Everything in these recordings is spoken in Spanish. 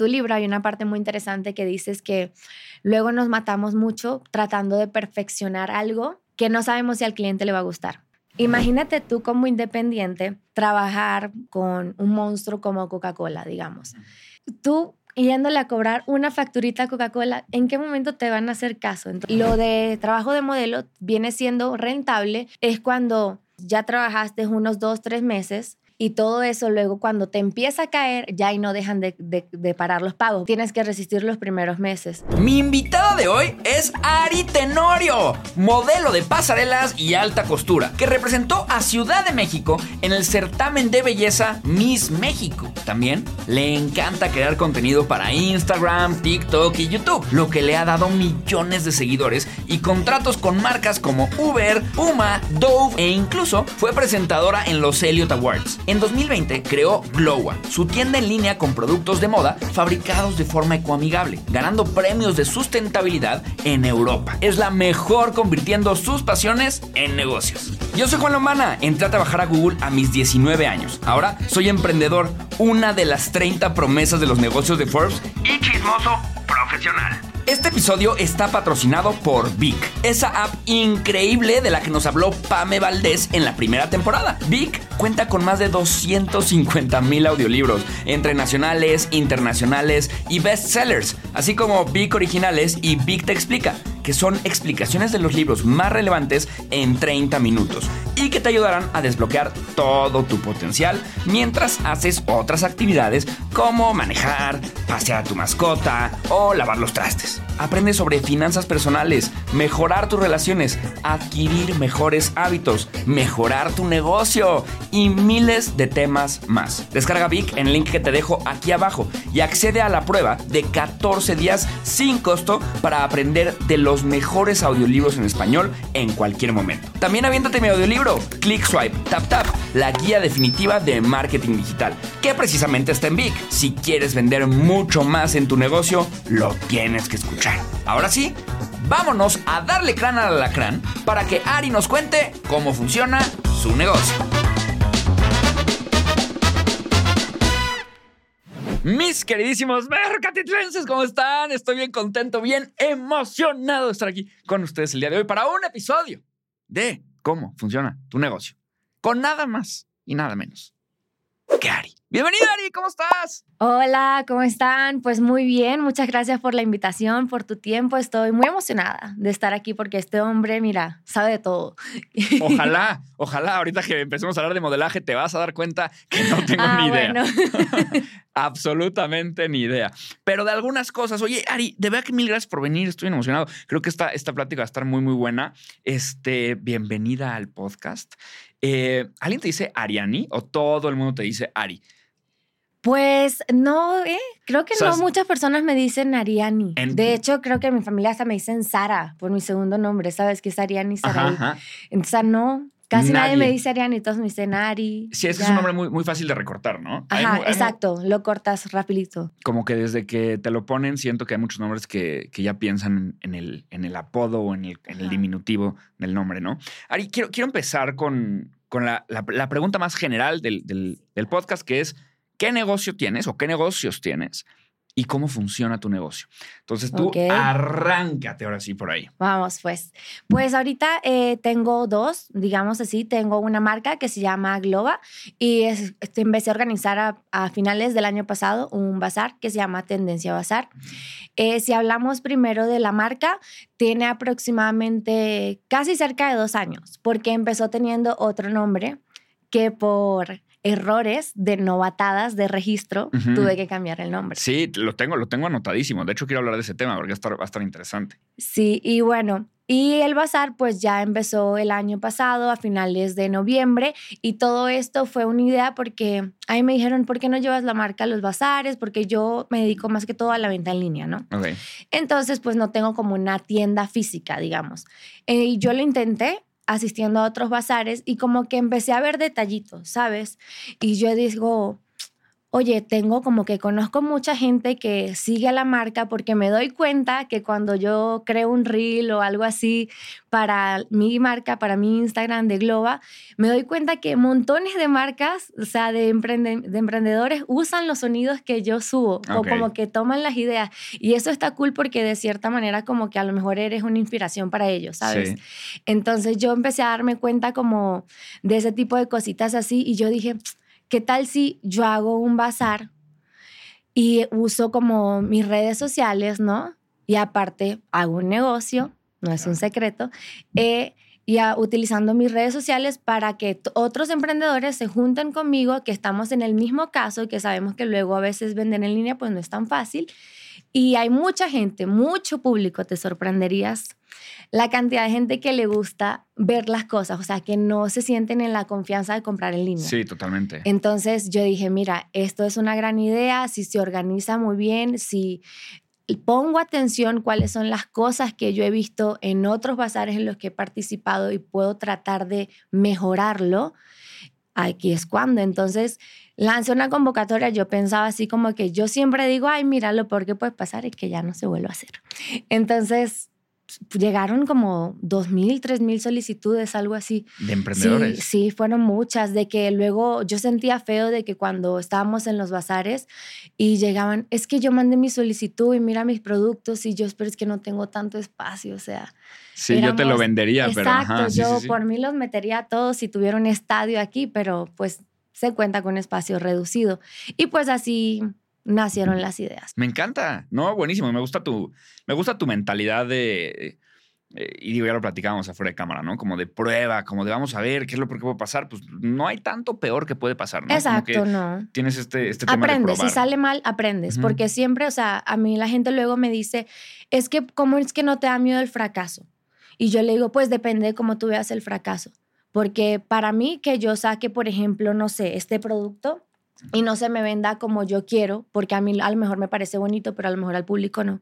tu libro hay una parte muy interesante que dices que luego nos matamos mucho tratando de perfeccionar algo que no sabemos si al cliente le va a gustar. Imagínate tú como independiente trabajar con un monstruo como Coca-Cola, digamos. Tú yéndole a cobrar una facturita a Coca-Cola, ¿en qué momento te van a hacer caso? lo de trabajo de modelo viene siendo rentable es cuando ya trabajaste unos dos, tres meses y todo eso luego cuando te empieza a caer ya y no dejan de, de, parar los pagos. Tienes que resistir los primeros meses. Mi invitada de hoy es Ari Tenorio, modelo de pasarelas y alta costura, que representó a Ciudad de México en el certamen de belleza Miss México. También le encanta crear contenido para Instagram, TikTok y YouTube, lo que le ha dado millones de seguidores y contratos con marcas como Uber, Puma, Dove e incluso fue presentadora en los Elliot Awards. En 2020 creó Glowa, su tienda en línea con productos de moda fabricados de forma ecoamigable, ganando premios de sustentabilidad en Europa. Es la mejor convirtiendo sus pasiones en negocios. Yo soy Juan Lombana, entré a trabajar a Google a mis 19 años. Ahora soy emprendedor, una de las 30 promesas de los negocios de Forbes y chismoso profesional. Este episodio está patrocinado por Vic, esa app increíble de la que nos habló Pame Valdés en la primera temporada. Vic cuenta con más de 250 mil audiolibros, entre nacionales, internacionales y bestsellers, así como Vic originales y Vic te explica que son explicaciones de los libros más relevantes en 30 minutos y que te ayudarán a desbloquear todo tu potencial mientras haces otras actividades como manejar, pasear a tu mascota o lavar los trastes. Aprende sobre finanzas personales, mejorar tus relaciones, adquirir mejores hábitos, mejorar tu negocio y miles de temas más. Descarga Vic en el link que te dejo aquí abajo y accede a la prueba de 14 días sin costo para aprender de los mejores audiolibros en español en cualquier momento. También aviéntate mi audiolibro, Click Swipe Tap Tap, la guía definitiva de marketing digital, que precisamente está en Vic. Si quieres vender mucho más en tu negocio, lo tienes que escuchar. Ahora sí, vámonos a darle crán al alacrán para que Ari nos cuente cómo funciona su negocio. Mis queridísimos mercatitlenses, ¿cómo están? Estoy bien contento, bien emocionado de estar aquí con ustedes el día de hoy para un episodio de cómo funciona tu negocio. Con nada más y nada menos que Ari. Bienvenida, Ari, ¿cómo estás? Hola, ¿cómo están? Pues muy bien, muchas gracias por la invitación, por tu tiempo. Estoy muy emocionada de estar aquí porque este hombre, mira, sabe de todo. Ojalá, ojalá, ahorita que empecemos a hablar de modelaje, te vas a dar cuenta que no tengo ah, ni idea. Bueno. Absolutamente ni idea. Pero de algunas cosas, oye, Ari, de verdad que mil gracias por venir, estoy emocionado. Creo que esta, esta plática va a estar muy, muy buena. Este, bienvenida al podcast. Eh, ¿Alguien te dice Ariani o todo el mundo te dice Ari? Pues no, ¿eh? creo que no muchas personas me dicen Ariani. De hecho, creo que mi familia hasta me dicen Sara por mi segundo nombre, ¿sabes? Que es Ariani Sara. Entonces, no, casi nadie. me dice Ariani, todos me dicen Ari. Sí, es que es un nombre muy, muy fácil de recortar, ¿no? Ajá, exacto, lo cortas rapidito. Como que desde que te lo ponen, siento que hay muchos nombres que, que ya piensan en el, en el apodo o en el, en el diminutivo del nombre, ¿no? Ari, quiero, quiero empezar con, con la, la, pregunta más general del, del, del podcast, que es qué negocio tienes o qué negocios tienes y cómo funciona tu negocio. Entonces tú arráncate ahora sí por ahí. Vamos, pues. Pues ahorita eh, tengo dos, digamos así. Tengo una marca que se llama Globa y es, este, empecé a organizar a, finales del año pasado un bazar que se llama Tendencia Bazar. Eh, si hablamos primero de la marca, tiene aproximadamente casi cerca de dos años porque empezó teniendo otro nombre que por errores de novatadas de registro, tuve que cambiar el nombre. Sí, lo tengo, lo tengo anotadísimo. De hecho, quiero hablar de ese tema porque va a estar interesante. Sí, y bueno, y el bazar pues ya empezó el año pasado, a finales de noviembre, y todo esto fue una idea porque ahí me dijeron, ¿por qué no llevas la marca a los bazares? Porque yo me dedico más que todo a la venta en línea, ¿no? Entonces pues no tengo como una tienda física, digamos. Eh, y yo lo intenté, asistiendo a otros bazares y como que empecé a ver detallitos, ¿sabes? Y yo digo, oye, tengo como que conozco mucha gente que sigue a la marca porque me doy cuenta que cuando yo creo un reel o algo así para mi marca, para mi Instagram de Globa, me doy cuenta que montones de marcas, o sea, de, de emprendedores usan los sonidos que yo subo o como que toman las ideas. Y eso está cool porque de cierta manera como que a lo mejor eres una inspiración para ellos, ¿sabes? Entonces yo empecé a darme cuenta como de ese tipo de cositas así y yo dije, ¿qué tal si yo hago un bazar y uso como mis redes sociales, ¿no? Y aparte hago un negocio, no es un secreto, eh, y utilizando mis redes sociales para que otros emprendedores se junten conmigo, que estamos en el mismo caso, que sabemos que luego a veces venden en línea, pues no es tan fácil. Y hay mucha gente, mucho público, te sorprenderías la cantidad de gente que le gusta ver las cosas, o sea, que no se sienten en la confianza de comprar en línea. Sí, totalmente. Entonces yo dije, mira, esto es una gran idea, si se organiza muy bien, si pongo atención cuáles son las cosas que yo he visto en otros bazares en los que he participado y puedo tratar de mejorarlo, aquí es cuando. Entonces, lancé una convocatoria, yo pensaba así como que yo siempre digo, ay, mira, lo peor que puede pasar es que ya no se vuelva a hacer. Entonces, llegaron como 2.000, 3.000 solicitudes, algo así. De emprendedores. Sí, sí, fueron muchas. De que luego yo sentía feo de que cuando estábamos en los bazares y llegaban, es que yo mandé mi solicitud y mira mis productos y yo, espero es que no tengo tanto espacio, o sea. Sí, yo te lo vendería, pero. Exacto, yo por mí los metería a todos si tuviera un estadio aquí, pero pues se cuenta con espacio reducido. Y pues así nacieron las ideas. Me encanta, no, buenísimo, me gusta tu, me gusta tu mentalidad de, eh, y digo, ya lo platicábamos afuera de cámara, ¿no? Como de prueba, como de vamos a ver qué es lo que puede pasar, pues no hay tanto peor que puede pasar, ¿no? Exacto, no. Tienes este, este tema Aprendes, de si sale mal, aprendes, porque siempre, o sea, a mí la gente luego me dice, es que, ¿cómo es que no te da miedo el fracaso? Y yo le digo, pues depende de cómo tú veas el fracaso. Porque para mí que yo saque, por ejemplo, no sé, este producto, y no se me venda como yo quiero, porque a mí a lo mejor me parece bonito, pero a lo mejor al público no.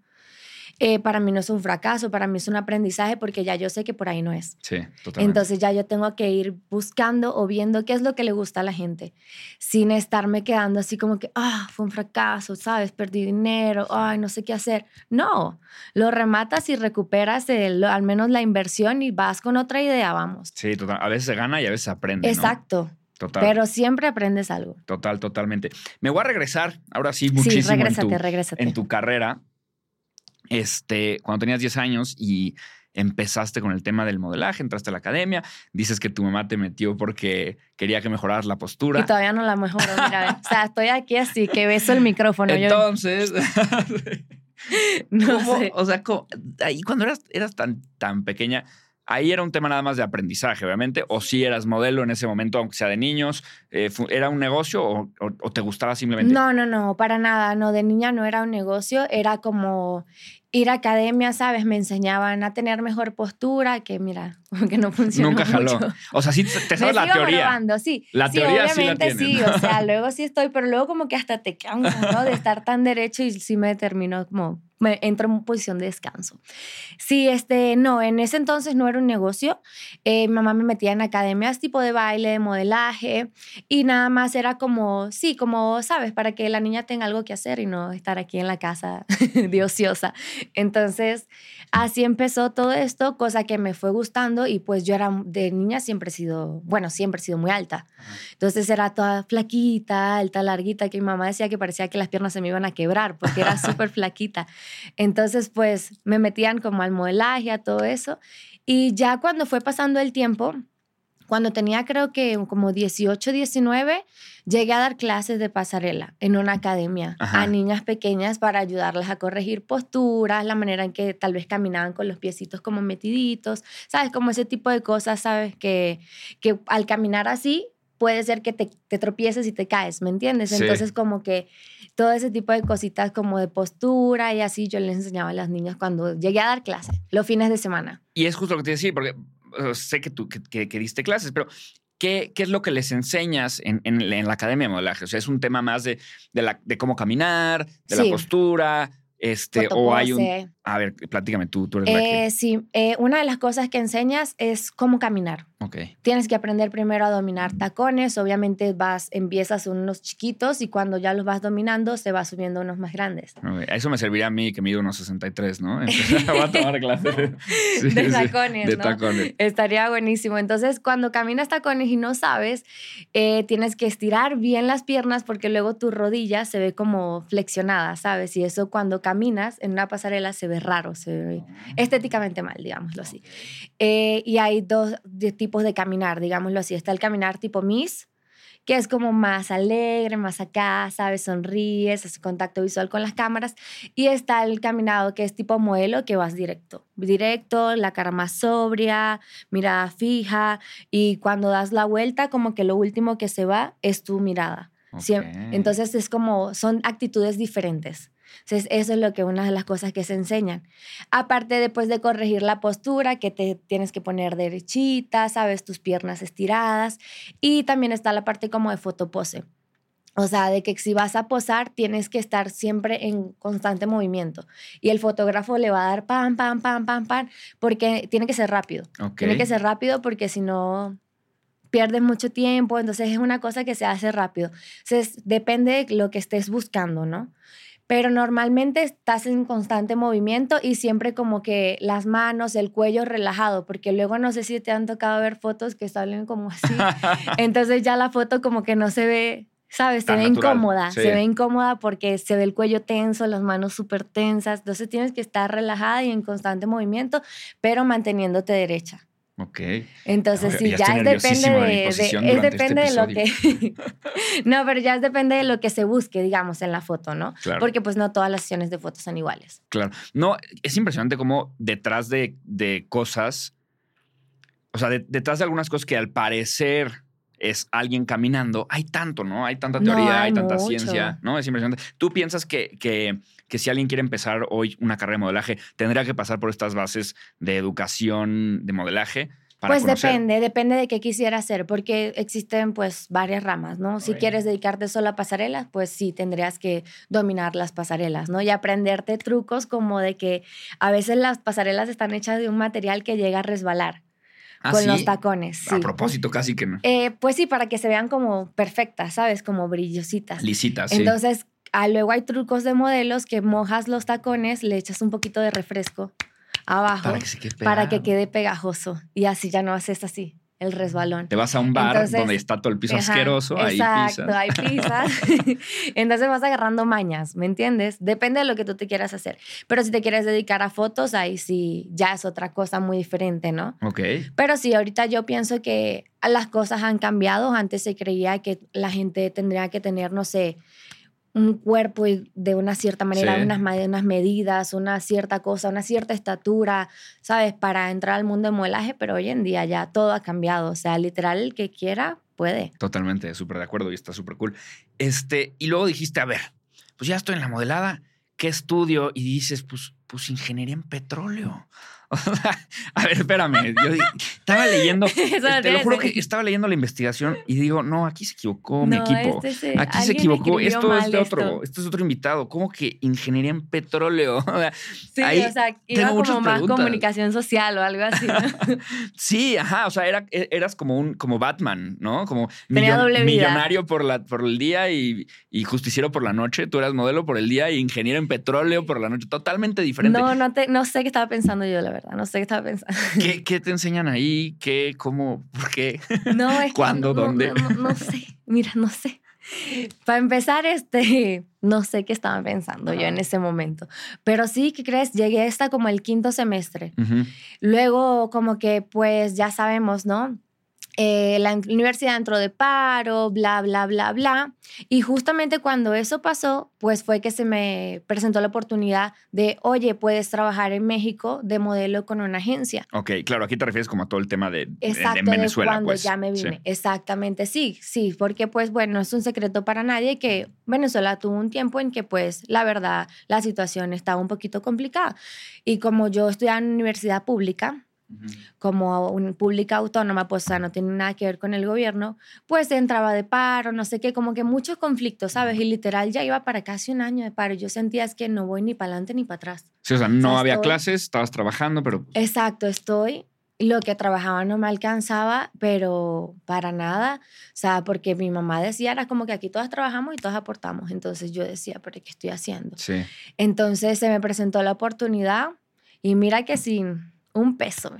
Eh, para mí no es un fracaso, para mí es un aprendizaje porque ya yo sé que por ahí no es. Sí, totalmente. Entonces ya yo tengo que ir buscando o viendo qué es lo que le gusta a la gente, sin estarme quedando así como que, ah, fue un fracaso, ¿sabes? Perdí dinero, ay, no sé qué hacer. No, lo rematas y recuperas al menos la inversión y vas con otra idea, vamos. Sí, total. A veces se gana y a veces se aprende. Exacto. Pero siempre aprendes algo. Total, totalmente. Me voy a regresar, ahora sí, muchísimo sí, regrésate, en, tu, carrera. Este, cuando tenías 10 años y empezaste con el tema del modelaje, entraste a la academia, dices que tu mamá te metió porque quería que mejoraras la postura. Y todavía no la mejoro, mira, o sea, estoy aquí así que beso el micrófono. Entonces, no sé. o sea, ahí cuando eras, eras tan, tan pequeña, Ahí era un tema nada más de aprendizaje, obviamente, o si eras modelo en ese momento, aunque sea de niños, eh, ¿era un negocio o, te gustaba simplemente? No, no, no, para nada, no, de niña no era un negocio, era como ir a academia, ¿sabes? Me enseñaban a tener mejor postura, que mira, que no funciona Nunca jaló. O sea, sí te sabes la teoría. Probando, sí. La teoría sí la sí, o sea, luego sí estoy, pero luego como que hasta te cansas, ¿no? De estar tan derecho y sí me terminó como me entro en posición de descanso. Sí, este, no, en ese entonces no era un negocio. Eh, mi mamá me metía en academias tipo de baile, de modelaje y nada más era como, sí, como, sabes, para que la niña tenga algo que hacer y no estar aquí en la casa de ociosa. Entonces, así empezó todo esto, cosa que me fue gustando y pues yo era de niña siempre he sido, bueno, siempre he sido muy alta. Entonces era toda flaquita, alta, larguita, que mi mamá decía que parecía que las piernas se me iban a quebrar porque era súper flaquita. Entonces, pues me metían como al modelaje, a todo eso. Y ya cuando fue pasando el tiempo, cuando tenía creo que como 18, 19, llegué a dar clases de pasarela en una academia a niñas pequeñas para ayudarlas a corregir posturas, la manera en que tal vez caminaban con los piecitos como metiditos, ¿sabes? Como ese tipo de cosas, ¿sabes? Que, que al caminar así puede ser que te, te tropieces y te caes, ¿me entiendes? Entonces como que todo ese tipo de cositas como de postura y así yo les enseñaba a las niñas cuando llegué a dar clase, los fines de semana. Y es justo lo que te decía, porque sé que tú que, diste clases, pero ¿qué, ¿qué, es lo que les enseñas en, en, la academia de modelaje? O sea, es un tema más de, de, la, de cómo caminar, de la postura, este, o hay un... A ver, platícame tú, tú eres la que... Eh, sí, eh, una de las cosas que enseñas es cómo caminar. Ok. Tienes que aprender primero a dominar tacones. Obviamente vas, empiezas unos chiquitos y cuando ya los vas dominando se va subiendo unos más grandes. ok. Eso me serviría a mí que mido unos 63, ¿no? Entonces voy a tomar clases de, sí, de sí, tacones, De ¿no? tacones. Estaría buenísimo. Entonces, cuando caminas tacones y no sabes, eh, tienes que estirar bien las piernas porque luego tu rodilla se ve como flexionada, ¿sabes? Y eso cuando caminas en una pasarela se ve raro, se ve estéticamente mal, digámoslo así. Eh, y hay dos tipos de caminar, digámoslo así. Está el caminar tipo Miss, que es como más alegre, más acá, ¿sabes? Sonríes, haces contacto visual con las cámaras. Y está el caminado que es tipo modelo, que vas directo. Directo, la cara más sobria, mirada fija. Y cuando das la vuelta, como que lo último que se va es tu mirada. Siem- Ok. Entonces es como, son actitudes diferentes. Entonces eso es lo que una de las cosas que se enseñan. Aparte después de corregir la postura, que te tienes que poner derechita, sabes, tus piernas estiradas. Y también está la parte como de fotopose. O sea, de que si vas a posar, tienes que estar siempre en constante movimiento. Y el fotógrafo le va a dar pam, pam, pam, pam, pam, porque tiene que ser rápido. Tiene que ser rápido porque si no pierdes mucho tiempo, entonces es una cosa que se hace rápido. Entonces depende de lo que estés buscando, ¿no? Pero normalmente estás en constante movimiento y siempre como que las manos, el cuello relajado, porque luego no sé si te han tocado ver fotos que salen como así. Entonces ya la foto como que no se ve, ¿sabes? Se ve natural, incómoda, sí. se ve incómoda porque se ve el cuello tenso, las manos súper tensas. Entonces tienes que estar relajada y en constante movimiento, pero manteniéndote derecha. Ok. Entonces, No, sí, ya es depende de es este depende de lo que No, pero ya es depende de lo que se busque, digamos, en la foto, ¿no? Claro. Porque pues no todas las sesiones de fotos son iguales. Claro. No, es impresionante cómo detrás de, de cosas, o sea, de- detrás de algunas cosas que al parecer es alguien caminando, hay tanto, ¿no? Hay tanta No, teoría, hay, hay tanta mucho. ciencia, ¿no? Es impresionante. ¿Tú piensas que, que, que si alguien quiere empezar hoy una carrera de modelaje, tendría que pasar por estas bases de educación de modelaje? Para pues conocer? depende, depende de qué quisiera hacer, porque existen pues varias ramas, ¿no? Si quieres dedicarte solo a pasarelas, pues sí, tendrías que dominar las pasarelas, ¿no? Y aprenderte trucos como de que a veces las pasarelas están hechas de un material que llega a resbalar ¿Ah, con sí? los tacones. A sí. propósito, casi que no. Eh, pues sí, para que se vean como perfectas, ¿sabes? Como brillositas. Lisitas, sí. Ah, luego hay trucos de modelos que mojas los tacones, le echas un poquito de refresco abajo para que se quede para que quede pegajoso y así ya no haces así el resbalón. Te vas a un bar Entonces, donde está todo el piso Ajá, asqueroso, ahí Exacto, pisas. ahí pisas. Entonces vas agarrando mañas, ¿me entiendes? Depende de lo que tú te quieras hacer. Pero si te quieres dedicar a fotos, ahí sí ya es otra cosa muy diferente, ¿no? Ok. Pero sí, ahorita yo pienso que las cosas han cambiado. Antes se creía que la gente tendría que tener, no sé, un cuerpo y- de una cierta manera, Sí. unas, unas medidas, una cierta cosa, una cierta estatura, ¿sabes? Para entrar al mundo de modelaje, pero hoy en día ya todo ha cambiado. O sea, literal, el que quiera puede. Totalmente, súper de acuerdo y está súper cool. Este, y luego dijiste, a ver, pues ya estoy en la modelada, ¿qué estudio? Y dices, pues, pues ingeniería en petróleo. A ver, espérame. Yo estaba leyendo, no te lo juro que estaba leyendo la investigación y digo, no, aquí se equivocó mi No, equipo. este se- Aquí se equivocó. Esto es de otro, esto. esto es otro invitado. ¿Cómo que ingeniería en petróleo? Sí, ahí o sea, iba como más preguntas. comunicación social o algo así. ¿no? Sí, ajá, o sea, era, e- eras como un como Batman, ¿no? Como millonario por, la, por el día y, y justiciero por la noche. Tú eras modelo por el día y ingeniero en petróleo por la noche. Totalmente diferente. No, no, te, no sé qué estaba pensando yo, la verdad. No sé qué estaba pensando. ¿Qué, qué te enseñan ahí? ¿Qué? ¿Cómo? ¿Por qué? No, es ¿Cuándo? no, ¿Dónde? No, no, no sé. Mira, no sé. Para empezar, este, no sé qué estaba pensando yo en ese momento. Pero sí, ¿qué crees? Llegué hasta como el quinto semestre. Luego, como que, pues ya sabemos, ¿no? Eh, la universidad entró de paro, bla, bla, bla, bla. Y justamente cuando eso pasó, pues fue que se me presentó la oportunidad de, oye, puedes trabajar en México de modelo con una agencia. Ok, claro, aquí te refieres como a todo el tema de, Exacto, de de Venezuela. cuando pues. ya me Sí. vine. Exactamente, sí, sí, porque pues bueno, no es un secreto para nadie que Venezuela tuvo un tiempo en que pues la verdad la situación estaba un poquito complicada. Y como yo estudiaba en universidad pública, como una pública autónoma, pues o sea, no tiene nada que ver con el gobierno, pues entraba de paro, no sé qué, como que muchos conflictos, ¿sabes? Y literal ya iba para casi un año de paro. Yo sentía es que no voy ni para adelante ni para atrás. Sí, o sea, no había clases, estabas trabajando, pero... Exacto, estoy lo que trabajaba no me alcanzaba, pero para nada. O sea, porque mi mamá decía, era como que aquí todas trabajamos y todas aportamos. Entonces yo decía, pero ¿qué estoy haciendo? Sí. Entonces se me presentó la oportunidad y mira que sin un peso.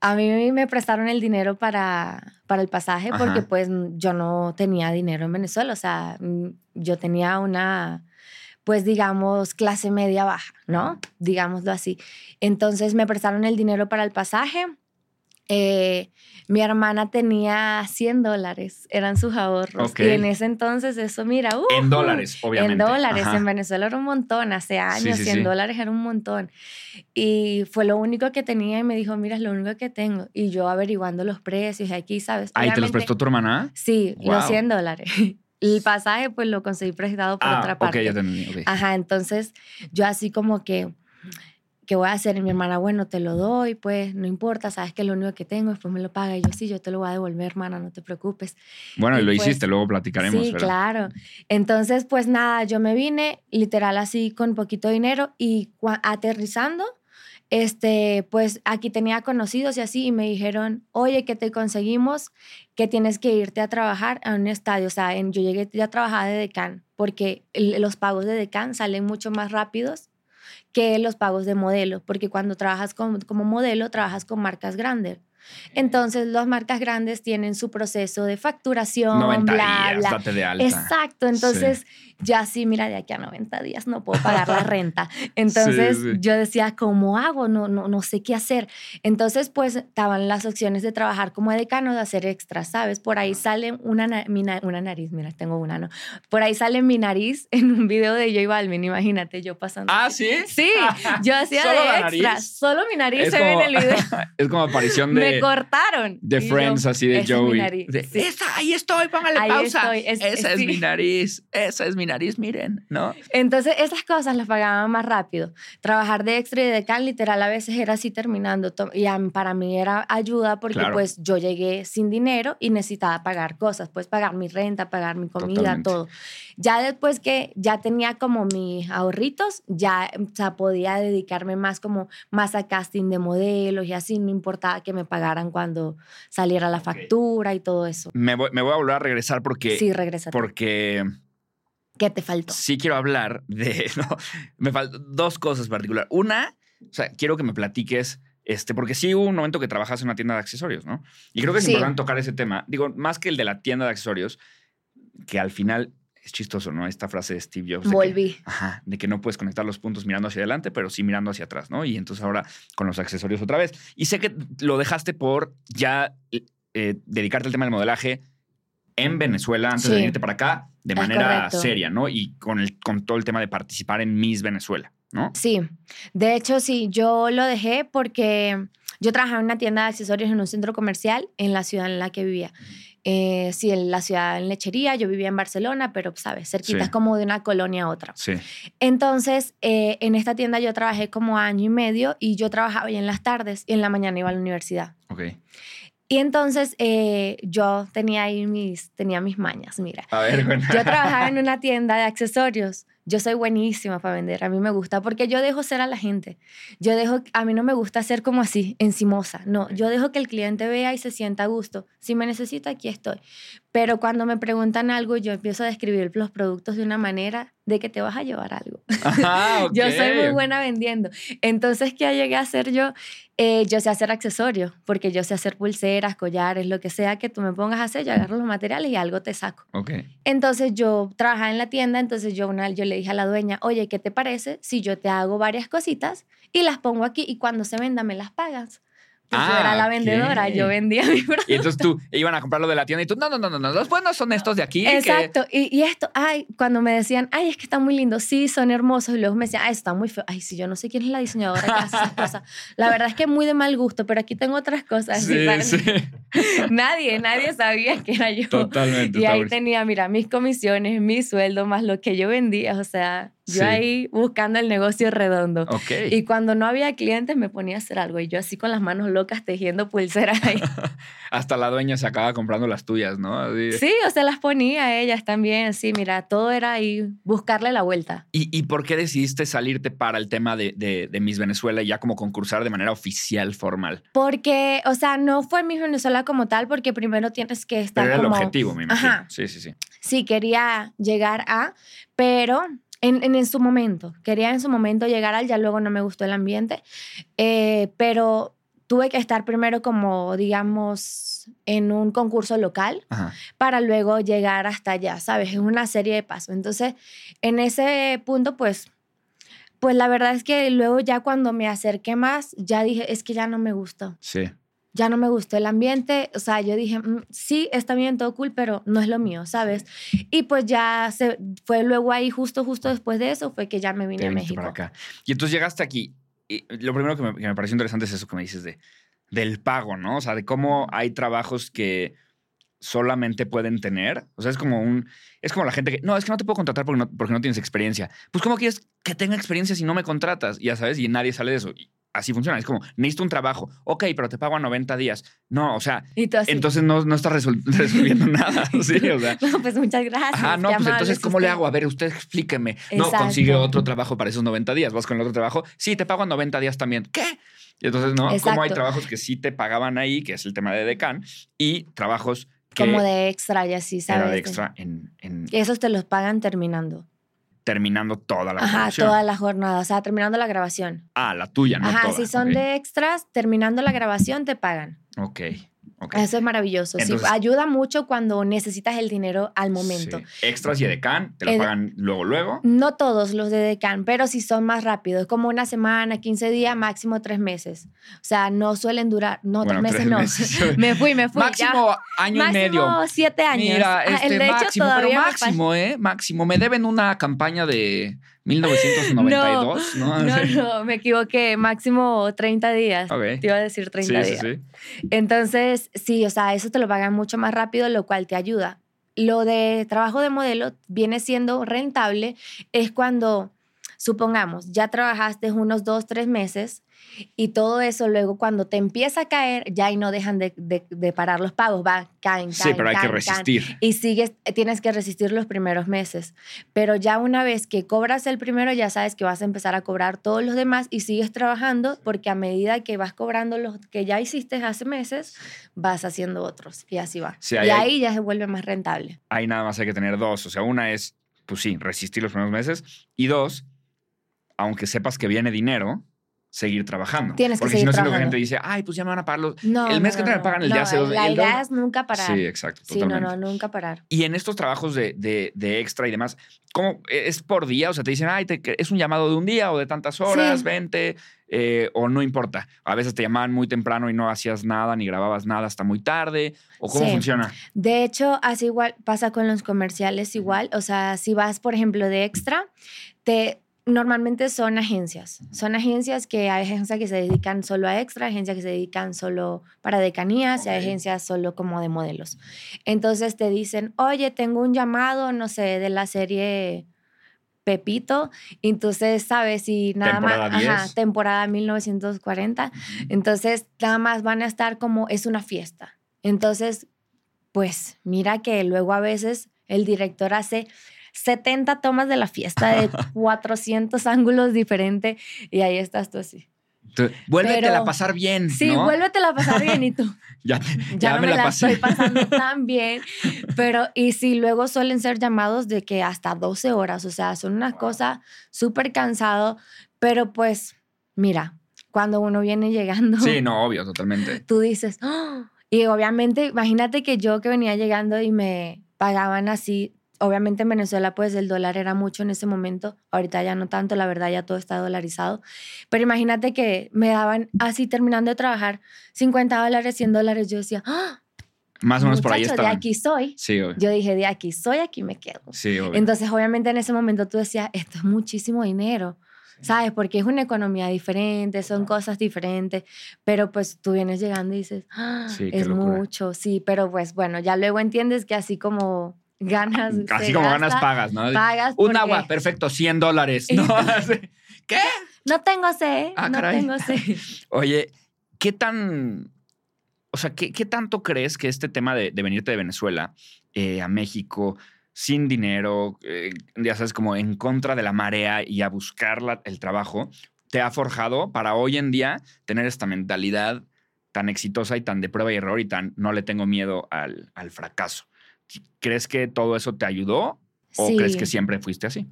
A mí me prestaron el dinero para, para el pasaje porque pues yo no tenía dinero en Venezuela. O sea, yo tenía una pues digamos, clase media baja, ¿no? Digámoslo así. Entonces me prestaron el dinero para el pasaje eh, mi hermana tenía 100 dólares, eran sus ahorros. Y en ese entonces eso, mira, en dólares, obviamente. En dólares, en Venezuela era un montón, hace años, 100 dólares era un montón. Y fue lo único que tenía y me dijo, mira, es lo único que tengo. Y yo averiguando los precios aquí, ¿sabes? ¿Ahí te los prestó tu hermana? Sí, los 100 dólares. El pasaje pues lo conseguí prestado por ah, otra parte. Ok, ya entendí. Ajá, entonces yo así como que ¿qué voy a hacer? Y mi hermana, bueno, te lo doy, pues no importa, sabes que lo único que tengo, después me lo paga. Y yo, sí, yo te lo voy a devolver, hermana, no te preocupes. Bueno, y, lo pues hiciste, luego platicaremos. Sí, claro. Entonces, pues nada, yo me vine literal así con poquito dinero y aterrizando, este, pues aquí tenía conocidos y así, y me dijeron, oye, que te conseguimos, que tienes que irte a trabajar a un estadio. O sea, en, yo llegué ya a trabajar de decán, porque los pagos de decán salen mucho más rápidos que los pagos de modelo, porque cuando trabajas como modelo, trabajas con marcas grandes. Entonces, las marcas grandes tienen su proceso de facturación, 90 bla, días, bla. De alta. Exacto. Entonces, ya sí, mira, de aquí a 90 días no puedo pagar la renta. Entonces, yo decía, ¿cómo hago? No, no, no sé qué hacer. Entonces, pues, estaban las opciones de trabajar como decano, de hacer extras, ¿sabes? Por ahí sale una, una nariz, mira, tengo una, ¿no? Por ahí sale mi nariz en un video de J Balvin, imagínate, yo pasando. ¿Ah, sí? Sí, yo hacía de extras. Solo mi nariz se ve en el video. es como aparición de cortaron. De Friends, así de Joey. ahí estoy, póngale pausa. esa es mi nariz, esa es mi nariz, miren, ¿no? Entonces, esas cosas las pagaban más rápido. Trabajar de extra y de can, literal, a veces era así terminando. Y para mí era ayuda porque, pues, yo llegué sin dinero y necesitaba pagar cosas. Pues, pagar mi renta, pagar mi comida, todo. Ya después que ya tenía como mis ahorritos, ya o podía dedicarme más como más a casting de modelos y así, no importaba que me pagaran cuando saliera la factura y todo eso. Me voy, me voy, a volver a regresar porque... Sí, regresa. Porque... ¿Qué te faltó? Sí quiero hablar de... me faltan dos cosas en particular. Una, o sea, quiero que me platiques... Este, porque sí hubo un momento que trabajas en una tienda de accesorios, ¿no? Y creo que es importante tocar ese tema. Digo, más que el de la tienda de accesorios, que al final es chistoso, ¿no? Esta frase de Steve Jobs. Volví. ajá, de que no puedes conectar los puntos mirando hacia adelante, pero sí mirando hacia atrás, ¿no? Y entonces ahora con los accesorios otra vez. Y sé que lo dejaste por ya eh, dedicarte al tema del modelaje en Venezuela antes de venirte para acá de manera seria, ¿no? Y con, el, con todo el tema de participar en Miss Venezuela, ¿no? Sí, de hecho sí, yo lo dejé porque yo trabajaba en una tienda de accesorios en un centro comercial en la ciudad en la que vivía. Eh, sí, en la ciudad en Lechería, yo vivía en Barcelona, pero, ¿sabes? Cerquita, es como de una colonia a otra. Sí. Entonces, eh, en esta tienda yo trabajé como año y medio y yo trabajaba en las tardes y en la mañana iba a la universidad. Ok. Y entonces eh, yo tenía ahí mis, tenía mis mañas, mira. A ver, bueno. Yo trabajaba en una tienda de accesorios yo soy buenísima para vender, a mí me gusta, porque yo dejo ser a la gente. Yo dejo, a mí no me gusta ser como así, encimosa. No, yo dejo que el cliente vea y se sienta a gusto. Si me necesita, aquí estoy. Pero cuando me preguntan algo, yo empiezo a describir los productos de una manera de que te vas a llevar algo. Ah, yo soy muy buena vendiendo. Entonces, ¿qué llegué a hacer yo? Eh, yo sé hacer accesorios, porque yo sé hacer pulseras, collares, lo que sea que tú me pongas a hacer, yo agarro los materiales y algo te saco. Okay. Entonces, yo trabajaba en la tienda, entonces yo, una, yo le dije a la dueña, oye, ¿qué te parece si yo te hago varias cositas y las pongo aquí y cuando se venda me las pagas? Pues yo era la ah, vendedora, yo vendía mi producto. Y entonces tú iban a comprarlo de la tienda y tú, no, no, no, no, no los buenos son estos de aquí. Exacto. Y, y, esto, ay, cuando me decían, ay, es que están muy lindos, sí, son hermosos. Y luego me decían, ay, están muy feos. Ay, sí, yo no sé quién es la diseñadora que hace esas cosas. La verdad es que muy de mal gusto, pero aquí tengo otras cosas. Sí, sí. nadie, nadie sabía que era yo. Totalmente. Y ahí tenía, mira, mis comisiones, mi sueldo, más lo que yo vendía. O sea, Yo Sí. ahí buscando el negocio redondo. Ok. Y cuando no había clientes me ponía a hacer algo y yo así con las manos locas tejiendo pulseras ahí. Hasta la dueña se acaba comprando las tuyas, ¿no? Así. Sí, o sea, las ponía a ellas también. Sí, mira, todo era ahí buscarle la vuelta. ¿Y, y por qué decidiste salirte para el tema de, de, de Miss Venezuela y ya como concursar de manera oficial, formal? Porque, o sea, no fue Miss Venezuela como tal, porque primero tienes que estar Pero era como... el objetivo, me imagino. Ajá. Sí, sí, sí. Sí, quería llegar a, pero en, en, en su momento, quería en su momento llegar al, ya luego no me gustó el ambiente, eh, pero tuve que estar primero como, digamos, en un concurso local Ajá. para luego llegar hasta allá, ¿sabes? Es una serie de pasos. Entonces, en ese punto, pues, pues la verdad es que luego ya cuando me acerqué más, ya dije, es que ya no me gustó. Sí. Ya no me gustó el ambiente, o sea, yo dije, "Mm, sí, está bien, todo cool, pero no es lo mío, ¿sabes? Y pues ya se fue luego ahí, justo, justo después de eso, fue que ya me vine a México. para acá. Y entonces llegaste aquí. Y lo primero que me, que me pareció interesante es eso que me dices de, del pago, ¿no? O sea, de cómo hay trabajos que solamente pueden tener. O sea, es como un. Es como la gente que. No, es que no te puedo contratar porque no, porque no tienes experiencia. Pues, ¿cómo quieres que tenga experiencia si no me contratas? Ya sabes, y nadie sale de eso. Y así funciona. Es como, necesito un trabajo. Ok, pero te pago a 90 días. No, o sea, entonces no, no estás resol- resolviendo nada. Sí, o sea. no, pues muchas gracias. Ajá, no, pues amable entonces, es ¿cómo le usted". hago? A ver, usted explíqueme. No, Exacto. consigue otro trabajo para esos 90 días. Vas con el otro trabajo. Sí, te pago en 90 días también. ¿Qué? Y entonces, ¿no? Como hay Exacto. trabajos que sí te pagaban ahí, que es el tema de Decan, y trabajos que Como de extra y así, ¿sabes? era de extra en, en Y esos te los pagan terminando. Terminando toda la Ajá, toda la jornada, o sea, terminando la grabación. Ah, la tuya, no Ajá, toda. si son de extras, terminando la grabación te pagan. Ok, Eso es maravilloso. sí, ayuda mucho cuando necesitas el dinero al momento. Sí. Extras y Decan, te lo Ed- pagan luego, luego. No todos los de Decan, pero sí son más rápidos, como una semana, 15 días, máximo tres meses. O sea, no suelen durar, no, Bueno, tres meses no. meses. me fui, me fui. ya. Máximo año y medio. Máximo siete años. Mira, Ah, este el de hecho pero máximo, ¿eh? Máximo. Me deben una campaña de 1992, ¿no? No, no, me equivoqué. Máximo 30 días. Te iba a decir 30 Sí, sí, días. sí. Entonces, sí, o sea, eso te lo pagan mucho más rápido, lo cual te ayuda. Lo de trabajo de modelo viene siendo rentable es cuando, supongamos, ya trabajaste unos dos, tres meses y todo eso luego cuando te empieza a caer, ya y no dejan de, de- de parar los pagos, va, caen, caen, Sí, pero hay que caen, caen. resistir. Y sigues, tienes que resistir los primeros meses. Pero ya una vez que cobras el primero, ya sabes que vas a empezar a cobrar todos los demás y sigues trabajando porque a medida que vas cobrando los que ya hiciste hace meses, vas haciendo otros y así va. Sí, y ahí hay- ahí ya se vuelve más rentable. Ahí nada más hay que tener dos. O sea, una es, pues sí, resistir los primeros meses. Y dos, aunque sepas que viene dinero, seguir trabajando. Tienes que Porque si no, que la trabajando. gente dice, ay, pues ya me van a pagar los... No, El no, mes que no, me no. pagan el No, hace dos- La idea es nunca parar. Sí, exacto, Sí, no, no, nunca parar. Y en estos trabajos de, de- de extra y demás, ¿cómo es por día? O sea, te dicen, ay, te- es un llamado de un día o de tantas horas, Sí. vente, eh, o no importa. A veces te llamaban muy temprano y no hacías nada ni grababas nada hasta muy tarde. ¿O cómo Sí. funciona? De hecho, así igual pasa con los comerciales igual. O sea, si vas, por ejemplo, de extra, te normalmente son agencias. Son agencias que hay agencias que se dedican solo a extra, agencias que se dedican solo para decanías y hay Ok. agencias solo como de modelos. Entonces te dicen, oye, tengo un llamado, no sé, de la serie Pepito. Entonces, ¿sabes? Y nada Temporada más, ajá, 10. temporada 1940. Entonces, nada más van a estar como, es una fiesta. Entonces, pues mira que luego a veces el director hace 70 tomas de la fiesta de 400 ángulos diferentes y ahí estás tú así. Tú, Vuélvetela Pero- a pasar bien, Sí, ¿no? vuélvetela a pasar bien y tú. Ya, Ya, ya no me la, pasé. estoy pasando tan bien. Pero, y sí, luego suelen ser llamados de que hasta 12 horas, o sea, son una cosa súper cansado, pero pues, mira, cuando uno viene llegando, Sí, no, obvio, totalmente. tú dices, "Ah". y obviamente, imagínate que yo que venía llegando y me pagaban así, obviamente en Venezuela pues el dólar era mucho en ese momento, ahorita ya no tanto, la verdad ya todo está dolarizado, pero imagínate que me daban así terminando de trabajar 50 dólares, 100 dólares, yo decía, ¡Ah! Más o menos por ahí muchacho, de estaban. aquí soy. Sí, obvio. Yo dije, de aquí soy, aquí me quedo. Sí, obvio. Entonces, obviamente en ese momento tú decías, esto es muchísimo dinero. ¿Sabes? Porque es una economía diferente, son cosas diferentes, pero pues tú vienes llegando y dices, "Ah, Sí, es mucho, sí, pero pues bueno, ya luego entiendes que así como ganas. Así como ganas, pagas, ¿no? Pagas. Un agua, perfecto, 100 dólares. ¿no? ¿Qué? No tengo sed. Ah, no caray. tengo sed. Oye, ¿qué tan. O sea, ¿qué, qué tanto crees que este tema de, de venirte de Venezuela eh, a México sin dinero, eh, ya sabes, como en contra de la marea y a buscar la- el trabajo, te ha forjado para hoy en día tener esta mentalidad tan exitosa y tan de prueba y error y tan no le tengo miedo al, al fracaso? ¿Crees que todo eso te ayudó o Sí. crees que siempre fuiste así?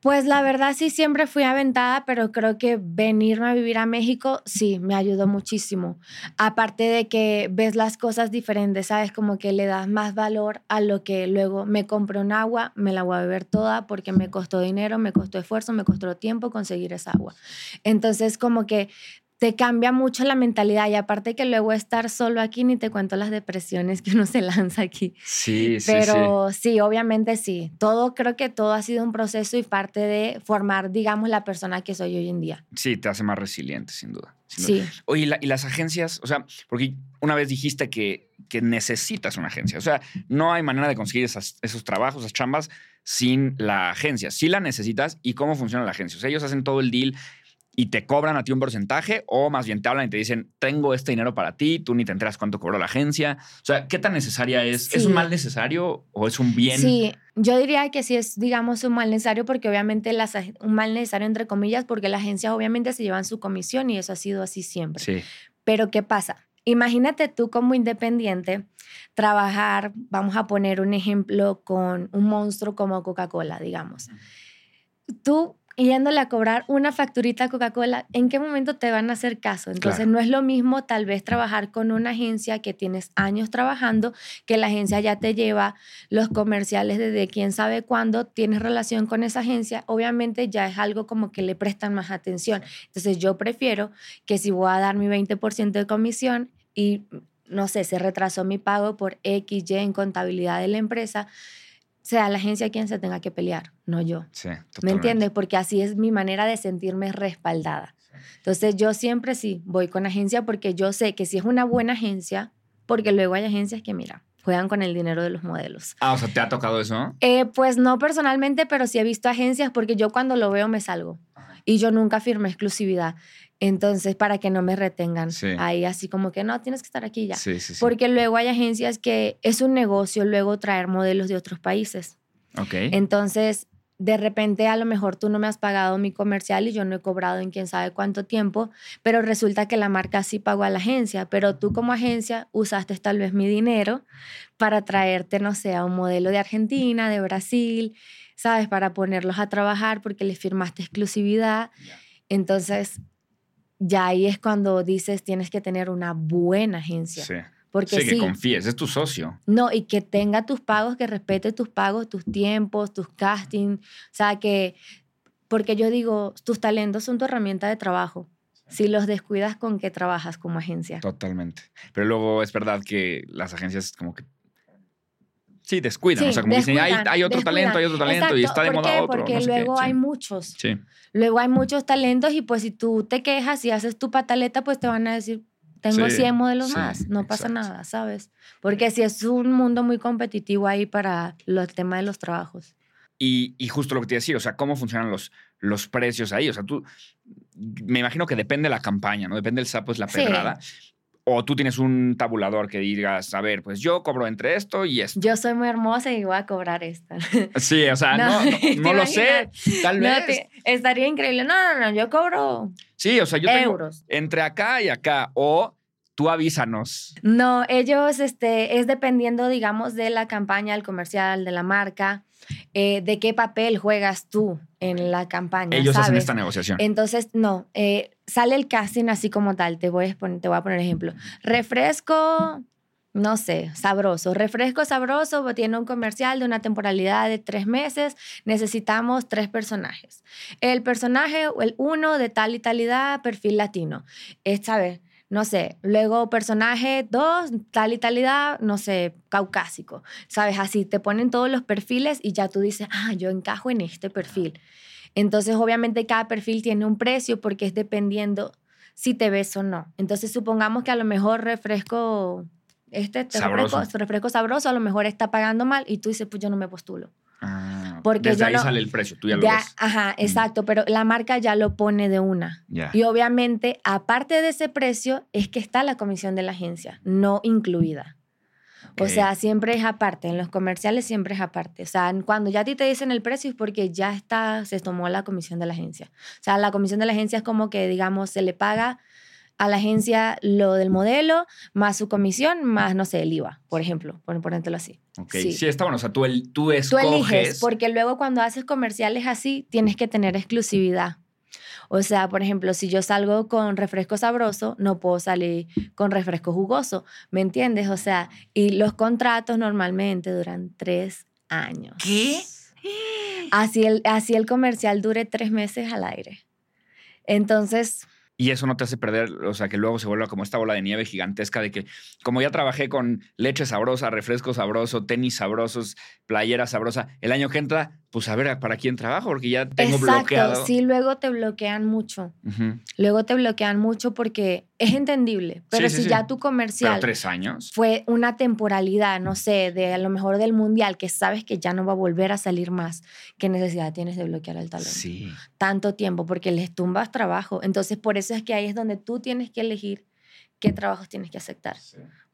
Pues la verdad sí siempre fui aventada, pero creo que venirme a vivir a México sí me ayudó muchísimo. Aparte de que ves las cosas diferentes, ¿sabes? Como que le das más valor a lo que luego me compro un agua, me la voy a beber toda porque me costó dinero, me costó esfuerzo, me costó tiempo conseguir esa agua. Entonces como que te cambia mucho la mentalidad y aparte que luego estar solo aquí, ni te cuento las depresiones que uno se lanza aquí. Sí, Pero sí, obviamente sí. Todo, creo que todo ha sido un proceso y parte de formar, digamos, la persona que soy hoy en día. Sí, te hace más resiliente, sin duda. sin duda. Sí. Oye, ¿y, la- y las agencias? O sea, porque una vez dijiste que, que necesitas una agencia. O sea, no hay manera de conseguir esas- esos trabajos, esas chambas, sin la agencia. Sí la necesitas. ¿Y cómo funciona la agencia? O sea, ellos hacen todo el deal y te cobran a ti un porcentaje o más bien te hablan y te dicen, tengo este dinero para ti, tú ni te enteras cuánto cobró la agencia. O sea, ¿qué tan necesaria es? ¿Es Sí. un mal necesario o es un bien? Sí, yo diría que sí es, digamos, un mal necesario porque obviamente las, un mal necesario entre comillas porque las agencias obviamente se llevan su comisión y eso ha sido así siempre. Sí. Pero ¿qué pasa? Imagínate tú como independiente trabajar, vamos a poner un ejemplo con un monstruo como Coca-Cola, digamos. Tú yéndole a cobrar una facturita a Coca-Cola, ¿en qué momento te van a hacer caso? Entonces Claro. no es lo mismo tal vez trabajar con una agencia que tienes años trabajando, que la agencia ya te lleva los comerciales desde quién sabe cuándo, tienes relación con esa agencia, obviamente ya es algo como que le prestan más atención. Entonces yo prefiero que si voy a dar mi 20% de comisión y no sé, se retrasó mi pago por X, Y en contabilidad de la empresa, sea la agencia quien se tenga que pelear, no yo. Sí, ¿Me entiendes? Porque así es mi manera de sentirme respaldada. Entonces yo siempre sí voy con agencia porque yo sé que si es una buena agencia, porque luego hay agencias que, mira, juegan con el dinero de los modelos. Ah, o sea, ¿te ha tocado eso? Eh, pues no personalmente, pero sí he visto agencias porque yo cuando lo veo me salgo y yo nunca firmé exclusividad. Entonces, para que no me retengan Sí. ahí así como que no, tienes que estar aquí ya. Sí, sí, sí. Porque luego hay agencias que es un negocio luego traer modelos de otros países. Ok. Entonces, de repente a lo mejor tú no me has pagado mi comercial y yo no he cobrado en quién sabe cuánto tiempo, pero resulta que la marca sí pagó a la agencia, pero tú como agencia usaste tal vez mi dinero para traerte, no sé, a un modelo de Argentina, de Brasil, ¿sabes? Para ponerlos a trabajar porque les firmaste exclusividad. Entonces, ya ahí es cuando dices tienes que tener una buena agencia. Sí. Porque Sí, sí, que confíes, es tu socio. no, y que tenga tus pagos, que respete tus pagos, tus tiempos, tus castings. O sea, que, porque yo digo, tus talentos son tu herramienta de trabajo. Si los descuidas, ¿con qué trabajas como agencia? Totalmente. Pero luego es verdad que las agencias como que... Sí, descuidan. o Sí, sea, como dicen, hay, hay otro descuidan. talento, hay otro talento y está de ¿por moda qué? otro. Porque no sé qué. luego Sí. hay muchos. Sí, Luego hay muchos talentos y pues si tú te quejas y haces tu pataleta, pues te van a decir, tengo Sí, 100 modelos más. No pasa exacto. nada, ¿sabes? Porque si es un mundo muy competitivo ahí para los temas de los trabajos. Y, y justo lo que te iba a decir, o sea, cómo funcionan los, los precios ahí. O sea, tú, me imagino que depende la campaña, ¿no? Depende el sapo, es la Sí. O tú tienes un tabulador que digas, a ver, pues yo cobro entre esto y esto. Yo soy muy hermosa y voy a cobrar esta. Sí, o sea, no, No, no, ¿te no lo sé, tal vez. te- estaría increíble. No, no, no, yo cobro Sí, o sea, yo tengo euros. entre acá y acá. O tú avísanos. No, ellos, este, es dependiendo, digamos, de la campaña, el comercial, de la marca, eh, de qué papel juegas tú en la campaña. Ellos hacen ¿sabes? esta negociación. Entonces, no, eh, sale el casting así como tal. Te voy, a poner, te voy a poner ejemplo. Refresco, no sé, sabroso. Refresco sabroso tiene un comercial de una temporalidad de tres meses. Necesitamos tres personajes. El personaje, el uno de tal y talidad, perfil latino. Es, ¿sabes? No sé, luego personaje dos, tal y talidad, no sé, caucásico. ¿Sabes? Así te ponen todos los perfiles y ya tú dices, ah, yo encajo en este perfil. Entonces, obviamente, cada perfil tiene un precio porque es dependiendo si te ves o no. Entonces, supongamos que a lo mejor refresco este, este Sabroso. refresco, refresco sabroso a lo mejor está pagando mal y tú dices, pues yo no me postulo. Ah, Porque desde yo ahí no- sale el precio, tú ya lo Ya, ves. ajá, exacto, pero la marca ya lo pone de una. Ya. Y obviamente, aparte de ese precio, es que está la comisión de la agencia, no incluida. O Ok. sea, siempre es aparte, en los comerciales siempre es aparte. O sea, cuando ya a ti te dicen el precio es porque ya está, se tomó la comisión de la agencia. O sea, la comisión de la agencia es como que, digamos, se le paga a la agencia lo del modelo, más su comisión, más, no sé, el IVA, por ejemplo, por ponértelo así. Ok, sí. sí. está bueno. O sea, tú, el, tú Tú escoges. eliges, porque luego cuando haces comerciales así, tienes que tener exclusividad. O sea, por ejemplo, si yo salgo con refresco sabroso, no puedo salir con refresco jugoso, ¿me entiendes? O sea, y los contratos normalmente duran tres años. ¿Qué? Así el, así el comercial dure tres meses al aire. Entonces, Y eso no te hace perder, o sea, que luego se vuelva como esta bola de nieve gigantesca de que, como ya trabajé con leche sabrosa, refresco sabroso, tenis sabrosos, playera sabrosa, el año que entra, pues a ver para quién trabajo, porque ya tengo exacto, bloqueado. sí, luego te bloquean mucho. Luego te bloquean mucho porque es entendible, pero Sí, si sí. ya tu comercial Pero tres años. fue una temporalidad, no sé, de a lo mejor del mundial, que sabes que ya no va a volver a salir más, ¿qué necesidad tienes de bloquear el talento? Sí. Tanto tiempo, porque les tumbas trabajo. Entonces, por eso es que ahí es donde tú tienes que elegir qué trabajos tienes que aceptar,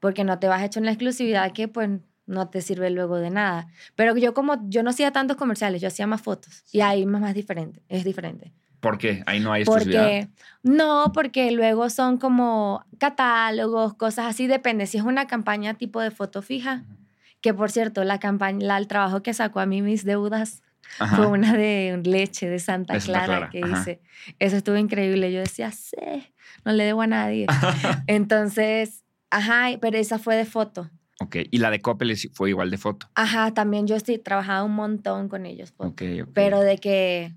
porque no te vas a echar una exclusividad que pues no te sirve luego de nada. Pero yo como yo no hacía tantos comerciales, yo hacía más fotos y ahí más, más diferente, es diferente. ¿Por qué? Ahí no hay exclusividad. Porque, no, porque luego son como catálogos, cosas así, depende. Si es una campaña tipo de foto fija, que por cierto, la campaña, la- el trabajo que sacó a mí mis deudas Ajá. fue una de leche de Santa De Santa Clara, Clara, que ajá. hice. Eso estuvo increíble. Yo decía, sí, no le debo a nadie. Entonces, ajá, pero esa fue de foto. Ok. Y la de Coppel fue igual de foto. Ajá, también yo estoy trabajaba un montón con ellos, foto. Ok, ok. pero de que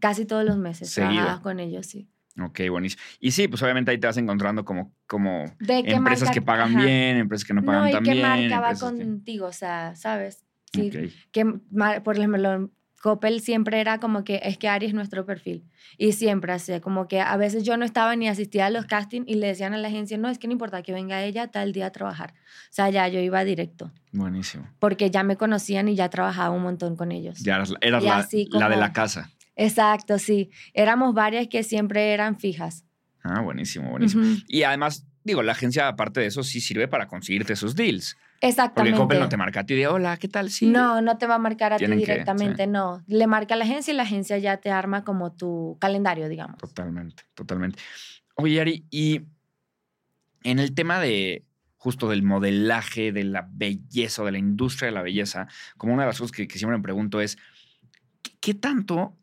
casi todos los meses Seguido. trabajaba con ellos, sí. Ok, buenísimo. Y sí, pues obviamente ahí te vas encontrando como, como empresas marca- que pagan ajá. bien, empresas que no pagan No, y tan qué bien. marca va que- contigo, o sea, ¿sabes? Sí, Ok. que por ejemplo, Coppel siempre era como que es que Ari es nuestro perfil. Y siempre así, como que a veces yo no estaba ni asistía a los castings y le decían a la agencia, no, es que no importa que venga ella tal día a trabajar. O sea, ya yo iba directo, Buenísimo. porque ya me conocían y ya trabajaba un montón con ellos. Ya eras, la, la de la casa. Exacto, sí. Éramos varias que siempre eran fijas. Ah, buenísimo, buenísimo. Y además, digo, la agencia, aparte de eso, sí sirve para conseguirte esos deals. Porque Exactamente. Coppel no te marca a ti de, hola, ¿qué tal? Sí. No, no te va a marcar a ti que, directamente, no. Le marca a la agencia y la agencia ya te arma como tu calendario, digamos. Totalmente, totalmente. Oye, Ari, y en el tema de justo del modelaje, de la belleza, de la industria de la belleza, como una de las cosas que, que siempre me pregunto es, ¿qué, qué tanto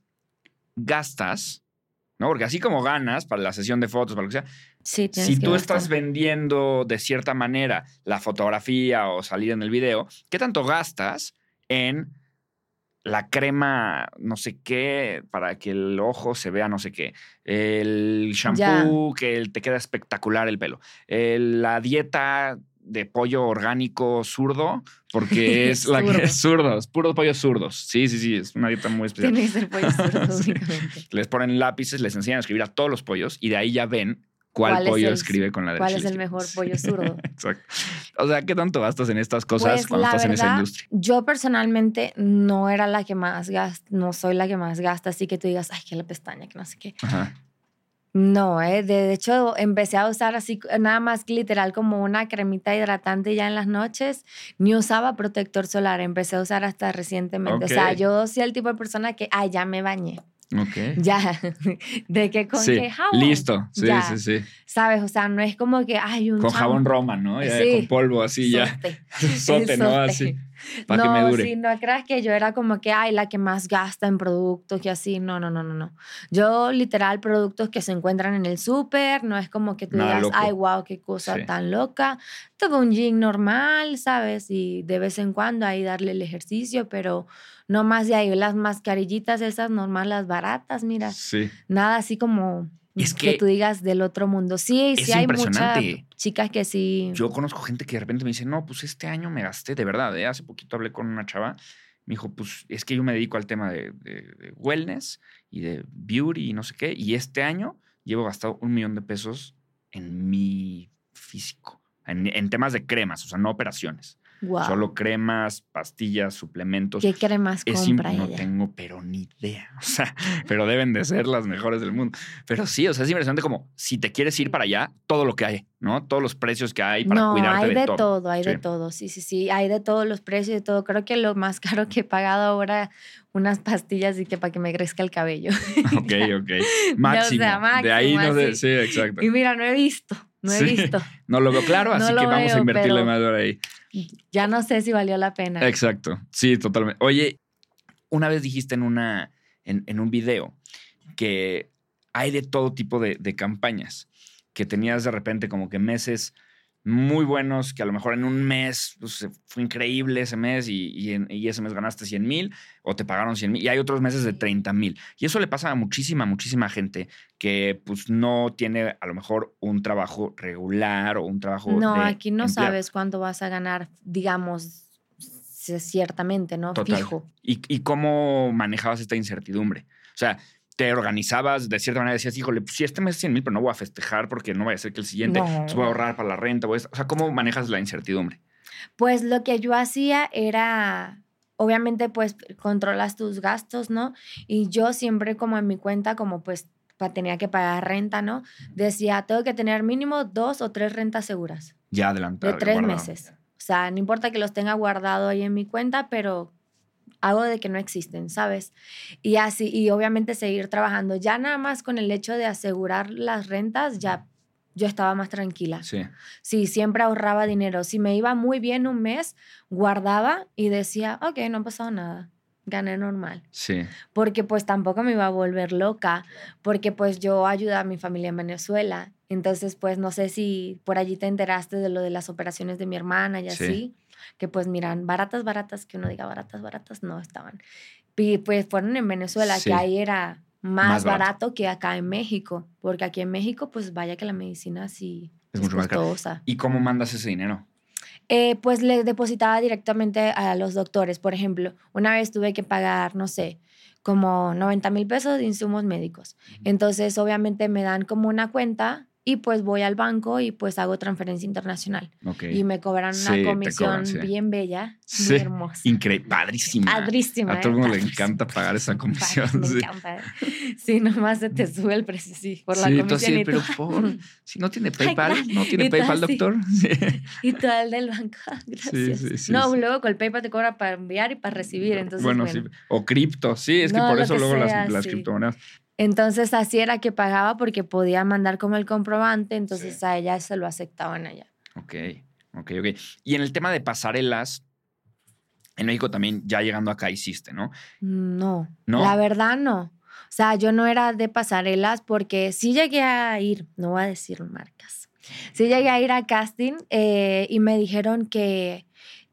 gastas? ¿No? Porque así como ganas para la sesión de fotos, para lo que sea, Sí, si tú estás vendiendo de cierta manera la fotografía o salir en el video, ¿qué tanto gastas en la crema no sé qué para que el ojo se vea no sé qué? El shampoo que te queda espectacular el pelo. el- la dieta de pollo orgánico zurdo, porque es la que es zurdo, es puro pollo zurdos. Sí, sí, sí, es una dieta muy especial. Tiene que ser pollo zurdo, Sí. Les ponen lápices, les enseñan a escribir a todos los pollos y de ahí ya ven cuál, ¿Cuál es pollo el- escribe con la derecha. ¿Cuál es el mejor pollo zurdo? Exacto. O sea, ¿qué tanto gastas en estas cosas Pues, cuando estás en esa verdad, industria? Yo personalmente no era la que más gasta, no soy la que más gasta, así que tú digas, ay, que la pestaña, que no sé qué. Ajá. No, eh, de hecho empecé a usar así nada más literal como una cremita hidratante ya en las noches. Ni usaba protector solar, empecé a usar hasta recientemente. O sea, yo soy el tipo de persona que, ay, ya me bañé. Ok. Ya, de que con sí, qué jabón. listo. Sí, Ya. sí, sí. ¿Sabes? O sea, no es como que, ay, un Con jabón Roma, ¿no? Ya Sí. con polvo así ya. sote. Sote, El ¿no? sote. Así. Para no, que me dure. sí, no creas que yo era como que, ay, la que más gasta en productos y así. No, no, no, no, no. Yo, literal, productos que se encuentran en el súper, no es como que tú Nada digas, loco. ay, wow, qué cosa Sí. tan loca. Todo un gym normal, ¿sabes? Y de vez en cuando ahí darle el ejercicio, pero no más de ahí. Las mascarillitas esas normales, las baratas, mira, Sí. nada así como Es que, que tú digas del otro mundo. Sí, es sí hay muchas chicas que sí. Yo conozco gente que de repente me dice, no, pues este año me gasté, de verdad, ¿eh? Hace poquito hablé con una chava, me dijo, pues es que yo me dedico al tema de, de- de wellness y de beauty y no sé qué, y este año llevo gastado un millón de pesos en mi físico. en, en temas de cremas, o sea, no operaciones. Wow. Solo cremas, pastillas, suplementos. ¿Qué cremas Es compra no tengo, pero ni idea. O sea, pero deben de ser las mejores del mundo. Pero sí, o sea, es impresionante como si te quieres ir para allá, todo lo que hay, ¿no? Todos los precios que hay para no, cuidarte hay de, de todo. todo, hay de todo, sí, sí, sí, hay de todos los precios y de todo. Creo que lo más caro que he pagado ahora, unas pastillas y que para que me crezca el cabello. Ok, ok. Máximo. De ahí no máximo, sé. Sí, exacto. Y mira, no he visto, no he Sí. visto. No lo veo claro, No así que vamos a invertirle pero- más por ahí. Ya no sé si valió la pena. Exacto. Sí, totalmente. Oye, una vez dijiste en, una, en, en un video que hay de todo tipo de, de campañas, que tenías de repente como que meses muy buenos, que a lo mejor en un mes pues, fue increíble ese mes y, y en- y ese mes ganaste 100 mil o te pagaron 100 mil y hay otros meses de 30 mil. Y eso le pasa a muchísima, muchísima gente que pues no tiene a lo mejor un trabajo regular o un trabajo... No, de aquí no empleado. sabes cuánto vas a ganar, digamos, ciertamente, ¿no? Total. Fijo. ¿Y, y cómo manejabas esta incertidumbre? O sea, te organizabas de cierta manera, decías, híjole, pues sí, este mes es 100 mil, pero no voy a festejar porque no vaya a ser que el siguiente, No. voy a ahorrar para la renta. voy a- O sea, ¿cómo manejas la incertidumbre? Pues lo que yo hacía era, obviamente, pues controlas tus gastos, ¿no? Y yo siempre como en mi cuenta, como pues tenía que pagar renta, ¿no? Decía, tengo que tener mínimo dos o tres rentas seguras Ya adelantado. de tres guardado. meses. O sea, no importa que los tenga guardado ahí en mi cuenta, pero hago de que no existen, ¿sabes? Y así, y obviamente seguir trabajando. Ya nada más con el hecho de asegurar las rentas, ya yo estaba más tranquila. Sí, Sí, siempre ahorraba dinero. Si me iba muy bien un mes, guardaba y decía, ok, no ha pasado nada, gané normal. sí. Porque pues tampoco me iba a volver loca, porque pues yo ayudo a mi familia en Venezuela. Entonces, pues no sé si por allí te enteraste de lo de las operaciones de mi hermana y Sí. así, que pues miran, baratas, baratas, que uno diga baratas, baratas, no estaban. Y pues fueron en Venezuela, Sí. que ahí era más, Más barato. barato. que acá en México, porque aquí en México pues vaya que la medicina sí Es es, mucho más cara. costosa. ¿Y cómo mandas ese dinero? Eh, pues le depositaba directamente a los doctores. Por ejemplo, una vez tuve que pagar, no sé, como 90 mil pesos de insumos médicos. Entonces, obviamente me dan como una cuenta y pues voy al banco y pues hago transferencia internacional. Ok. Y me cobran una comisión cobran, sí. bien bella, Sí, muy hermosa. Increíble, padrísima. Padrísima. A todo el mundo le encanta pagar esa comisión. Me sí. encanta. Sí, nomás se te sube el precio, sí, por la comisión. así, y, pero por, si no tiene PayPal, no tiene PayPal, doctor. Sí. y tú al del banco, gracias. sí, sí, no, luego con el PayPal te cobra para enviar y para recibir. Entonces, bueno, bueno, sí. O cripto, sí, es que No, por eso que luego sea, las, las criptomonedas. Entonces así era que pagaba porque podía mandar como el comprobante, entonces Sí. a ella se lo aceptaban allá. Ok, ok, ok. Y en el tema de pasarelas, en México también, ya llegando acá hiciste, ¿no? No, ¿No? la verdad no. O sea, yo no era de pasarelas porque sí llegué a ir, no voy a decir marcas, sí llegué a ir a casting eh, y me dijeron que,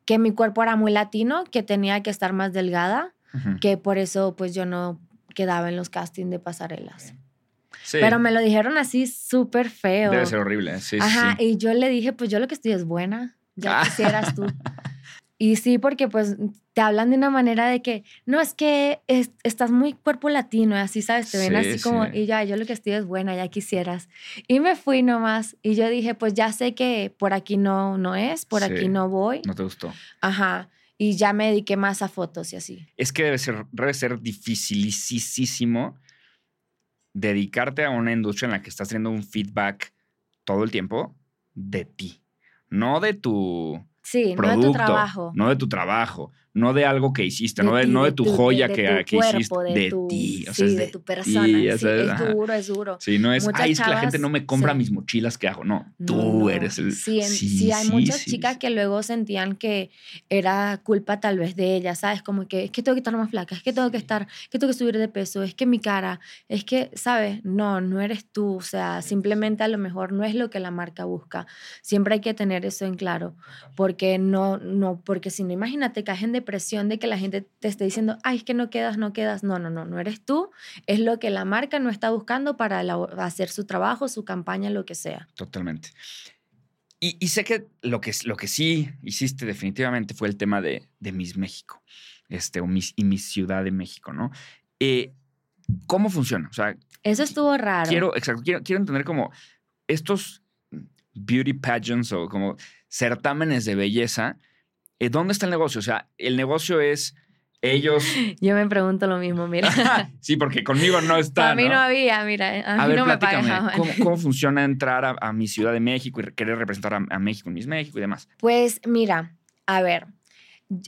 que mi cuerpo era muy latino, que tenía que estar más delgada, que por eso pues yo no quedaba en los castings de pasarelas. Sí, Pero me lo dijeron así súper feo. debe ser horrible. Sí, sí, Ajá, sí. y yo le dije, pues yo lo que estoy es buena, ya Ah. quisieras tú. Y sí, porque pues te hablan de una manera de que, no, es que es- estás muy cuerpo latino, así, ¿sabes? Te ven Sí, así como, sí. y ya, yo lo que estoy es buena, ya quisieras. Y me fui nomás, y yo dije, pues ya sé que por aquí no, no es, por Sí. aquí no voy. No te gustó. Ajá, y ya me dediqué más a fotos y así. Es que debe ser, debe ser dificilísimo dedicarte a una industria en la que estás teniendo un feedback todo el tiempo de ti, no de tu Sí, producto, no de tu trabajo. no de tu trabajo, no de algo que hiciste, De no, de, no de de tu de- joya de que, tu que hiciste, cuerpo, de, tu- ti. O sea, sí, es de de tu persona. ti, sí, o sea, es ajá. duro, es duro. Sí, no es, Muchas ay, es que la gente no me compra sí. mis mochilas que hago. No, tú No, eres el. Sí, en- sí, hay muchas chicas que luego sentían que era culpa tal vez de ellas, ¿sabes? Como que es que tengo que estar más flaca, es que tengo que estar, es que tengo que subir de peso, es que mi cara, es que, ¿sabes? No, no eres tú, o sea, simplemente a lo mejor no es lo que la marca busca. Siempre hay que tener eso en claro, porque no, no, porque si no, imagínate, caes en depresión de que la gente te esté diciendo, ay, es que no quedas, no quedas. No, no, no, no eres tú, es lo que la marca no está buscando para elabo- hacer su trabajo, su campaña, lo que sea. Totalmente. Y, y sé que lo, que lo que sí hiciste definitivamente fue el tema de, de Miss México este, o Miss, y Miss Ciudad de México, ¿no? Eh, ¿Cómo funciona? O sea, Eso estuvo raro. quiero, exacto, quiero, quiero entender como estos beauty pageants o como certámenes de belleza, ¿dónde está el negocio? O sea, el negocio es ellos. Yo me pregunto lo mismo, mira. sí, porque conmigo no está. A mí no, había, mira. A, mí no me pagaban. ¿cómo, ¿cómo, funciona entrar a, mi Ciudad de México y querer representar a, México en Miss México y demás? Pues mira, a ver.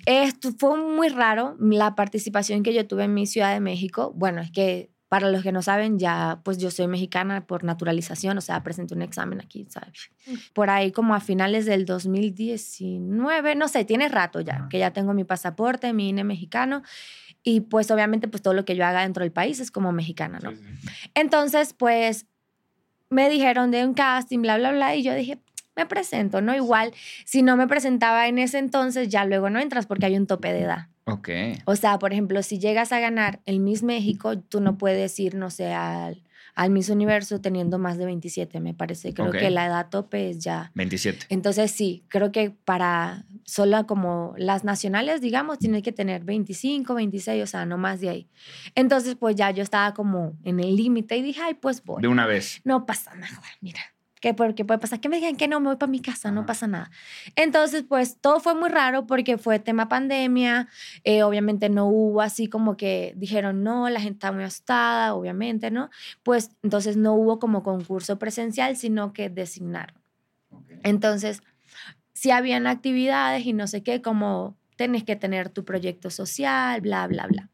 Esto fue muy raro la participación que yo tuve en mi Ciudad de México. Bueno, es que para los que no saben, ya pues yo soy mexicana por naturalización, o sea, presenté un examen aquí, ¿sabes? Mm. Por ahí como a finales del 2019, no sé, tiene rato ya, que ya tengo mi pasaporte, mi INE mexicano y pues obviamente pues todo lo que yo haga dentro del país es como mexicana, ¿no? Entonces pues me dijeron de un casting, bla, bla, bla, y yo dije, me presento, ¿no? Igual, si no me presentaba en ese entonces, ya luego no entras porque hay un tope de edad. Ok. O sea, por ejemplo, si llegas a ganar el Miss México, tú no puedes ir, no sé, al, al Miss Universo teniendo más de 27, me parece. Creo que la edad tope es ya... 27. Entonces sí, creo que para solo como las nacionales, digamos, tienes que tener 25, 26, o sea, no más de ahí. Entonces, pues ya yo estaba como en el límite y dije, ay, pues voy. De una vez. No pasa nada, mira que porque puede pasar que me digan que no, me voy para mi casa, no pasa nada. Entonces, pues todo fue muy raro porque fue tema pandemia, eh, obviamente no hubo así como que dijeron, no, la gente está muy asustada, obviamente, ¿no? Pues entonces no hubo como concurso presencial, sino que designaron. Entonces, sí habían actividades y no sé qué, como tenés que tener tu proyecto social, bla, bla, bla.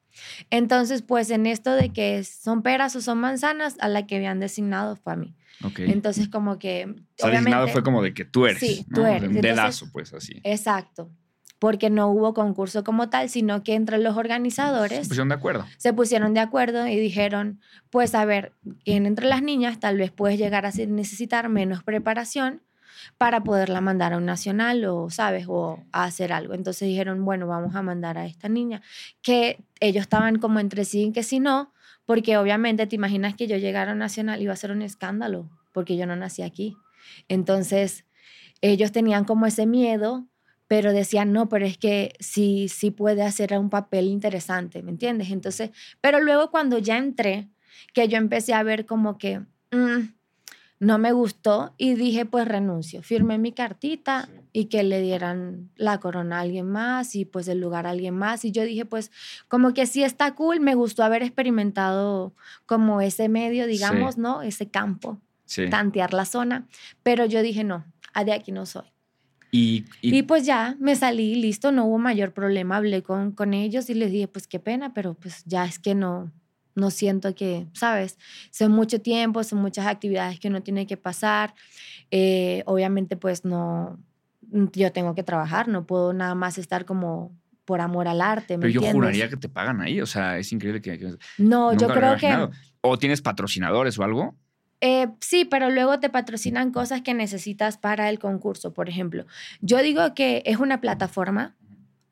Entonces, pues en esto de que son peras o son manzanas, a la que habían designado fue a mí. Entonces, como que. O sea, fue como de que tú eres. Sí, tú eres. Un dedazo, pues así. Exacto. Porque no hubo concurso como tal, sino que entre los organizadores. Se pusieron de acuerdo. Se pusieron de acuerdo y dijeron: Pues a ver, entre las niñas tal vez puedes llegar a necesitar menos preparación para poderla mandar a un nacional o, ¿sabes? O a hacer algo. Entonces dijeron, bueno, vamos a mandar a esta niña, que ellos estaban como entre sí en que si no, porque obviamente te imaginas que yo llegara a Nacional iba a ser un escándalo, porque yo no nací aquí. Entonces, ellos tenían como ese miedo, pero decían, no, pero es que sí, sí puede hacer un papel interesante, ¿me entiendes? Entonces, pero luego cuando ya entré, que yo empecé a ver como que, mm, no me gustó y dije, pues renuncio. Firmé mi cartita y que le dieran la corona a alguien más y pues el lugar a alguien más. Y yo dije, pues como que sí está cool, me gustó haber experimentado como ese medio, digamos, ¿no? Ese campo, tantear la zona. Pero yo dije, no, de aquí no soy. Y, y, pues ya me salí, listo, no hubo mayor problema, hablé con, con ellos y les dije, pues qué pena, pero pues ya es que no, no siento que, ¿sabes? Son mucho tiempo, son muchas actividades que uno tiene que pasar. Eh, obviamente, pues no, yo tengo que trabajar, no puedo nada más estar como por amor al arte. Pero yo juraría que te pagan ahí, o sea, es increíble que... no, yo creo que... ¿O tienes patrocinadores o algo? Eh, sí, pero luego te patrocinan cosas que necesitas para el concurso, por ejemplo. Yo digo que es una plataforma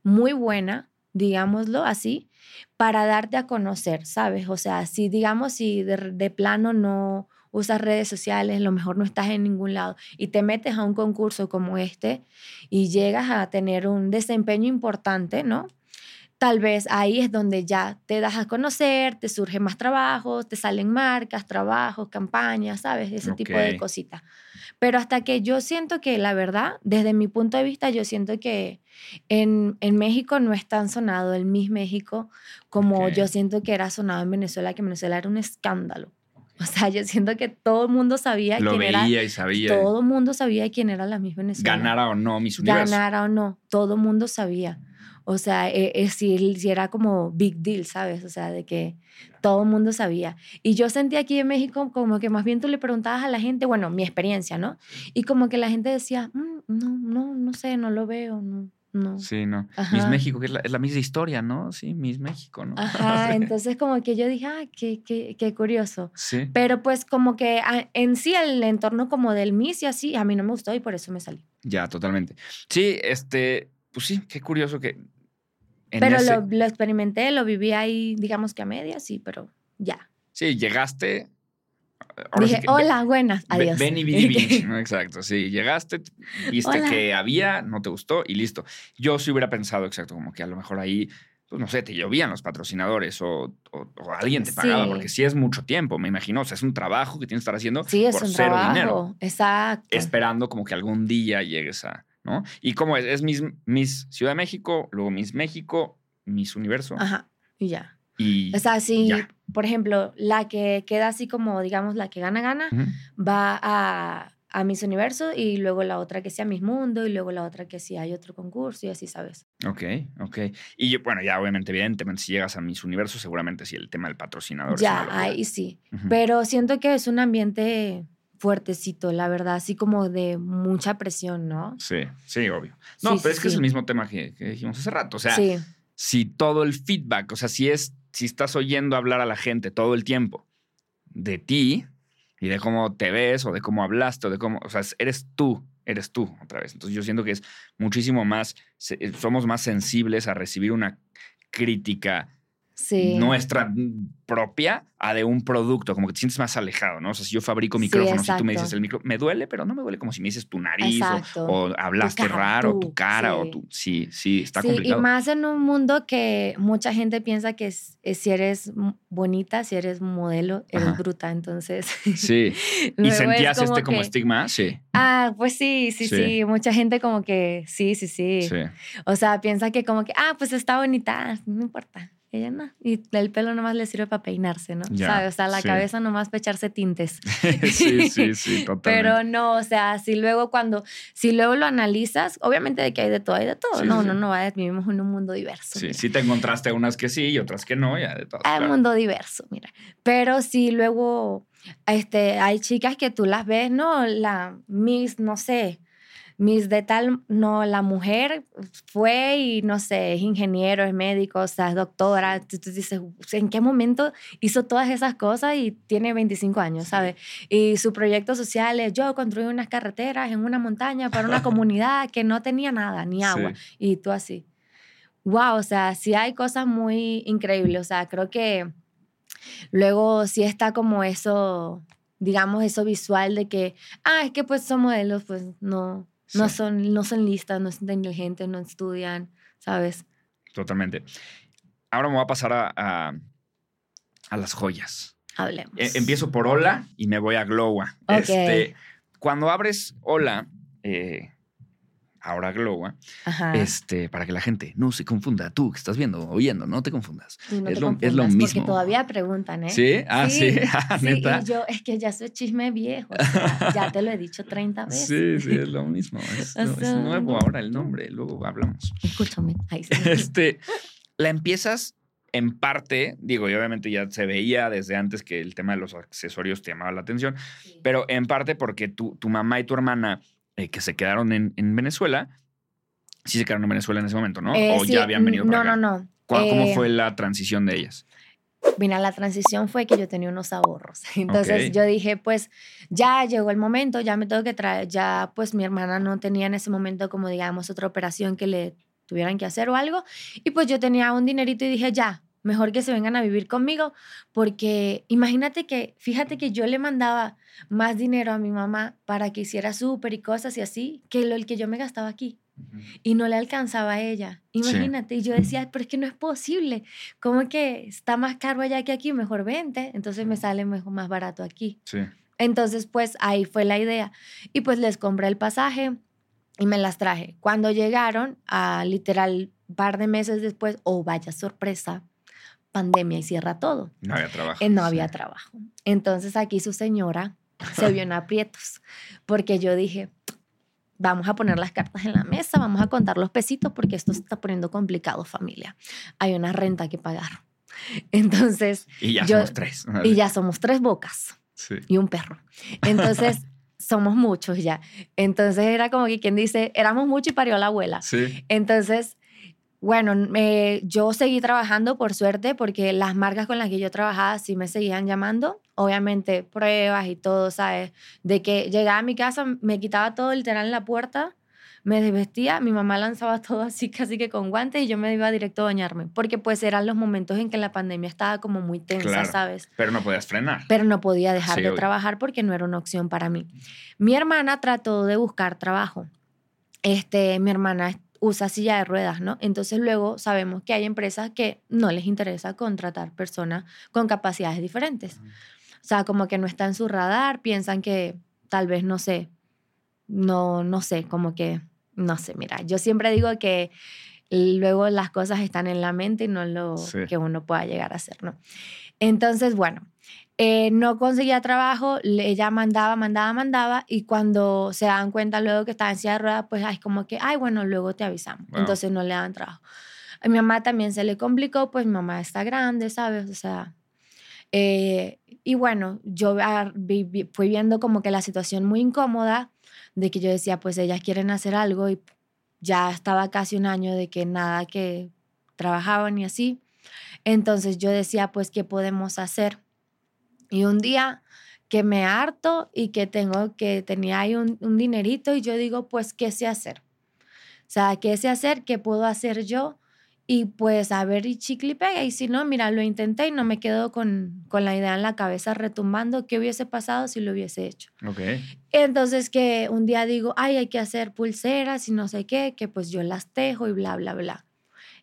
muy buena, digámoslo así, para darte a conocer, ¿sabes? O sea, si digamos, si de, plano no usas redes sociales, lo mejor no estás en ningún lado y te metes a un concurso como este y llegas a tener un desempeño importante, ¿no? Tal vez ahí es donde ya te das a conocer, te surgen más trabajos, te salen marcas, trabajos, campañas, ¿sabes? Ese tipo de cositas. Pero hasta que yo siento que la verdad, desde mi punto de vista, yo siento que en, en México no es tan sonado el Miss México como yo siento que era sonado en Venezuela, que Venezuela era un escándalo. O sea, yo siento que todo el mundo sabía Lo quién veía era. y sabía. Todo el mundo sabía quién era la Miss Venezuela. Ganara o no Miss Universo. Ganara o no, todo el mundo sabía. O sea, es, e, si, si, era como big deal, ¿sabes? O sea, de que todo el mundo sabía. Y yo sentí aquí en México como que más bien tú le preguntabas a la gente, bueno, mi experiencia, ¿no? Y como que la gente decía, mm, no, no, no sé, no lo veo, no. No. Sí, no. Miss México, que es la, es la, misma historia, ¿no? Sí, Miss México, ¿no? Ajá, entonces como que yo dije, ah, qué, qué, qué curioso. Sí. Pero pues como que ah, en sí el entorno como del Miss y así, a mí no me gustó y por eso me salí. Ya, totalmente. Sí, este, pues sí, qué curioso que pero lo, experimenté, lo viví ahí, digamos que a medias, sí, pero ya. Sí, llegaste. Dije, hola, buenas, adiós. Ven y viví, exacto, sí. Llegaste, viste que había, no te gustó y listo. Yo sí hubiera pensado, exacto, como que a lo mejor ahí pues no sé, te llovían los patrocinadores o, o- o alguien te pagaba, Sí. porque sí es mucho tiempo, me imagino. O sea, es un trabajo que tienes que estar haciendo Sí, es por un cero trabajo. dinero, Exacto. esperando como que algún día llegues a, ¿no? Y como es, es Miss, Miss Ciudad de México, luego Miss México, Miss Universo Ajá, y ya. y... O sea, si, ya. por ejemplo, la que queda así como, digamos, la que gana, gana, va a, a Miss Universo y luego la otra que sea Miss Mundo y luego la otra que si hay otro concurso y así, ¿sabes? Ok, ok. Y yo, bueno, ya obviamente, evidentemente, si llegas a Miss Universo, seguramente sí el tema del patrocinador. ya, ahí sí. Pero siento que es un ambiente fuertecito, la verdad, así como de mucha presión, ¿no? Sí, sí, obvio. No, Sí, pero sí, es que es el mismo tema que, que dijimos hace rato. O sea, si todo el feedback, o sea, si es, si estás oyendo hablar a la gente todo el tiempo de ti y de cómo te ves o de cómo hablaste o de cómo, o sea, eres tú, eres tú otra vez. Entonces yo siento que es muchísimo más, somos más sensibles a recibir una crítica sí. nuestra propia a de un producto, como que te sientes más alejado, ¿no? O sea, si yo fabrico Sí, micrófonos y tú me dices el micro, me duele, pero no me duele como si me dices tu nariz o- o, hablaste cara, raro, tu tú, cara o sí. tu... Sí, sí, está sí, complicado. y más en un mundo que mucha gente piensa que es- es si eres bonita, si eres modelo, eres Ajá. bruta, entonces... Sí. ¿Y luego es sentías este como que- estigma? Sí. Ah, pues sí, sí, Sí. sí, mucha gente como que, sí, sí, sí, Sí. O sea, piensa que como que, ah, pues está bonita, no importa. Ella no. Y el pelo nomás le sirve para peinarse, ¿no? Ya. O sea, la sí. cabeza nomás para echarse tintes. sí, sí, sí, totalmente. Pero no, o sea, si luego cuando, si luego lo analizas, obviamente de que hay de todo, hay de todo. Sí, no, sí. no, no, va, vivimos en un mundo diverso. Sí, mira. sí te encontraste unas que sí y otras que no, ya de todas. Hay un claro. mundo diverso, mira. Pero si luego este, hay chicas que tú las ves, ¿no? La Miss, no sé, Miss de tal, no, la mujer fue y no sé, es ingeniero, es médico, o sea, es doctora. Tú, tú dices, ¿en qué momento hizo todas esas cosas y tiene 25 años, Sí. ¿sabes? Y su proyecto social es, yo construí unas carreteras en una montaña para una comunidad que no tenía nada, ni agua. Sí. Y tú así. Wow, o sea, sí hay cosas muy increíbles. O sea, creo que luego sí está como eso, digamos, eso visual de que, ah, es que pues son modelos, pues no, no, son, no son listas, no son inteligentes, no estudian, ¿sabes? Totalmente. Ahora me voy a pasar a, a, a las joyas. Hablemos. Eh, empiezo por Hola y me voy a Glowa. Este, cuando abres Hola, eh, ahora Glowa, Ajá. este, para que la gente no se confunda. Tú que estás viendo, oyendo, no te confundas. No es te lo- es lo confundas, mismo. Porque todavía preguntan, ¿eh? ¿Sí? Ah, sí. Ah, sí, ¿Neta? y yo, es que ya soy chisme viejo. o sea, ya te lo he dicho 30 veces. Sí, sí, es lo mismo. Es, nuevo ahora el nombre, luego hablamos. Escúchame. Ahí sí. Este, la empiezas en parte, digo, y obviamente ya se veía desde antes que el tema de los accesorios te llamaba la atención, pero en parte porque tu, tu mamá y tu hermana, eh, que se quedaron en, en Venezuela, sí se quedaron en Venezuela en ese momento, ¿no? Eh, o sí, ya habían venido No, para acá. no, no. ¿Cuál- ¿Cómo Eh, fue la transición de ellas? Mira, la transición fue que yo tenía unos ahorros. Entonces Ok. yo dije, pues ya llegó el momento, ya me tengo que traer, ya pues mi hermana no tenía en ese momento como digamos otra operación que le tuvieran que hacer o algo. Y pues yo tenía un dinerito y dije, ya, mejor que se vengan a vivir conmigo, porque imagínate que, fíjate que yo le mandaba más dinero a mi mamá para que hiciera súper y cosas y así, que lo el que yo me gastaba aquí y no le alcanzaba a ella. Imagínate. Y yo decía, pero es que no es posible. ¿Cómo que está más caro allá que aquí? Mejor vente. Entonces me sale mejor, más barato aquí. Sí. Entonces, pues ahí fue la idea. Y pues les compré el pasaje y me las traje. Cuando llegaron, a literal, un par de meses después, oh, vaya sorpresa, pandemia y cierra todo. No había trabajo. Eh, no había trabajo. Entonces aquí su señora se vio en aprietos, porque yo dije, vamos a poner las cartas en la mesa, vamos a contar los pesitos, porque esto se está poniendo complicado, familia. Hay una renta que pagar. Entonces, Y ya yo- somos tres. y ya somos tres bocas Sí. y un perro. Entonces, somos muchos ya. Entonces era como que quien dice, éramos muchos y parió la abuela. Sí. Entonces, bueno, me- yo seguí trabajando por suerte porque las marcas con las que yo trabajaba sí me seguían llamando. Obviamente pruebas y todo, ¿sabes? De que llegaba a mi casa, me quitaba todo literal en la puerta, me desvestía, mi mamá lanzaba todo así casi que con guantes y yo me iba directo a bañarme. Porque pues eran los momentos en que la pandemia estaba como muy tensa, Claro. ¿sabes? Pero no podías frenar. pero no podía dejar Sí, de obvio. trabajar porque no era una opción para mí. Mi hermana trató de buscar trabajo. Este, mi hermana usa silla de ruedas, ¿no? Entonces luego sabemos que hay empresas que no les interesa contratar personas con capacidades diferentes. O sea, como que no está en su radar, piensan que tal vez, no sé, no, no sé, como que, no sé, mira, yo siempre digo que luego las cosas están en la mente y no lo que uno pueda llegar a hacer, ¿no? Entonces, bueno, eh, no conseguía trabajo, ella mandaba, mandaba, mandaba, y cuando se dan cuenta luego que estaba en silla de ruedas, pues es como que, ay, bueno, luego te avisamos. Entonces no le dan trabajo. A mi mamá también se le complicó, pues mi mamá está grande, ¿sabes? O sea, eh, y bueno, yo fui viendo como que la situación muy incómoda, de que yo decía, pues ellas quieren hacer algo y ya estaba casi un año de que nada que trabajaban y así. Entonces yo decía, pues, ¿qué podemos hacer? Y un día que me harto y que tengo que tenía ahí un, un dinerito y yo digo, pues, ¿qué sé hacer? O sea, ¿qué sé hacer? ¿Qué puedo hacer yo? Y pues a ver, y chicle y pega. Y si no, mira, lo intenté y no me quedo con, con la idea en la cabeza retumbando qué hubiese pasado si lo hubiese hecho. Ok. Entonces que un día digo, ay, hay que hacer pulseras y no sé qué, que pues yo las tejo y bla, bla, bla.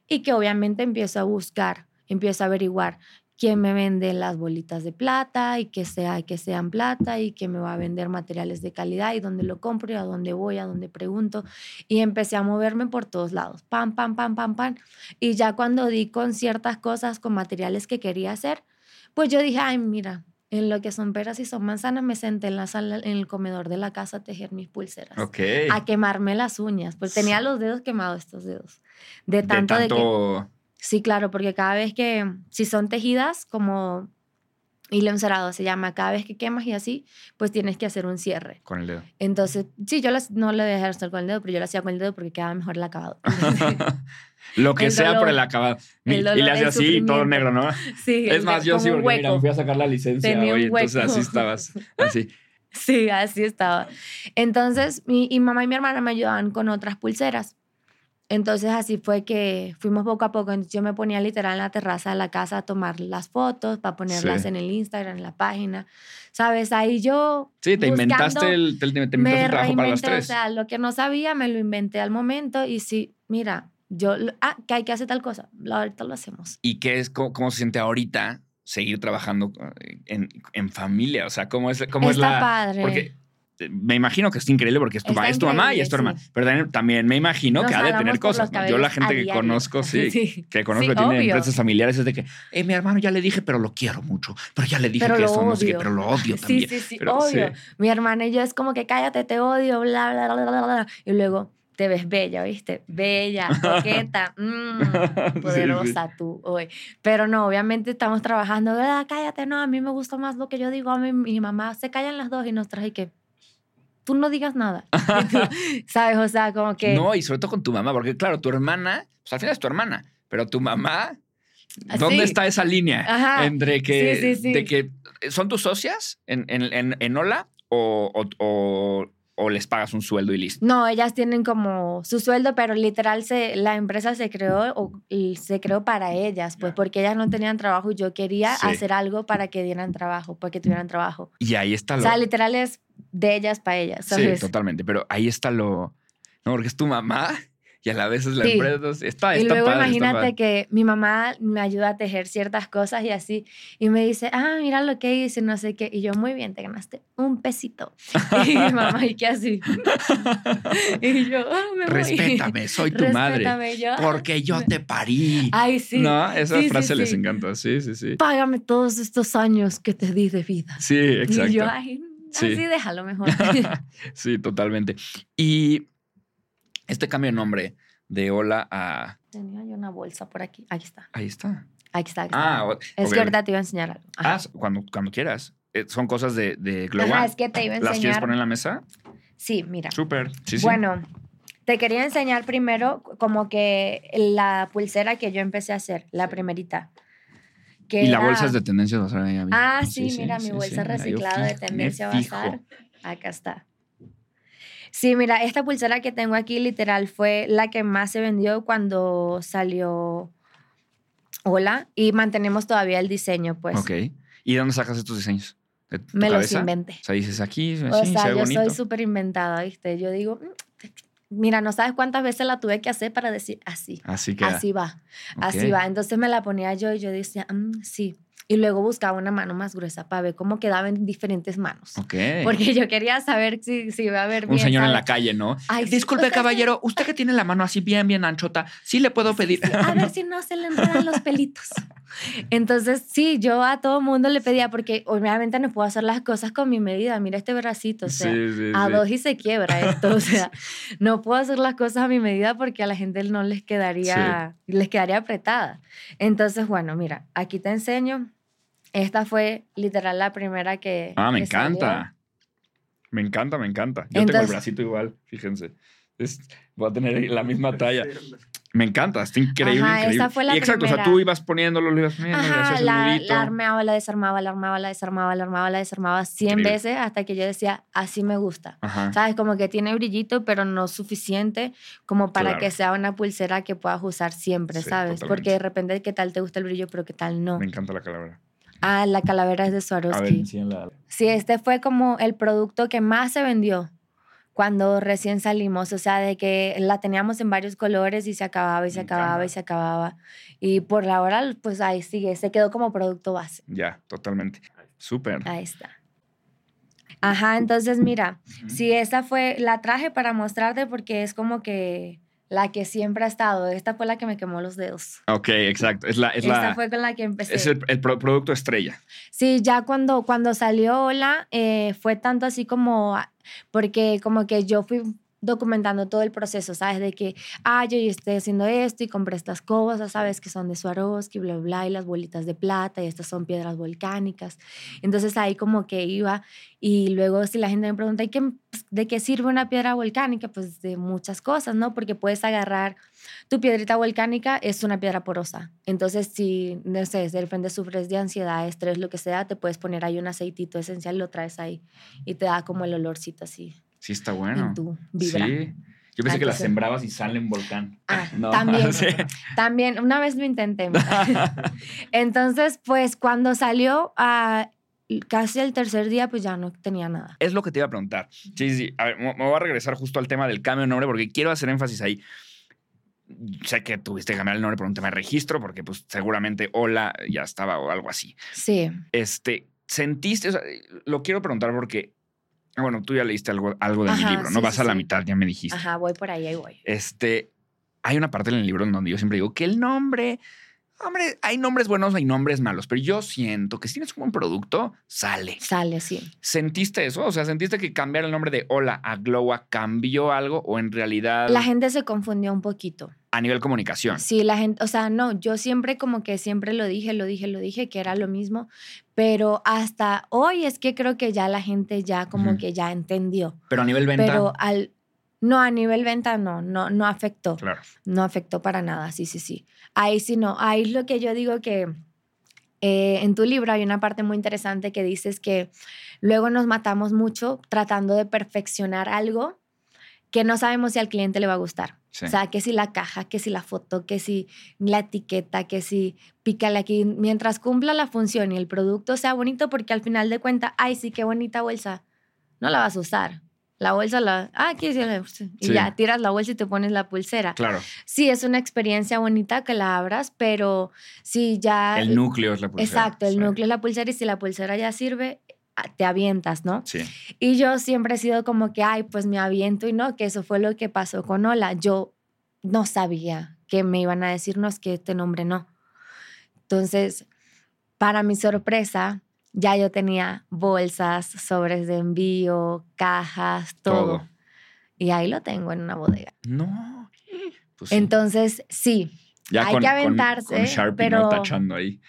Y que obviamente empiezo a buscar, empiezo a averiguar quién me vende las bolitas de plata y que sea que sean plata y que me va a vender materiales de calidad y dónde lo compro y a dónde voy, a dónde pregunto y empecé a moverme por todos lados, pam pam pam pam pam y ya cuando di con ciertas cosas con materiales que quería hacer, pues yo dije, "Ay, mira, en lo que son peras y son manzanas, me senté en la sala, en el comedor de la casa a tejer mis pulseras. A quemarme las uñas, pues tenía los dedos quemados estos dedos. De tanto de, que Sí, claro, porque cada vez que, si son tejidas como hilo encerado se llama, cada vez que quemas y así, pues tienes que hacer un cierre. Con el dedo. Entonces, sí, yo las, no lo dejé hacer con el dedo, pero yo lo hacía con el dedo porque quedaba mejor el acabado. lo que sea por el acabado. y le hacía así, todo negro, ¿no? Sí. Es más, yo sí, porque mira, me fui a sacar la licencia hoy, entonces así estabas, así. Sí, así estaba. Entonces, mi y mamá y mi hermana me ayudaban con otras pulseras. Entonces así fue que fuimos poco a poco. yo me ponía literal en la terraza de la casa a tomar las fotos para ponerlas en el Instagram, en la página. ¿Sabes? Ahí yo... Sí, te inventaste el, te, inventaste el trabajo para las tres. O sea, lo que no sabía me lo inventé al momento y sí, mira, yo... Ah, que hay que hacer tal cosa. Ahorita lo hacemos. ¿Y qué es, cómo, se siente ahorita seguir trabajando eh, en, en, familia? O sea, ¿cómo es, cómo Está es la... padre. Porque me imagino que es increíble porque es tu, es tu mamá y es tu hermana. Pero también, me imagino que ha de tener cosas. Yo la gente que conozco, sí, que conozco que tiene empresas familiares es de que, eh, mi hermano ya le dije, pero lo quiero mucho. Pero ya le dije que eso no sé qué, pero lo odio también. Sí, sí, sí, odio. Mi hermana y yo es como que cállate, te odio, bla, bla, bla, bla, bla. Y luego te ves bella, ¿viste? Bella, coqueta, mmm, poderosa tú hoy. Pero no, obviamente estamos trabajando, ah, cállate, no, a mí me gusta más lo que yo digo, a mí, mi mamá se callan las dos y nos trae que tú no digas nada. ¿Sabes? O sea, como que... No, y sobre todo con tu mamá, porque claro, tu hermana, pues al final es tu hermana, pero tu mamá, ¿dónde está esa línea entre que, de que son tus socias en, en, en, Ola o, o o les pagas un sueldo y listo? No, ellas tienen como su sueldo, pero literal se, la empresa se creó o, se creó para ellas, pues porque ellas no tenían trabajo y yo quería hacer algo para que dieran trabajo, para que tuvieran trabajo. Y ahí está lo... O sea, literal es de ellas para ellas. ¿sabes? Sí, totalmente, pero ahí está lo... No, porque es tu mamá y a la vez es la empresa. Está, y luego imagínate que mi mamá me ayuda a tejer ciertas cosas y así, y me dice, ah, mira lo que hice, no sé qué. Y yo, muy bien, te ganaste un pesito. y mi mamá, ¿y qué así? y yo, ah, me voy. Respétame, soy tu madre. Yo. Porque yo te parí. Ay, sí. No, esa frase les encanta. Sí, sí, sí. Págame todos estos años que te di de vida. Sí, exacto. Y yo, ay, así déjalo mejor. sí, totalmente. Y este cambio de nombre de Hola a... Tenía yo una bolsa por aquí. Aquí está. Ahí está. Aquí está. Ah, es que ahorita te iba a enseñar algo. Ah, cuando, cuando quieras. Eh, son cosas de, de Global. Ajá, es que te iba a enseñar. ¿Las quieres poner en la mesa? Sí, mira. Súper. Sí, sí. Bueno, te quería enseñar primero como que la pulsera que yo empecé a hacer, la primerita. y la bolsa es de tendencia bazar. Ah, sí, mira, mi bolsa reciclada de tendencia bazar. Acá está. Sí, mira, esta pulsera que tengo aquí literal fue la que más se vendió cuando salió Hola y mantenemos todavía el diseño, pues. Ok. ¿Y de dónde sacas estos diseños? Me los inventé. O sea, dices aquí, o sea, yo soy súper inventada, ¿viste? Yo digo, mm, mira, no sabes cuántas veces la tuve que hacer para decir así. Así que. Así va, así va. Entonces me la ponía yo y yo decía, "Mm, sí. Y luego buscaba una mano más gruesa para ver cómo quedaba en diferentes manos. Ok. Porque yo quería saber si, si iba a ver Un bien. señor en la ¿sabes? calle, ¿no? Ay, sí. Disculpe, Usted- caballero, usted que tiene la mano así bien, bien anchota, ¿sí le puedo pedir? A ver si no se le enredan los pelitos. Entonces, sí, yo a todo mundo le pedía, porque obviamente no puedo hacer las cosas con mi medida. Mira este bracito, o sea, Sí, sí, a sí. dos y se quiebra esto. O sea, no puedo hacer las cosas a mi medida porque a la gente no les quedaría, les quedaría apretada. Entonces, bueno, mira, aquí te enseño. Esta fue literal la primera que. Ah, me que salió. encanta. Me encanta, me encanta. Yo tengo el Entonces- bracito igual, fíjense. Es- voy a tener la misma talla. Me encanta, está increíble, Ajá, increíble. esa fue la y exacto, o sea, primera. tú ibas poniéndolo, lo ibas poniendo, Ajá, la, la armeaba, la desarmaba, la armaba, la desarmaba, la armaba, la desarmaba 100 Increíble. veces hasta que yo decía, así me gusta. Ajá. ¿Sabes? Como que tiene brillito, pero no suficiente como para Claro. que sea una pulsera que puedas usar siempre, Sí, ¿sabes? totalmente. Porque de repente, ¿qué tal te gusta el brillo, pero qué tal no? Me encanta la calavera. Ah, la calavera es de ver, Swarovski. enséñala. Sí, este fue como el producto que más se vendió cuando recién salimos, o sea, de que la teníamos en varios colores y se acababa y se acababa y se acababa. Y por la hora, pues ahí sigue, se quedó como producto base. Ya, totalmente. Súper. Ahí está. Ajá, entonces mira, sí, esa fue, la traje para mostrarte porque es como que la que siempre ha estado. Esta fue la que me quemó los dedos. Ok, exacto. Es la, es Esta la, fue con la que empecé. es el, el pro- producto estrella. Sí, ya cuando, cuando salió Hola, eh, fue tanto así como, porque como que yo fui documentando todo el proceso, ¿sabes? De que, ah, yo estoy haciendo esto y compré estas cosas, ¿sabes? Que son de Swarovski, bla, bla, y las bolitas de plata, y estas son piedras volcánicas. Entonces ahí como que iba, y luego si la gente me pregunta, ¿y qué, de qué sirve una piedra volcánica? Pues de muchas cosas, ¿no? Porque puedes agarrar tu piedrita volcánica, es una piedra porosa. Entonces, si, no sé, de repente sufres de ansiedad, estrés, lo que sea, te puedes poner ahí un aceitito esencial, lo traes ahí, y te da como el olorcito así Sí, está bueno. en tu vibra. Sí. Yo pensé que las sembrabas y sale en volcán. Ah, No, también. sí. También, una vez lo intenté. Entonces, pues cuando salió a casi el tercer día, pues ya no tenía nada. Es lo que te iba a preguntar. Sí, sí. A ver, me voy a regresar justo al tema del cambio de nombre porque quiero hacer énfasis ahí. Sé que tuviste que cambiar el nombre por un tema de registro porque pues seguramente hola ya estaba o algo así. Sí, Este, sentiste, o sea, lo quiero preguntar porque, ah, bueno, tú ya leíste algo, algo de mi libro, ¿no? sí, Vas sí, a la sí. mitad, ya me dijiste. ajá, voy por ahí, ahí voy. Este, hay una parte en el libro en donde yo siempre digo que el nombre, hombre, hay nombres buenos, hay nombres malos, pero yo siento que si tienes un buen producto, sale. Sale, sí. ¿Sentiste eso? O sea, ¿sentiste que cambiar el nombre de Hola a Glowa cambió algo o en realidad La gente se confundió un poquito. A nivel comunicación? Sí, la gente, o sea, no, yo siempre como que siempre lo dije, lo dije, lo dije, que era lo mismo, pero hasta hoy es que creo que ya la gente ya como que ya entendió, Pero a nivel venta. pero al, no, a nivel venta no, no, no afectó, Claro. no afectó para nada, sí, sí, sí. Ahí sí no, ahí es lo que yo digo que eh, en tu libro hay una parte muy interesante que dices que luego nos matamos mucho tratando de perfeccionar algo que no sabemos si al cliente le va a gustar. Sí. O sea, que si la caja, que si la foto, que si la etiqueta, que si pícale aquí, mientras cumpla la función y el producto sea bonito, porque al final de cuentas, ay, sí, qué bonita bolsa, no la vas a usar. La bolsa la, ah, aquí sí, la- y ya tiras la bolsa y te pones la pulsera. Claro. Sí, es una experiencia bonita que la abras, pero si ya... El núcleo es la pulsera. Exacto, el Sí. núcleo es la pulsera y si la pulsera ya sirve, te avientas, ¿no? Sí. Y yo siempre he sido como que, ay, pues me aviento y no, que eso fue lo que pasó con Ola. Yo no sabía que me iban a decir, no, es que este nombre no. Entonces, para mi sorpresa, ya yo tenía bolsas, sobres de envío, cajas, todo. Todo. Y ahí lo tengo en una bodega. No. Pues sí. Entonces, sí, Ya hay con, que aventarse, Con, Sharpie, pero- ¿no? Tachando ahí.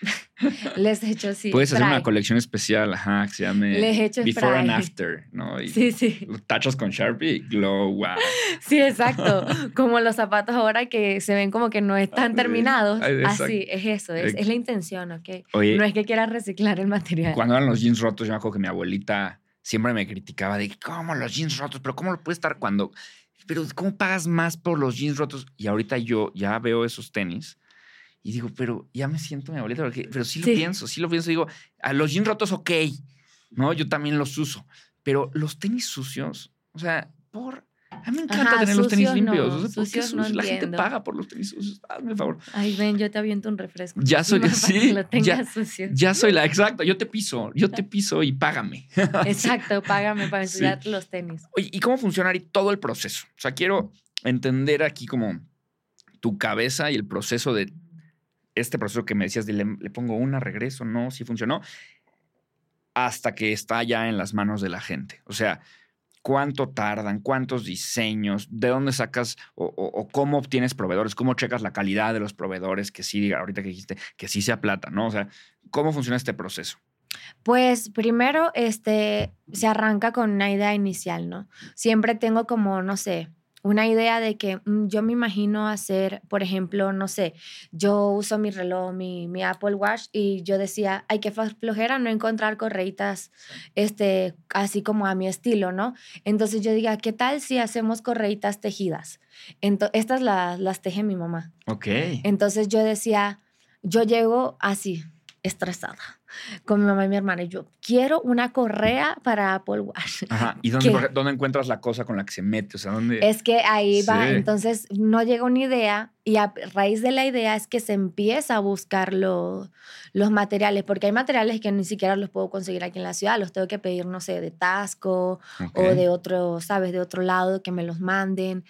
les he hecho sí. Puedes hacer una colección especial, ajá, que se llame Les he hecho Before and. After, ¿no? Y Sí, sí. tachas con Sharpie y glow, wow. Sí, exacto. Como los zapatos ahora que se ven como que no están terminados. exacto. Así, es eso, es, es la intención, ¿ok? Oye, No es que quieras reciclar el material. cuando eran los jeans rotos, yo me acuerdo que mi abuelita siempre me criticaba de cómo los jeans rotos, pero cómo lo puede estar cuando, pero cómo pagas más por los jeans rotos. Y ahorita yo ya veo esos tenis y digo, pero ya me siento mi abuelita, porque- pero sí lo Sí. pienso, sí lo pienso. Digo, a los jeans rotos, ok, no, yo también los uso, pero los tenis sucios, o sea, por A mí me encanta Ajá, tener los tenis sucios no, limpios. O sea, ¿por qué no? La gente paga por los tenis sucios. Hazme el favor. Ay, ven, yo te aviento un refresco. Ya soy- Para sí, lo tengas ya- sucio. Ya soy la exacto. Yo te piso. Yo te piso y págame. Exacto, págame para Sí. ensuciar los tenis. Oye, ¿y cómo funciona todo el proceso? O sea, quiero entender aquí como tu cabeza y el proceso de este proceso que me decías de le, le pongo una, regreso, no, si funcionó, hasta que está ya en las manos de la gente. O sea, ¿cuánto tardan? ¿Cuántos diseños? ¿De dónde sacas o, cómo obtienes proveedores? ¿Cómo checas la calidad de los proveedores? Que sí, ahorita que dijiste, que sí sea plata, ¿no? O sea, ¿cómo funciona este proceso? Pues primero, este, se arranca con una idea inicial, ¿no? Siempre tengo como, no sé, una idea de que mm, yo me imagino hacer, por ejemplo, no sé, yo uso mi reloj, mi, mi Apple Watch y yo decía, ay, qué fa- flojera no encontrar correitas, este, así como a mi estilo, ¿no? Entonces yo diga, ¿qué tal si hacemos correitas tejidas? Ento- estas las, las teje mi mamá. Ok. Entonces yo decía, yo llego así, estresada, con mi mamá y mi hermana, y yo quiero una correa para Apple Watch. Ajá. ¿Y dónde, dónde encuentras la cosa con la que se mete? O sea, ¿dónde? Es que ahí va, Sí. entonces no llega una idea y a raíz de la idea es que se empieza a buscar lo- los materiales, porque hay materiales que ni siquiera los puedo conseguir aquí en la ciudad, los tengo que pedir, no sé, de Tasco Ok. o de otro, ¿sabes? De otro lado que me los manden.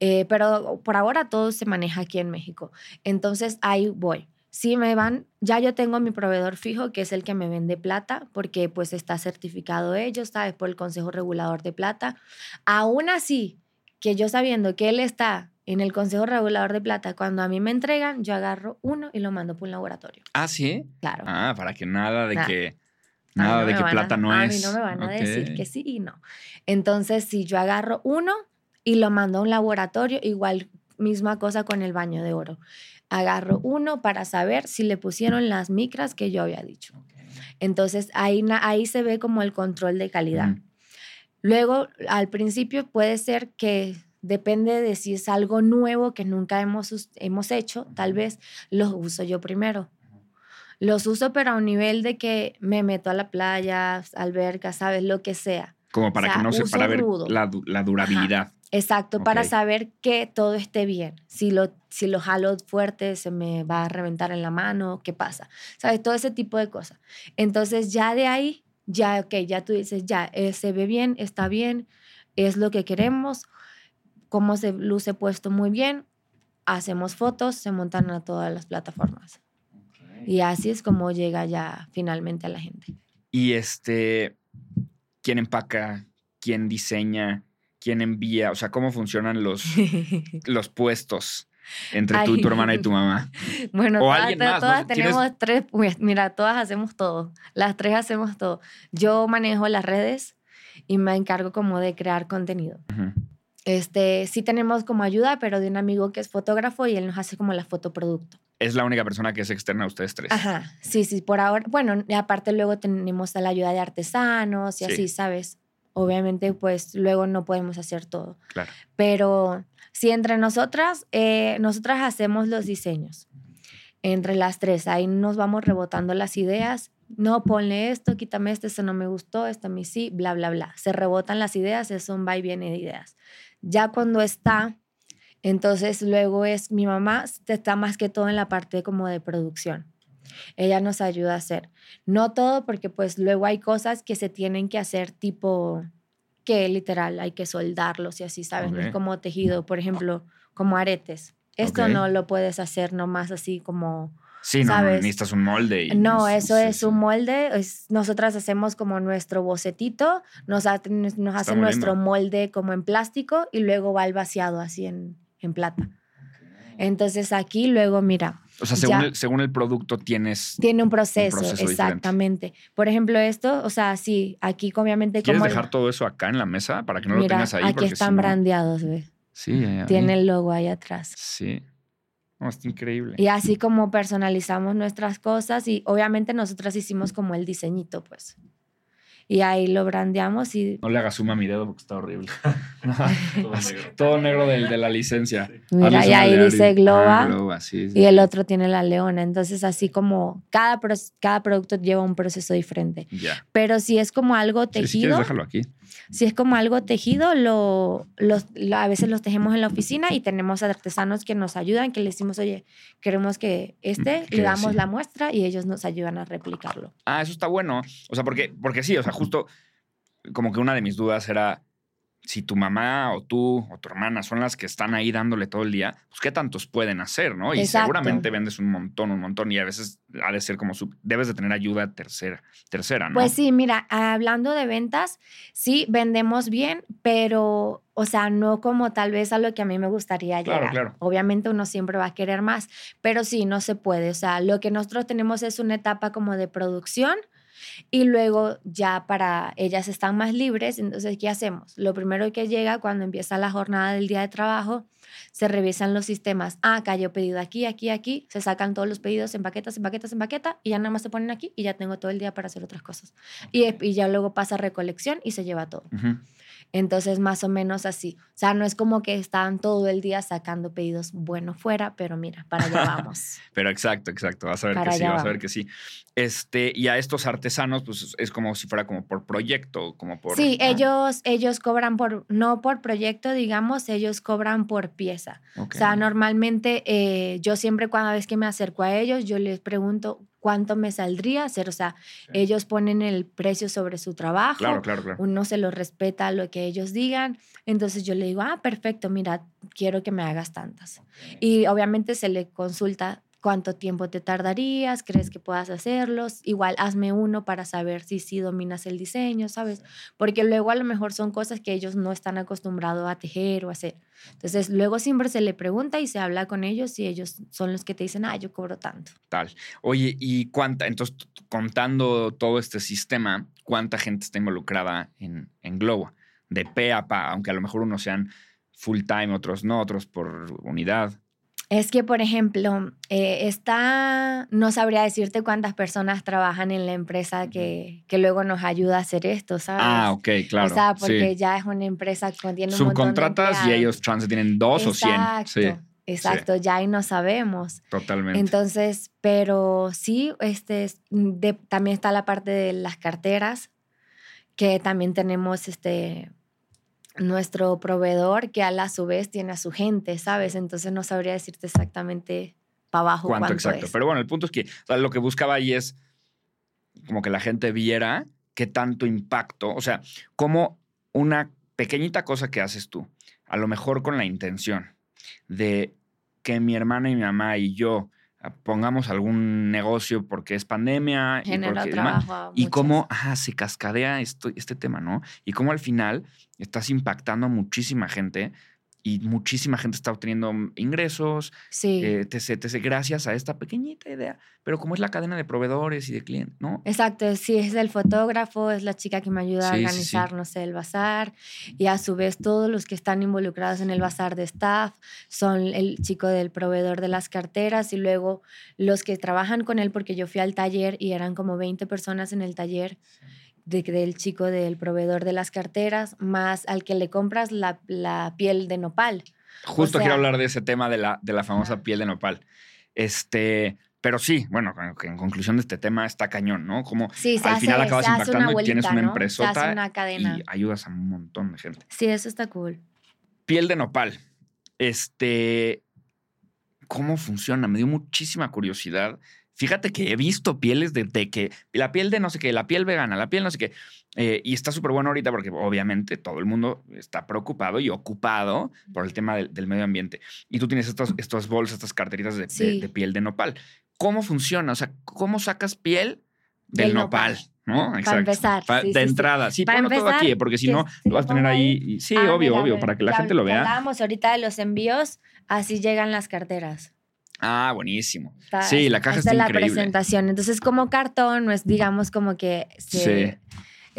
Eh, pero por ahora todo se maneja aquí en México. Entonces ahí voy. Si me van, ya yo tengo mi proveedor fijo, que es el que me vende plata, porque pues está certificado ellos, ¿sabes? Por el Consejo Regulador de Plata. Aún así, que yo sabiendo que él está en el Consejo Regulador de Plata, cuando a mí me entregan, yo agarro uno y lo mando por un laboratorio. Ah, sí. Claro. Ah, para que nada de Nada. que A nada no de que a- plata no a es. mí no me van a decir que sí y no. Entonces, si yo agarro uno y lo mando a un laboratorio, igual misma cosa con el baño de oro. Agarro uno para saber si le pusieron las micras que yo había dicho. Entonces, ahí, ahí se ve como el control de calidad. Luego, al principio puede ser que depende de si es algo nuevo que nunca hemos, hemos hecho, tal vez los uso yo primero. Los uso, pero a un nivel de que me meto a la playa, alberca, ¿sabes? Lo que sea. Como para o sea, que no se, para ver la, la durabilidad. Exacto, para saber que todo esté bien. Si lo, si lo jalo fuerte, se me va a reventar en la mano, ¿qué pasa? ¿Sabes? Todo ese tipo de cosas. Entonces, ya de ahí, ya, ok, ya tú dices, ya, eh, se ve bien, está bien, es lo que queremos, cómo se luce puesto muy bien, hacemos fotos, se montan a todas las plataformas. Y así es como llega ya finalmente a la gente. Y este, ¿quién empaca? ¿Quién diseña? ¿Quién envía? O sea, ¿cómo funcionan los, los puestos entre tú tu hermana y tu mamá? Bueno, O todas, alguien más, ¿no? todas ¿Tienes- tenemos tres, mira, todas hacemos todo. Las tres hacemos todo. Yo manejo las redes y me encargo como de crear contenido. Ujú. Este, sí tenemos como ayuda, pero de un amigo que es fotógrafo y él nos hace como la fotoproducto. Es la única persona que es externa a ustedes tres. Ajá, sí, sí, por ahora. Bueno, aparte luego tenemos la ayuda de artesanos y Sí. así, ¿sabes? Obviamente, pues luego no podemos hacer todo. Claro. Pero si entre nosotras, eh, nosotras hacemos los diseños. Entre las tres, ahí nos vamos rebotando las ideas. No, ponle esto, quítame esto, esto no me gustó, esto a mí sí, bla, bla, bla. Se rebotan las ideas, es un va y viene de ideas. Ya cuando está, entonces luego es mi mamá, está más que todo en la parte como de producción. Ella nos ayuda a hacer. No todo, porque pues luego hay cosas que se tienen que hacer tipo que literal hay que soldarlos y así, ¿sabes? No es Ok. como tejido, por ejemplo, como aretes. Esto no lo puedes hacer nomás así como... Sí, no, no, ¿sabes? necesitas un molde. y No, es- eso es sí. un molde. es- nosotras hacemos como nuestro bocetito, nos, ha- nos hace muy nuestro lindo. molde como en plástico y luego va el vaciado así en, en plata. Entonces aquí luego, mira, O sea, según el, según el producto tienes... tiene un proceso, proceso diferente. exactamente. Por ejemplo, esto, o sea, sí, aquí obviamente ¿Quieres como... dejar todo eso acá en la mesa para que no lo tengas ahí? aquí Porque están si no- brandeados, ve. Sí, ahí. Tiene el logo ahí atrás. Sí. No, está increíble. Y así como personalizamos nuestras cosas y obviamente nosotras hicimos como el diseñito, pues. Y ahí lo brandeamos y No le hagas suma a mi dedo porque está horrible. Todo negro del, de la licencia. mira, Hazle y ahí dice. Globa Ah, Globa, sí, sí. y el otro tiene la leona. Entonces así como cada, pro- cada producto lleva un proceso diferente. Ya. Pero si es como algo Sí, si quieres, tejido, déjalo aquí. Si es como algo tejido, lo, los- lo- a veces los tejemos en la oficina y tenemos artesanos que nos ayudan, que le decimos, oye, queremos que este, Mm, le damos sí. la muestra y ellos nos ayudan a replicarlo. Ah, eso está bueno. O sea, porque, porque sí, o sea, justo como que una de mis dudas era si tu mamá o tú o tu hermana son las que están ahí dándole todo el día, pues qué tantos pueden hacer, ¿no? Y Exacto. seguramente vendes un montón, un montón y a veces ha de ser como su, debes de tener ayuda tercera, tercera, ¿no? Pues sí, mira, hablando de ventas, sí, vendemos bien, pero, o sea, no como tal vez a lo que a mí me gustaría Claro, llegar. claro. Obviamente uno siempre va a querer más, pero sí, no se puede. O sea, lo que nosotros tenemos es una etapa como de producción y luego ya para ellas están más libres. Entonces, ¿qué hacemos? Lo primero que llega cuando empieza la jornada del día de trabajo, se revisan los sistemas. Ah, cayó pedido aquí, aquí, aquí. Se sacan todos los pedidos en paquetas, en paquetas, en paqueta y ya nada más se ponen aquí y ya tengo todo el día para hacer otras cosas. Y, y ya luego pasa recolección y se lleva todo. Ujú. Entonces, más o menos así. O sea, no es como que están todo el día sacando pedidos bueno fuera, pero mira, para allá vamos. Pero exacto, exacto. Vas a ver Para que sí, vas a ver que sí. Este, y a estos artesanos, pues es como si fuera como por proyecto, como por. Sí, ¿no? ellos, ellos cobran por, no por proyecto, digamos, ellos cobran por pieza. O sea, normalmente eh, yo siempre cuando vez que me acerco a ellos, yo les pregunto cuánto me saldría hacer. O sea, ellos ponen el precio sobre su trabajo. Claro, claro, claro. Uno se los respeta lo que ellos digan. Entonces yo le digo, ah, perfecto, mira, quiero que me hagas tantas. Y obviamente se le consulta cuánto tiempo te tardarías, crees que puedas hacerlos. Igual hazme uno para saber si sí dominas el diseño, ¿sabes? Porque luego a lo mejor son cosas que ellos no están acostumbrados a tejer o hacer. Entonces luego siempre se le pregunta y se habla con ellos y ellos son los que te dicen, ah, yo cobro tanto. Tal. Oye, ¿y cuánta? Entonces, contando todo este sistema, ¿cuánta gente está involucrada en, en Globo? De pe a pa, aunque a lo mejor unos sean full time, otros no, otros por unidad. Es que, por ejemplo, eh, está, no sabría decirte cuántas personas trabajan en la empresa que, que luego nos ayuda a hacer esto, ¿sabes? Ah, ok, claro. O sea, porque sí. ya es una empresa que tiene un montón de Subcontratas y ellos chance tienen dos o cien. Exacto, Sí, exacto, ya ahí no sabemos. totalmente. Entonces, pero sí, este, es- de- también está la parte de las carteras, que también tenemos este nuestro proveedor que a la su vez tiene a su gente, ¿sabes? Entonces no sabría decirte exactamente para abajo ¿Cuánto, cuánto, exacto? es. Pero bueno, el punto es que o sea, lo que buscaba ahí es como que la gente viera qué tanto impacto, o sea, como una pequeñita cosa que haces tú, a lo mejor con la intención de que mi hermana y mi mamá y yo pongamos algún negocio porque es pandemia y, porque trabajo. cómo ajá, se cascadea esto, este tema, ¿no? Y cómo al final estás impactando a muchísima gente y muchísima gente está obteniendo ingresos, Sí. eh, etc, etc, gracias a esta pequeñita idea. Pero como es la cadena de proveedores y de clientes, ¿no? Exacto, sí, es el fotógrafo, es la chica que me ayuda Sí, a organizar, no sé, el bazar. Y a su vez todos los que están involucrados en el bazar de staff son el chico del proveedor de las carteras y luego los que trabajan con él, porque yo fui al taller y eran como 20 personas en el taller de- del chico del proveedor de las carteras, más al que le compras la, la piel de nopal. Justo sea- quiero hablar de ese tema de la, de la famosa piel de nopal. Este, pero sí, bueno, en, conclusión de este tema está cañón, ¿no? Como Sí, al hace, final acabas impactando y tienes una ¿no? Empresota una cadena. y ayudas a un montón de gente. Sí, eso está cool. Piel de nopal. Este, ¿cómo funciona? Me dio muchísima curiosidad. Fíjate que he visto pieles de, de que la piel de no sé qué, la piel vegana, la piel no sé qué. Eh, y está súper bueno ahorita porque obviamente todo el mundo está preocupado y ocupado por el tema del, del medio ambiente. Y tú tienes estos, estos bolsas, estas carteritas de, de- Sí. de piel de nopal. ¿Cómo funciona? O sea, ¿cómo sacas piel del, Del nopal? nopal. ¿No? Para empezar, Pa- sí, de sí, entrada. Sí, Para ponlo todo empezar, aquí, porque si no, lo vas a tener ahí. sí, Ah, obvio, mira, obvio, para que la gente lo vea. Hablábamos ahorita de los envíos, así llegan las carteras. Ah, buenísimo. Está- Sí, la caja está es la increíble. presentación. Entonces, como cartón, no es, digamos, como que se-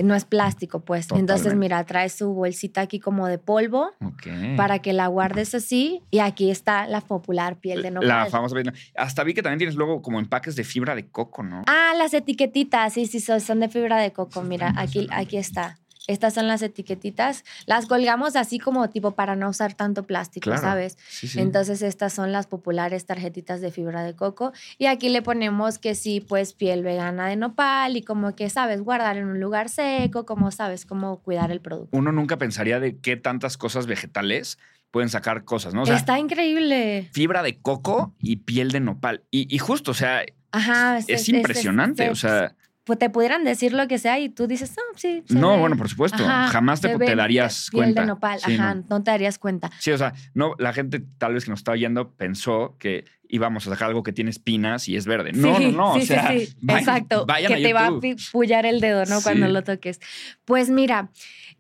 no es plástico, pues. Entonces, mira, trae su bolsita aquí como de polvo Ok. para que la guardes así. Y aquí está la popular piel de nopal. La famosa piel Hasta vi que también tienes luego como empaques de fibra de coco, ¿no? Ah, las etiquetitas, sí, sí, son, son de fibra de coco. Mira, aquí, aquí está. Estas son las etiquetitas. Las colgamos así como tipo para no usar tanto plástico, Claro. ¿sabes? Sí, sí. Entonces estas son las populares tarjetitas de fibra de coco y aquí le ponemos que sí, pues piel vegana de nopal y como que sabes guardar en un lugar seco, como sabes cómo cuidar el producto. Uno nunca pensaría de qué tantas cosas vegetales pueden sacar cosas, ¿no? O sea, Está increíble. fibra de coco y piel de nopal. Y, y justo, o sea, Ajá. es, impresionante. se- o sea, te pudieran decir lo que sea y tú dices, no, sí. se no, ve". bueno, por supuesto. Ajá, jamás te, darías piel cuenta. de nopal, Sí, ajá, no. no. te darías cuenta. Sí, o sea, no, la gente tal vez que nos estaba oyendo pensó que íbamos a sacar algo que tiene espinas y es verde. No, Sí, no, no. sí, o sea, sí, sí. vayan- Exacto. vayan que te va a pullar el dedo, ¿no? Cuando Sí. lo toques. Pues mira,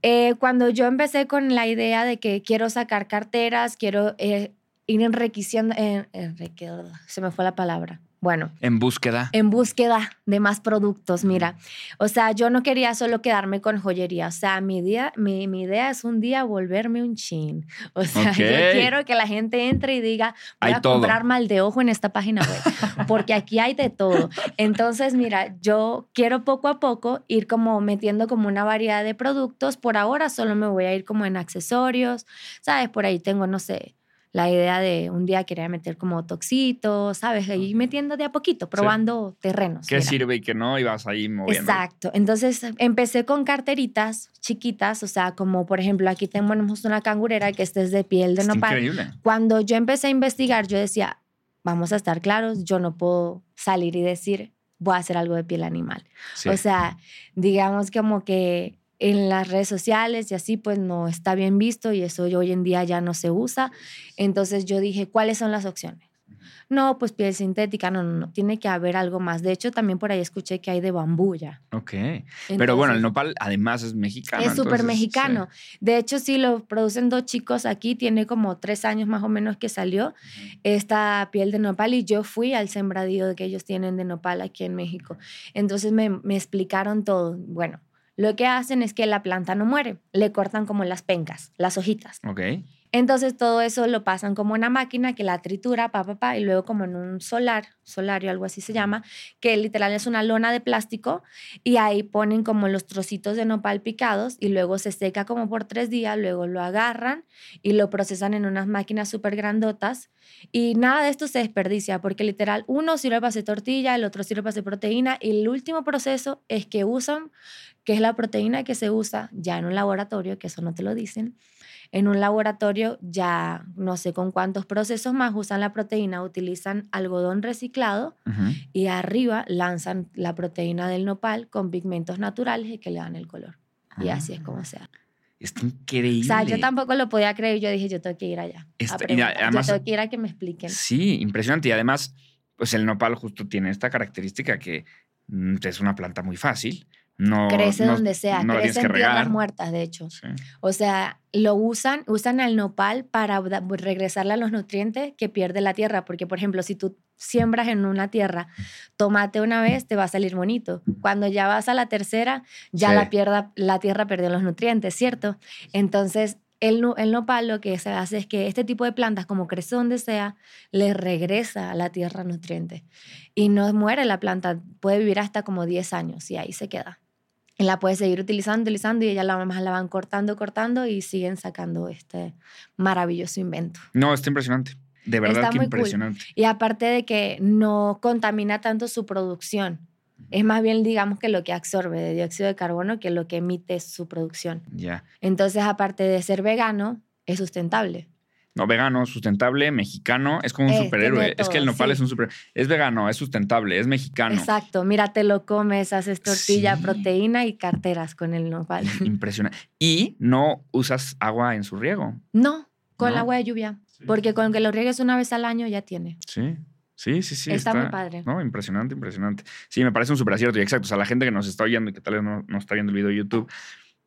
eh, cuando yo empecé con la idea de que quiero sacar carteras, quiero eh, ir enriqueciendo, en- enrique- se me fue la palabra. Bueno, En búsqueda. en búsqueda de más productos, mira. O sea, yo no quería solo quedarme con joyería. O sea, mi, día, mi, mi idea es un día volverme un chin. O sea, yo quiero que la gente entre y diga, voy Hay a todo. comprar mal de ojo en esta página web, porque aquí hay de todo. Entonces, mira, yo quiero poco a poco ir como metiendo como una variedad de productos. Por ahora solo me voy a ir como en accesorios, ¿sabes? Por ahí tengo, no sé, la idea de un día quería meter como toxitos, ¿sabes? Y metiendo de a poquito, probando terrenos. ¿Qué mira. sirve y qué no? Y vas ahí moviendo. Exacto. Entonces empecé con carteritas chiquitas, o sea, como por ejemplo aquí tenemos una cangurera que esta es de piel de Está nopal. increíble. Cuando yo empecé a investigar, yo decía, vamos a estar claros, yo no puedo salir y decir, voy a hacer algo de piel animal. Sí. O sea, digamos como que en las redes sociales y así, pues no está bien visto y eso hoy en día ya no se usa. Entonces yo dije, ¿cuáles son las opciones? No, pues piel sintética, no, no, no, tiene que haber algo más. De hecho, también por ahí escuché que hay de bambú ya. ok. Pero bueno, el Entonces, nopal además es mexicano. es súper entonces, mexicano. De hecho, sí, lo producen dos chicos aquí. Tiene como tres años más o menos que salió esta piel de nopal y yo fui al sembradío que ellos tienen de nopal aquí en México. Entonces me, me explicaron todo. Bueno, lo que hacen es que la planta no muere. Le cortan como las pencas, las hojitas. sí. Entonces todo eso lo pasan como una máquina que la tritura, pa, pa, pa, y luego como en un solar, solario, algo así se llama, que literal es una lona de plástico y ahí ponen como los trocitos de nopal picados y luego se seca como por tres días, luego lo agarran y lo procesan en unas máquinas súper grandotas y nada de esto se desperdicia porque literal uno sirve para hacer tortilla, el otro sirve para hacer proteína y el último proceso es que usan, que es la proteína que se usa ya en un laboratorio, que eso no te lo dicen, en un laboratorio ya no sé con cuántos procesos más usan la proteína, utilizan algodón reciclado Ujú. y arriba lanzan la proteína del nopal con pigmentos naturales y que le dan el color. Y así es como se hace. Está increíble. O sea, yo tampoco lo podía creer. Yo dije, yo tengo que ir allá. Está- a y preguntar. además- yo tengo que ir a que me expliquen. Sí, impresionante. Y además, pues el nopal justo tiene esta característica que mm, es una planta muy fácil. No, crece no- donde sea, no crece en tierras muertas, de hecho. Sí. O sea, lo usan, usan al nopal para da- regresarle a los nutrientes que pierde la tierra. Porque, por ejemplo, si tú siembras en una tierra tomate una vez, te va a salir bonito. Cuando ya vas a la tercera, ya Sí. la, pierda, la tierra perdió los nutrientes, ¿cierto? Entonces, el, el nopal lo que se hace es que este tipo de plantas, como crece donde sea, le regresa a la tierra nutrientes. Y no muere la planta, puede vivir hasta como 10 años y ahí se queda. La puedes seguir utilizando, utilizando y ella la mamá la van cortando, cortando y siguen sacando este maravilloso invento. No, está impresionante. De verdad Está que muy cool. impresionante. Y aparte de que no contamina tanto su producción, es más bien, digamos, que lo que absorbe de dióxido de carbono que lo que emite su producción. Ya. Entonces, aparte de ser vegano, es sustentable. No, vegano, sustentable, mexicano, es como un Eh, superhéroe. Es que el nopal sí. es un superhéroe. Es vegano, es sustentable, es mexicano. Exacto. Mira, te lo comes, haces tortilla, Sí. proteína y carteras con el nopal. Impresionante. Y no usas agua en su riego. No, con No. el agua de lluvia. Porque con que lo riegues una vez al año ya tiene. Sí, sí, sí, sí. Está muy padre. No, impresionante, impresionante. Sí, me parece un super acierto. Y exacto, o sea, la gente que nos está oyendo y que tal vez no, no está viendo el video de YouTube,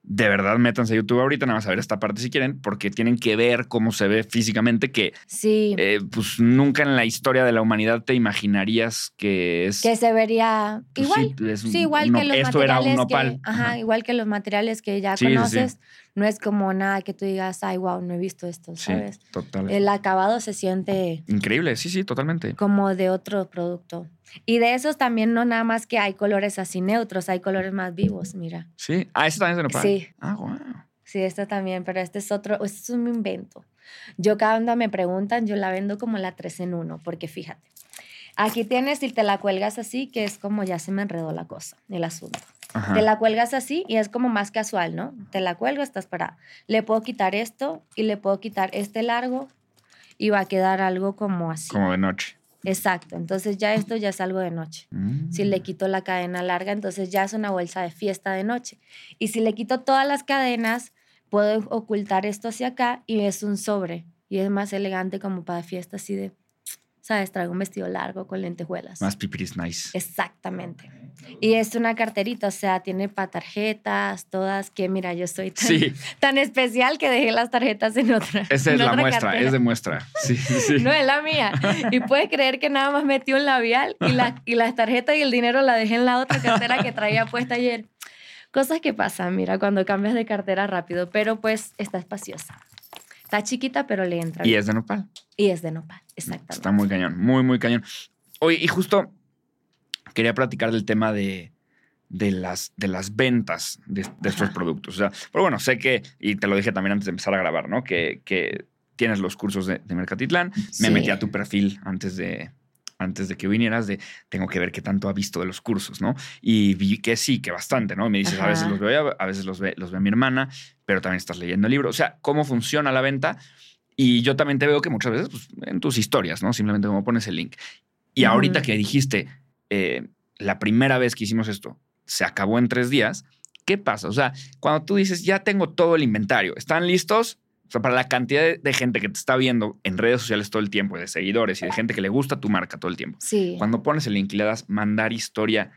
de verdad métanse a YouTube ahorita, nada más a ver esta parte si quieren, porque tienen que ver cómo se ve físicamente, que Sí. eh, pues nunca en la historia de la humanidad te imaginarías que es... que se vería pues, igual. sí, es un- Sí, igual que los esto era materiales un nopal. que, ajá, Ajá. igual que los materiales que ya Sí, conoces, no es como nada que tú digas, ay, wow, no he visto esto, Sí, ¿sabes? total. El acabado se siente Increíble, sí, sí, totalmente. como de otro producto. Y de esos también no nada más que hay colores así neutros, hay colores más vivos, mira. Sí. Ah, ese también es de nopal. Sí. Ah, wow. Sí, este también, pero este es otro, este es un invento. Yo cada vez me preguntan, yo la vendo como la 3 en 1, porque fíjate, aquí tienes y te la cuelgas así, que es como ya se me enredó la cosa, el asunto. Ajá. Te la cuelgas así y es como más casual, ¿no? Te la cuelgo, estás parada. Le puedo quitar esto y le puedo quitar este largo y va a quedar algo como así. Como de noche. Exacto, entonces ya esto ya es algo de noche. Mm. Si le quito la cadena larga, entonces ya es una bolsa de fiesta de noche. Y si le quito todas las cadenas, puedo ocultar esto hacia acá y es un sobre. Y es más elegante como para fiesta así de, ¿sabes? Traigo un vestido largo con lentejuelas. Más pipiris nice. Exactamente. Y es una carterita, o sea, tiene para tarjetas, todas, que mira, yo soy tan, Sí. tan especial que dejé las tarjetas en otra. Esa es la muestra, cartera. es de muestra. Sí, sí, sí. No es la mía. Y puedes creer que nada más metí un labial y, la, y las tarjetas y el dinero la dejé en la otra cartera que traía puesta ayer. Cosas que pasan, mira, cuando cambias de cartera rápido, pero pues está espaciosa. Está chiquita, pero le entra. Y bien. es de nopal. Y es de nopal, exactamente. Está muy cañón, muy, muy cañón. Oye, y justo quería platicar del tema de, de, las, de las ventas de, de estos Ajá. productos. O sea, pero bueno, sé que, y te lo dije también antes de empezar a grabar, ¿no? Que, que tienes los cursos de, de Mercatitlán. Me Sí. metí a tu perfil antes de, antes de que vinieras de tengo que ver qué tanto ha visto de los cursos, ¿no? Y vi que sí, que bastante, ¿no? Me dices, a veces Ajá. los veo, a veces los ve, los ve mi hermana, pero también estás leyendo el libro. O sea, cómo funciona la venta. Y yo también te veo que muchas veces pues, en tus historias, ¿no? Simplemente como pones el link. Y ahorita que dijiste, eh, la primera vez que hicimos esto, se acabó en tres días, ¿qué pasa? O sea, cuando tú dices, ya tengo todo el inventario, ¿están listos? O sea, para la cantidad de, gente que te está viendo en redes sociales todo el tiempo, de seguidores y de gente que le gusta tu marca todo el tiempo. Sí. Cuando pones el link y le das mandar historia,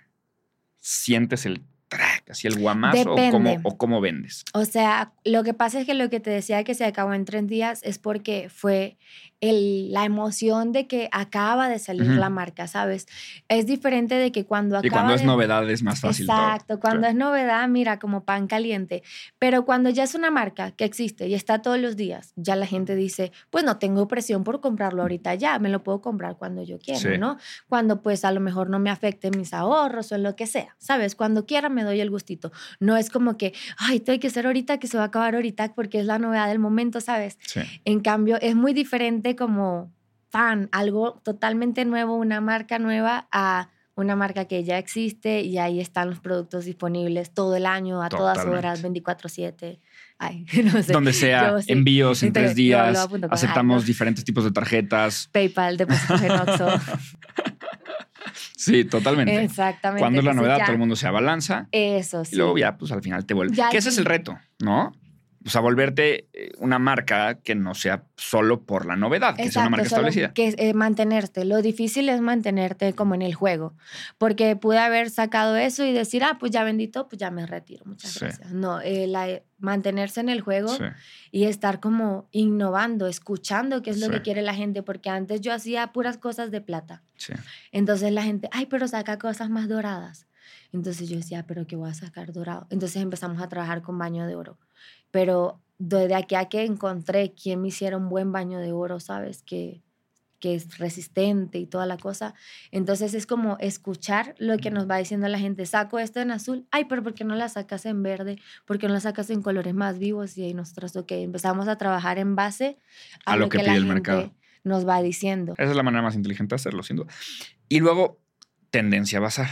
¿sientes el track, así el guamazo o cómo, o cómo vendes? O sea, lo que pasa es que lo que te decía que se acabó en tres días es porque fue el, la emoción de que acaba de salir Ujú. la marca, ¿sabes? Es diferente de que cuando acaba Y cuando es de- novedad es más fácil. todo. Exacto, cuando Claro. es novedad, mira, como pan caliente. Pero cuando ya es una marca que existe y está todos los días, ya la gente dice, pues no tengo presión por comprarlo ahorita ya, me lo puedo comprar cuando yo quiera, Sí. ¿no? Cuando pues a lo mejor no me afecte mis ahorros o lo que sea, ¿sabes? Cuando quiera me doy el gustito. No es como que, ay, tengo que hacer ahorita, que se va a acabar ahorita porque es la novedad del momento, ¿sabes? Sí. En cambio, es muy diferente como fan, algo totalmente nuevo, una marca nueva a una marca que ya existe y ahí están los productos disponibles todo el año, a todas horas, 24/7. Ay, no sé. Donde sea, Yo sí. envíos en Entonces, tres días, aceptamos diferentes tipos de tarjetas. PayPal, depósitos en Oxxo. Sí, totalmente. Exactamente. Cuando es la novedad, ya- todo el mundo se abalanza Eso, sí. y luego ya, pues al final te vuelve. Ya que ese es el reto, ¿no? O sea, volverte eh, una marca que no sea solo por la novedad, que sea una marca solo establecida. Que es, eh, mantenerte. Lo difícil es mantenerte como en el juego. Porque pude haber sacado eso y decir, ah, pues ya bendito, pues ya me retiro. Muchas Sí. gracias. No, eh, la- mantenerse en el juego Sí. y estar como innovando, escuchando qué es lo Sí. que quiere la gente. Porque antes yo hacía puras cosas de plata. Entonces la gente, ay, pero saca cosas más doradas. Entonces yo decía, pero ¿qué voy a sacar dorado? Entonces empezamos a trabajar con baño de oro. Pero desde aquí a que encontré quién me hiciera un buen baño de oro, ¿sabes? Que, que es resistente y toda la cosa. Entonces es como escuchar lo que nos va diciendo la gente. Saco esto en azul. Ay, pero ¿por qué no la sacas en verde? ¿Por qué no la sacas en colores más vivos? Y ahí nosotros, ok, empezamos a trabajar en base a, A lo que la pide el gente mercado. nos va diciendo. Esa es la manera más inteligente de hacerlo, sin duda. Y luego, tendencia a bazar.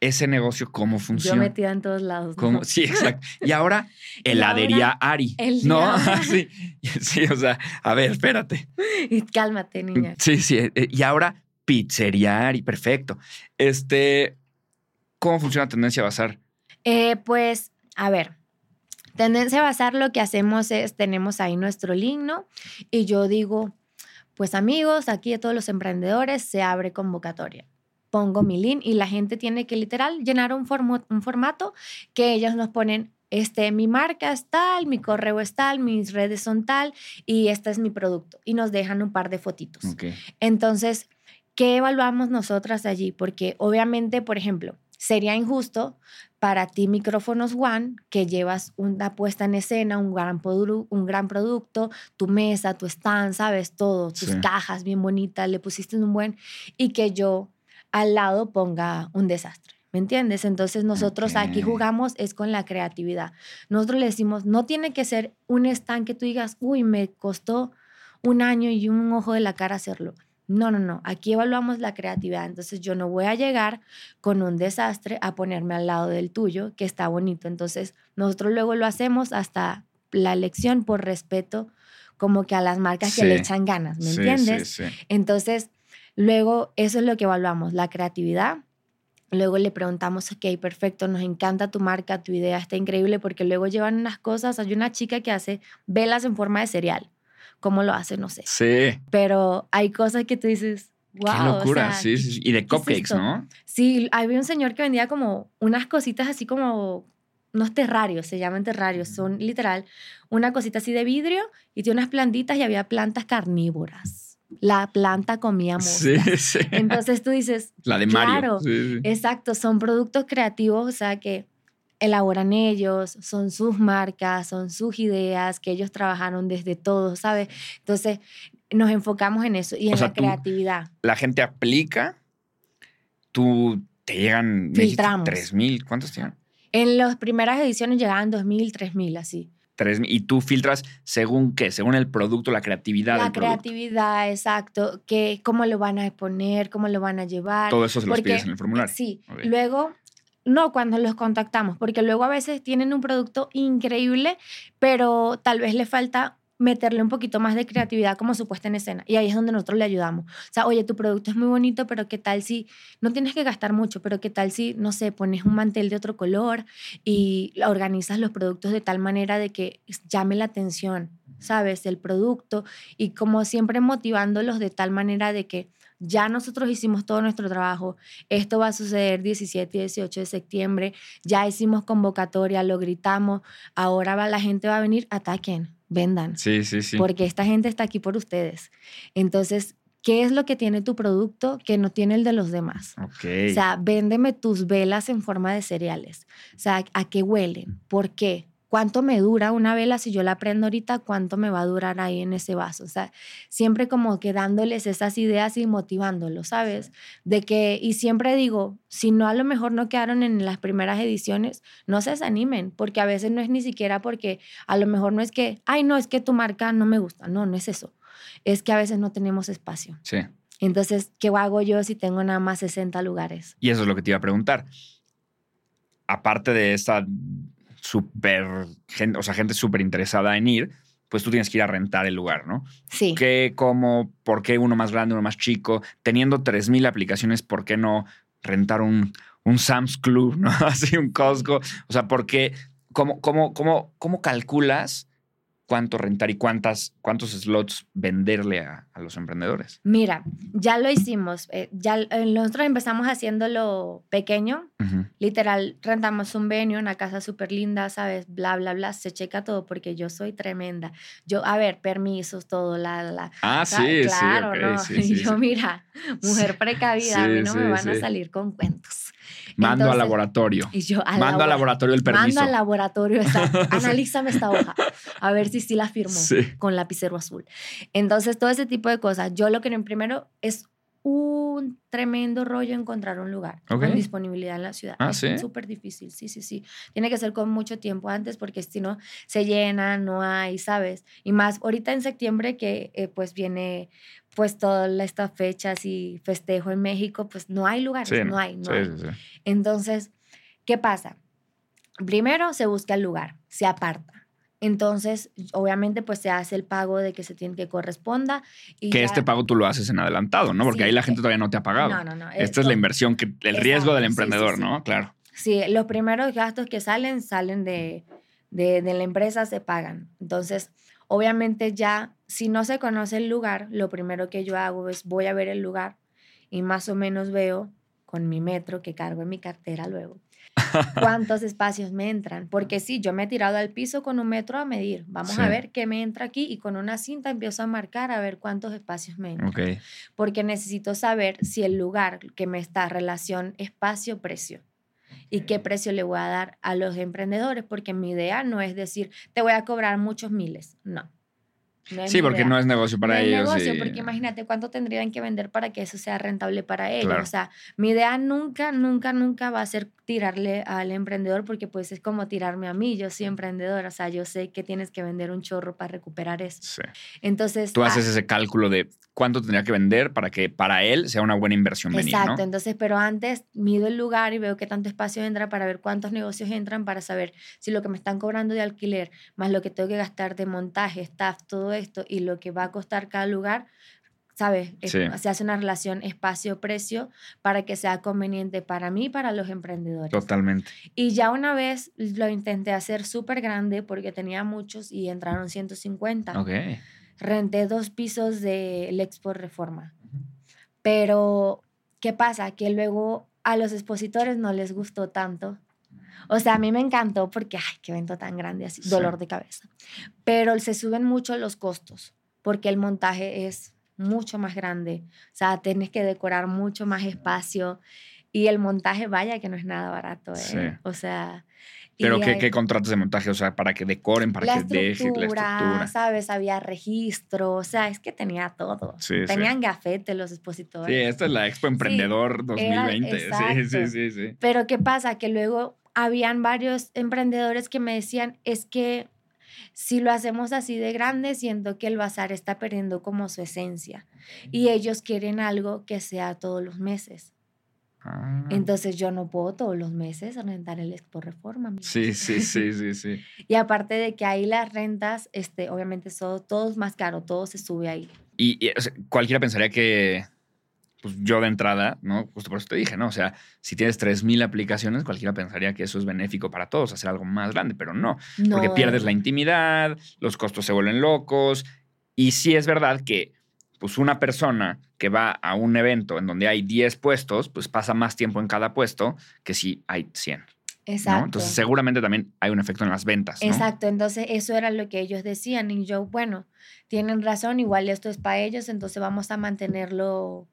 Ese negocio, ¿cómo Yo funciona? metida en todos lados. Sí, exacto. Y ahora, heladería ahora, Ari. el ¿No? día- sí, sí, o sea, a ver, espérate. Y Cálmate, niña. Sí, sí. eh, Y ahora, pizzería Ari, perfecto. Este, ¿cómo funciona Tendencia Bazar? Eh, pues, a ver, Tendencia Bazar lo que hacemos es, tenemos ahí nuestro link, ¿no? Y yo digo, pues amigos, aquí a todos los emprendedores se abre convocatoria. Pongo mi link y la gente tiene que literal llenar un, formo- un formato que ellos nos ponen, este, mi marca es tal, mi correo es tal, mis redes son tal y este es mi producto. Y nos dejan un par de fotitos. Entonces, ¿qué evaluamos nosotras allí? Porque obviamente, por ejemplo, sería injusto para ti Micrófonos One, que llevas una puesta en escena, un gran, un gran producto, tu mesa, tu stand, sabes, todo, tus cajas bien bonitas, le pusiste un buen, y que yo al lado ponga un desastre. ¿Me entiendes? Entonces nosotros aquí jugamos es con la creatividad. Nosotros le decimos, no tiene que ser un stand que tú digas, uy, me costó un año y un ojo de la cara hacerlo. No, no, no. Aquí evaluamos la creatividad. Entonces yo no voy a llegar con un desastre a ponerme al lado del tuyo, que está bonito. Entonces nosotros luego lo hacemos hasta la elección por respeto, como que a las marcas que le echan ganas, ¿me entiendes? Entonces, luego eso es lo que evaluamos, la creatividad. Luego le preguntamos, ok, perfecto, nos encanta tu marca, tu idea está increíble, porque luego llevan unas cosas. Hay una chica que hace velas en forma de cereal cómo lo hace, no sé. Sí. Pero hay cosas que tú dices, wow. Qué locura, sí, sí, Y de cupcakes, ¿no? Sí, había un señor que vendía como unas cositas así como unos terrarios, se llaman terrarios, son literal una cosita así de vidrio y tiene unas plantitas y había plantas carnívoras. La planta comía moscas. Sí, sí. Entonces tú dices, la de Mario. Claro, exacto, son productos creativos, o sea que elaboran ellos, son sus marcas, son sus ideas que ellos trabajaron desde todo, ¿sabes? Entonces, nos enfocamos en eso y en la creatividad. la gente aplica, tú te llegan tres mil, ¿cuántos tienen? En las primeras ediciones llegaban dos mil, tres mil, así. Y tú filtras según qué, según el producto, la creatividad. La creatividad, exacto, que cómo lo van a exponer, cómo lo van a llevar. Todo eso se lo pides en el formulario. Sí. Luego no cuando los contactamos, porque luego a veces tienen un producto increíble, pero tal vez le falta meterle un poquito más de creatividad como su puesta en escena. Y ahí es donde nosotros le ayudamos. O sea, oye, tu producto es muy bonito, pero ¿qué tal si no tienes que gastar mucho, pero qué tal si, no sé, pones un mantel de otro color y organizas los productos de tal manera de que llame la atención, ¿sabes? El producto y como siempre motivándolos de tal manera de que ya nosotros hicimos todo nuestro trabajo, esto va a suceder 17 y 18 de septiembre, ya hicimos convocatoria, lo gritamos, ahora va, la gente va a venir, ataquen, vendan. Sí, sí, sí. Porque esta gente está aquí por ustedes. Entonces, ¿qué es lo que tiene tu producto que no tiene el de los demás? Okay. O sea, véndeme tus velas en forma de cereales. O sea, ¿a qué huelen? ¿Por qué? ¿Cuánto me dura una vela si yo la prendo ahorita? ¿Cuánto me va a durar ahí en ese vaso? O sea, siempre como que dándoles esas ideas y motivándolos, ¿sabes? De que, y siempre digo, si no a lo mejor no quedaron en las primeras ediciones, no se desanimen, porque a veces no es ni siquiera porque a lo mejor no es que, ay, no, es que tu marca no me gusta. No, no es eso. Es que a veces no tenemos espacio. Sí. Entonces, ¿qué hago yo si tengo nada más 60 lugares? Y eso es lo que te iba a preguntar. Aparte de esta súper, o sea, gente súper interesada en ir, pues tú tienes que ir a rentar el lugar, ¿no? Sí. ¿Qué, cómo, por qué uno más grande, uno más chico? Teniendo 3.000 aplicaciones, ¿por qué no rentar un, un Sam's Club, ¿no? Así un Costco. O sea, ¿por qué? ¿Cómo, cómo, cómo, cómo calculas cuánto rentar y cuántas, cuántos slots venderle a, los emprendedores? Mira, ya lo hicimos. Eh, ya eh, nosotros empezamos haciéndolo pequeño. Literal, rentamos un venue, una casa súper linda, ¿sabes? Bla, bla, bla. Se checa todo porque yo soy tremenda. Yo, a ver, permisos, todo, la, la. Ah, sí, claro, sí, ¿no? Sí, yo, mira, mujer precavida, a mí no me van a salir con cuentos. Mando al laboratorio. Y yo, Mando al laboratorio el permiso. Mando al laboratorio, exacto. Analízame esta hoja. A ver si sí la firmo con lapicero azul. Entonces, todo ese tipo de cosas. Yo lo que primero es un tremendo rollo encontrar un lugar con disponibilidad en la ciudad. Ah, es súper difícil, sí, sí, sí. Tiene que ser con mucho tiempo antes porque si no se llena, no hay, ¿sabes? Y más ahorita en septiembre que eh, pues viene pues todas estas fechas y festejo en México, pues no hay lugares, no hay, no hay. Entonces, ¿qué pasa? Primero se busca el lugar, se aparta. Entonces, obviamente, pues se hace el pago de que se tiene que corresponda. Y que este pago tú lo haces en adelantado, ¿no? Porque ahí la gente todavía no te ha pagado. No, no, no. Esta es la inversión, que el riesgo del emprendedor, ¿no? Claro. Sí, los primeros gastos que salen, salen de, de, de la empresa, se pagan. Entonces, obviamente ya, si no se conoce el lugar, lo primero que yo hago es voy a ver el lugar y más o menos veo con mi metro que cargo en mi cartera luego cuántos espacios me entran. Porque sí, yo me he tirado al piso con un metro a medir. Vamos a ver qué me entra aquí y con una cinta empiezo a marcar a ver cuántos espacios me entran. Porque necesito saber si el lugar que me está relación espacio-precio. Y qué precio le voy a dar a los emprendedores, porque mi idea no es decir, te voy a cobrar muchos miles, no. No sí, porque no es negocio para no ellos. Es negocio, porque imagínate cuánto tendrían que vender para que eso sea rentable para ellos. O sea, mi idea nunca, nunca, nunca va a ser tirarle al emprendedor porque pues es como tirarme a mí. Yo soy emprendedora, o sea, yo sé que tienes que vender un chorro para recuperar eso. Sí. Entonces... Tú haces ah ese cálculo de cuánto tendría que vender para que para él sea una buena inversión venir, Exacto, entonces, pero antes mido el lugar y veo qué tanto espacio entra para ver cuántos negocios entran, para saber si lo que me están cobrando de alquiler, más lo que tengo que gastar de montaje, staff, todo esto, y lo que va a costar cada lugar, ¿sabes? Se hace una relación espacio-precio para que sea conveniente para mí y para los emprendedores. Totalmente. Y ya una vez lo intenté hacer súper grande porque tenía muchos y entraron 150. Ok renté dos pisos del Expo Reforma. Pero, ¿qué pasa? Que luego a los expositores no les gustó tanto. O sea, a mí me encantó porque, ay, qué evento tan grande, así, dolor de cabeza. Pero se suben mucho los costos porque el montaje es mucho más grande. O sea, tienes que decorar mucho más espacio y el montaje, vaya que no es nada barato. ¿eh? O sea, pero ¿qué, ¿qué, contratos de montaje? O sea, para que decoren, para que dejen la estructura. ¿sabes? Había registro, o sea, es que tenía todo. Tenían gafete los expositores. Sí, esta es la Expo Emprendedor 2020. sí, sí, sí, sí. Pero ¿qué pasa? Que luego habían varios emprendedores que me decían, es que si lo hacemos así de grande, siento que el bazar está perdiendo como su esencia. Y ellos quieren algo que sea todos los meses. Ah. Entonces yo no puedo todos los meses rentar el Expo Reforma. Sí, sí, sí, sí, sí. y aparte de que ahí las rentas, este, obviamente son todos más caro, todo se sube ahí. Y, cualquiera pensaría que, pues yo de entrada, ¿no? Justo por eso te dije, ¿no? O sea, si tienes 3.000 aplicaciones, cualquiera pensaría que eso es benéfico para todos, hacer algo más grande, pero no. porque pierdes la intimidad, los costos se vuelven locos. Y sí es verdad que pues una persona que va a un evento en donde hay 10 puestos, pues pasa más tiempo en cada puesto que si hay 100. Exacto. Entonces, seguramente también hay un efecto en las ventas. Exacto. Entonces, eso era lo que ellos decían. Y yo, bueno, tienen razón, igual esto es para ellos, entonces vamos a mantenerlo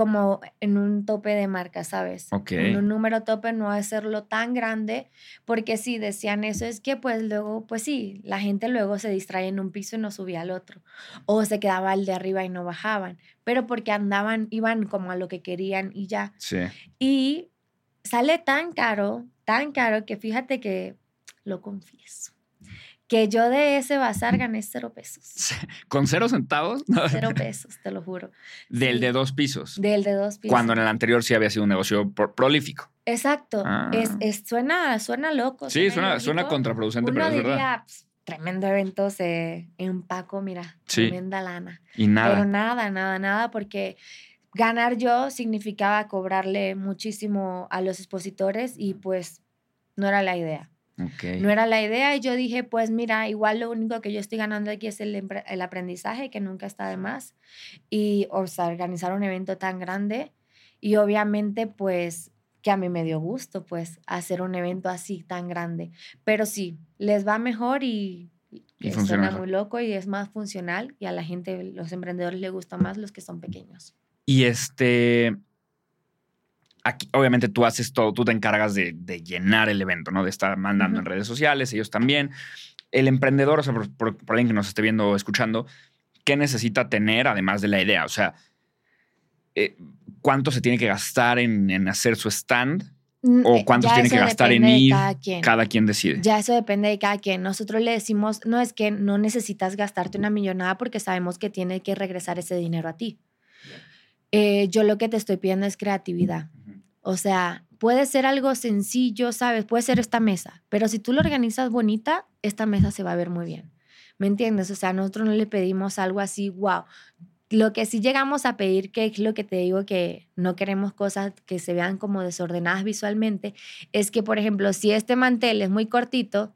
como en un tope de marca, ¿sabes? En un número tope, no hacerlo tan grande, porque si decían eso, es que pues luego, pues sí, la gente luego se distrae en un piso y no subía al otro, o se quedaba al de arriba y no bajaban, pero porque andaban, iban como a lo que querían y ya. Sí. Y sale tan caro, tan caro, que fíjate que lo confieso que yo de ese bazar gané cero pesos. ¿Con cero centavos? Cero pesos, te lo juro. Del de dos pisos. Del de dos pisos. Cuando en el anterior sí había sido un negocio prolífico. Exacto. Es, ah. suena, suena loco. Sí, suena, suena, contraproducente, pero es diría, verdad. Pues, tremendo evento, se empaco, mira, tremenda lana. Y nada. Pero nada, nada, nada, porque ganar yo significaba cobrarle muchísimo a los expositores y pues no era la idea. No era la idea y yo dije, pues mira, igual lo único que yo estoy ganando aquí es el, el aprendizaje, que nunca está de más, y o sea, organizar un evento tan grande y obviamente pues que a mí me dio gusto pues hacer un evento así tan grande, pero sí, les va mejor y, y funciona muy loco y es más funcional y a la gente, los emprendedores les gusta más los que son pequeños. Y este, aquí, obviamente tú haces todo, tú te encargas de, llenar el evento, ¿no? De estar mandando en redes sociales, ellos también. El emprendedor, o sea, por, alguien que nos esté viendo o escuchando, ¿qué necesita tener además de la idea? O sea, eh, ¿cuánto se tiene que gastar en, hacer su stand? Mm, ¿O eh, cuánto se tiene que gastar en ir? Cada quien. cada quien decide. Ya eso depende de cada quien. Nosotros le decimos, no es que no necesitas gastarte una millonada porque sabemos que tiene que regresar ese dinero a ti. Eh, yo lo que te estoy pidiendo es creatividad. O sea, puede ser algo sencillo, ¿sabes? Puede ser esta mesa, pero si tú lo organizas bonita, esta mesa se va a ver muy bien. ¿Me entiendes? O sea, nosotros no le pedimos algo así, wow. Lo que sí llegamos a pedir, que es lo que te digo que no queremos cosas que se vean como desordenadas visualmente, es que, por ejemplo, si este mantel es muy cortito,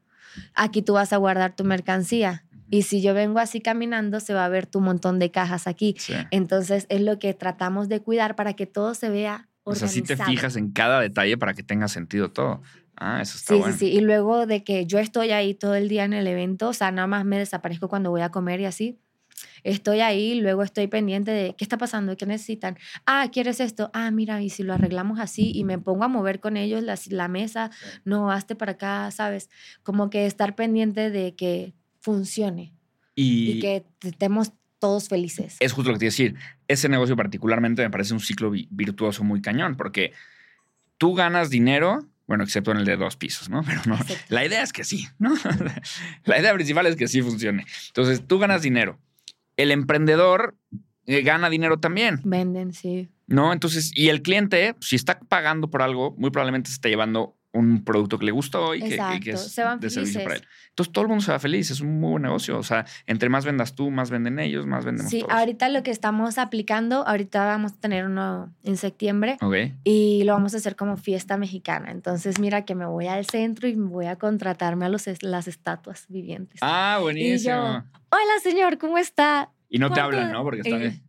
aquí tú vas a guardar tu mercancía. Y si yo vengo así caminando, se va a ver tu montón de cajas aquí. Entonces, es lo que tratamos de cuidar para que todo se vea o sea, sí te fijas en cada detalle para que tenga sentido todo. Ah, eso está bueno. Sí, sí, y luego de que yo estoy ahí todo el día en el evento, o sea, nada más me desaparezco cuando voy a comer y así, estoy ahí, luego estoy pendiente de qué está pasando, qué necesitan. Ah, ¿quieres esto? Ah, mira, y si lo arreglamos así y me pongo a mover con ellos la, la mesa, no, hazte para acá, ¿sabes? Como que estar pendiente de que funcione Y, y, que estemos todos felices. es justo lo que te iba a decir. Ese negocio particularmente me parece un ciclo vi- virtuoso muy cañón, porque tú ganas dinero, bueno, excepto en el de dos pisos, ¿no? Pero no, la idea es que sí, ¿no? la idea principal es que sí funcione. Entonces, tú ganas dinero. El emprendedor eh, gana dinero también, Venden, sí. ¿no? Entonces, y el cliente, si está pagando por algo, muy probablemente se está llevando un producto que le gustó y que, que es se van de servicio para él. Entonces, todo el mundo se va feliz, es un muy buen negocio. O sea, entre más vendas tú, más venden ellos, más vendemos Sí, todos. ahorita lo que estamos aplicando, ahorita vamos a tener uno en septiembre Ok. y lo vamos a hacer como fiesta mexicana. Entonces, mira que me voy al centro y voy a contratarme a los, las estatuas vivientes. Ah, buenísimo. Hola, señor, ¿cómo está? Y no te hablan, ¿no? Porque están. Eh,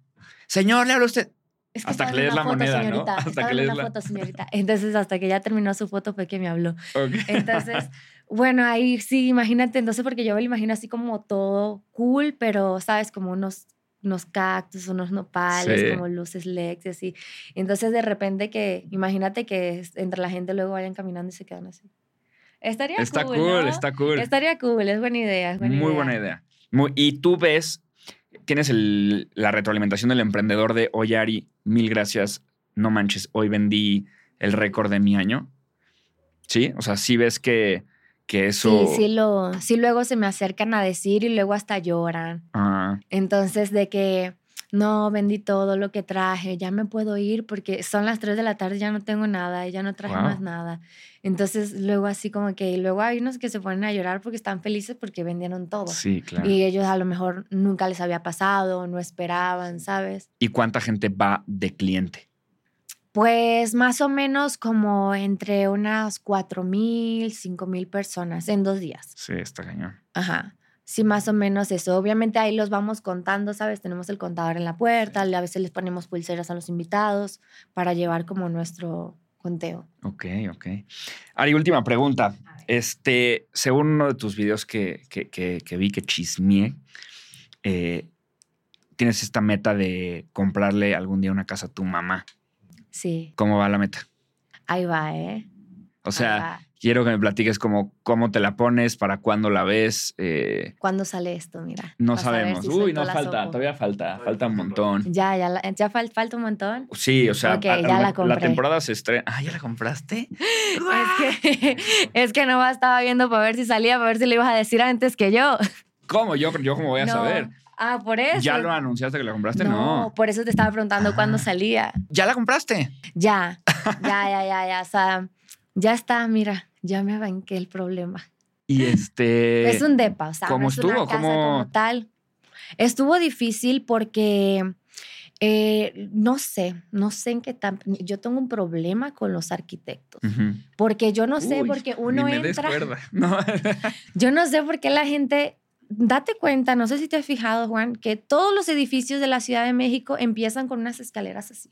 Señor, le habla usted. Es Hasta que le en des una la foto, moneda, ¿no? señorita, Hasta estaba que en le des una la- foto, señorita. Entonces, hasta que ya terminó su foto fue que me habló. Ok. Entonces, bueno, ahí sí, imagínate, entonces, porque yo me lo imagino así como todo cool, pero, ¿sabes? Como unos, unos cactus, unos nopales, Sí. como luces LEDs y así. Entonces, de repente que, imagínate que entre la gente luego vayan caminando y se quedan así. Estaría Está cool, cool, ¿no? está cool. Estaría cool, es buena idea, es buena Muy idea. buena idea. Muy- y tú ves, tienes el- la retroalimentación del emprendedor de, oye, Ari, mil gracias, no manches, hoy vendí el récord de mi año. ¿Sí? O sea, sí ves que, que eso... Sí, sí, lo, sí, luego se me acercan a decir y luego hasta lloran. Ah, Entonces, de que no vendí todo lo que traje, ya me puedo ir porque son las 3 de la tarde, ya no tengo nada, ya no traje Wow. más nada. Entonces, luego así como que, y luego hay unos que se ponen a llorar porque están felices porque vendieron todo. sí, claro. Y ellos a lo mejor nunca les había pasado, no esperaban, ¿sabes? ¿Y cuánta gente va de cliente? Pues más o menos como entre unas 4 mil, 5 mil personas en dos días. Sí, está cañón. Ajá. Sí, más o menos eso. Obviamente ahí los vamos contando, ¿sabes? Tenemos el contador en la puerta, a veces les ponemos pulseras a los invitados para llevar como nuestro conteo. Ok, ok. Ari, última pregunta. Este, según uno de tus videos que, que, que- que vi que chismeé, eh, tienes esta meta de comprarle algún día una casa a tu mamá. Sí, ¿Cómo va la meta? ahí va, ¿eh? O sea. Quiero que me platiques como cómo te la pones, para cuándo la ves. eh, ¿Cuándo sale esto? Mira. no sabemos. si Uy, no la falta, sopo. todavía falta, falta un montón. Ya, ya, la- ya fal- falta un montón. Sí, o sea, Ok, a- a ya la compré. temporada se estrena. Ah, ¿ya la compraste? Es que, es que no estaba viendo para ver si salía, para ver si le ibas a decir antes que yo. ¿Cómo? Yo, yo cómo voy a No. saber. Ah, por eso. ¿Ya lo anunciaste que la compraste? no, No. por eso te estaba preguntando cuándo Ah. salía. ¿Ya la compraste? Ya, ya, ya, ya, ya. O sea, ya está, mira, ya me banqué el problema. Y este. es un depa, o sea, ¿cómo no es una estuvo? casa ¿Cómo- como tal. Estuvo difícil porque eh, no sé, no sé en qué tan. Yo tengo un problema con los arquitectos. Ujú. Porque yo no sé, Uy, porque uno ni me entra. No. Yo no sé por qué la gente. Date cuenta, no sé si te has fijado, Juan, que todos los edificios de la Ciudad de México empiezan con unas escaleras así.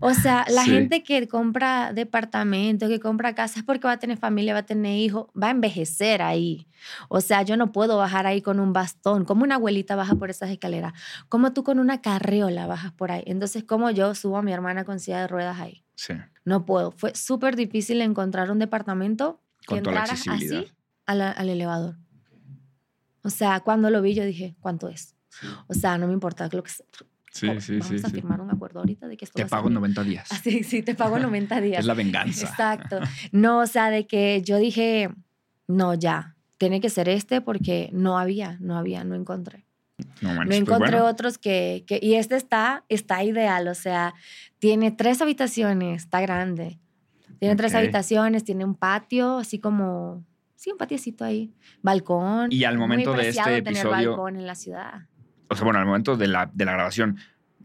O sea, la Sí. gente que compra departamento, que compra casa, es porque va a tener familia, va a tener hijos, va a envejecer ahí. O sea, yo no puedo bajar ahí con un bastón. Como una abuelita baja por esas escaleras. Como tú con una carriola bajas por ahí. Entonces, como yo subo a mi hermana con silla de ruedas ahí. Sí. No puedo. Fue súper difícil encontrar un departamento que Con toda la entrara accesibilidad. así a la- al elevador. O sea, cuando lo vi yo dije, ¿cuánto es? O sea, no me importa lo que sea. Sí, Oh, sí, Vamos sí. a sí. firmar un acuerdo ahorita de que esto Te va a pago salir. 90 días. Así, sí, te pago en 90 días. Es la venganza. Exacto. No, o sea, de que yo dije, no, ya, tiene que ser este porque no había, no había, no encontré. No No manches. pues encontré bueno. otros que, que, y este está, está ideal, o sea, tiene tres habitaciones, está grande. Tiene tres Ok. habitaciones, tiene un patio, así como, sí, un patiecito ahí, balcón. Y al Muy momento de este tener episodio- balcón en la ciudad. O sea, bueno, al momento de la, de la grabación,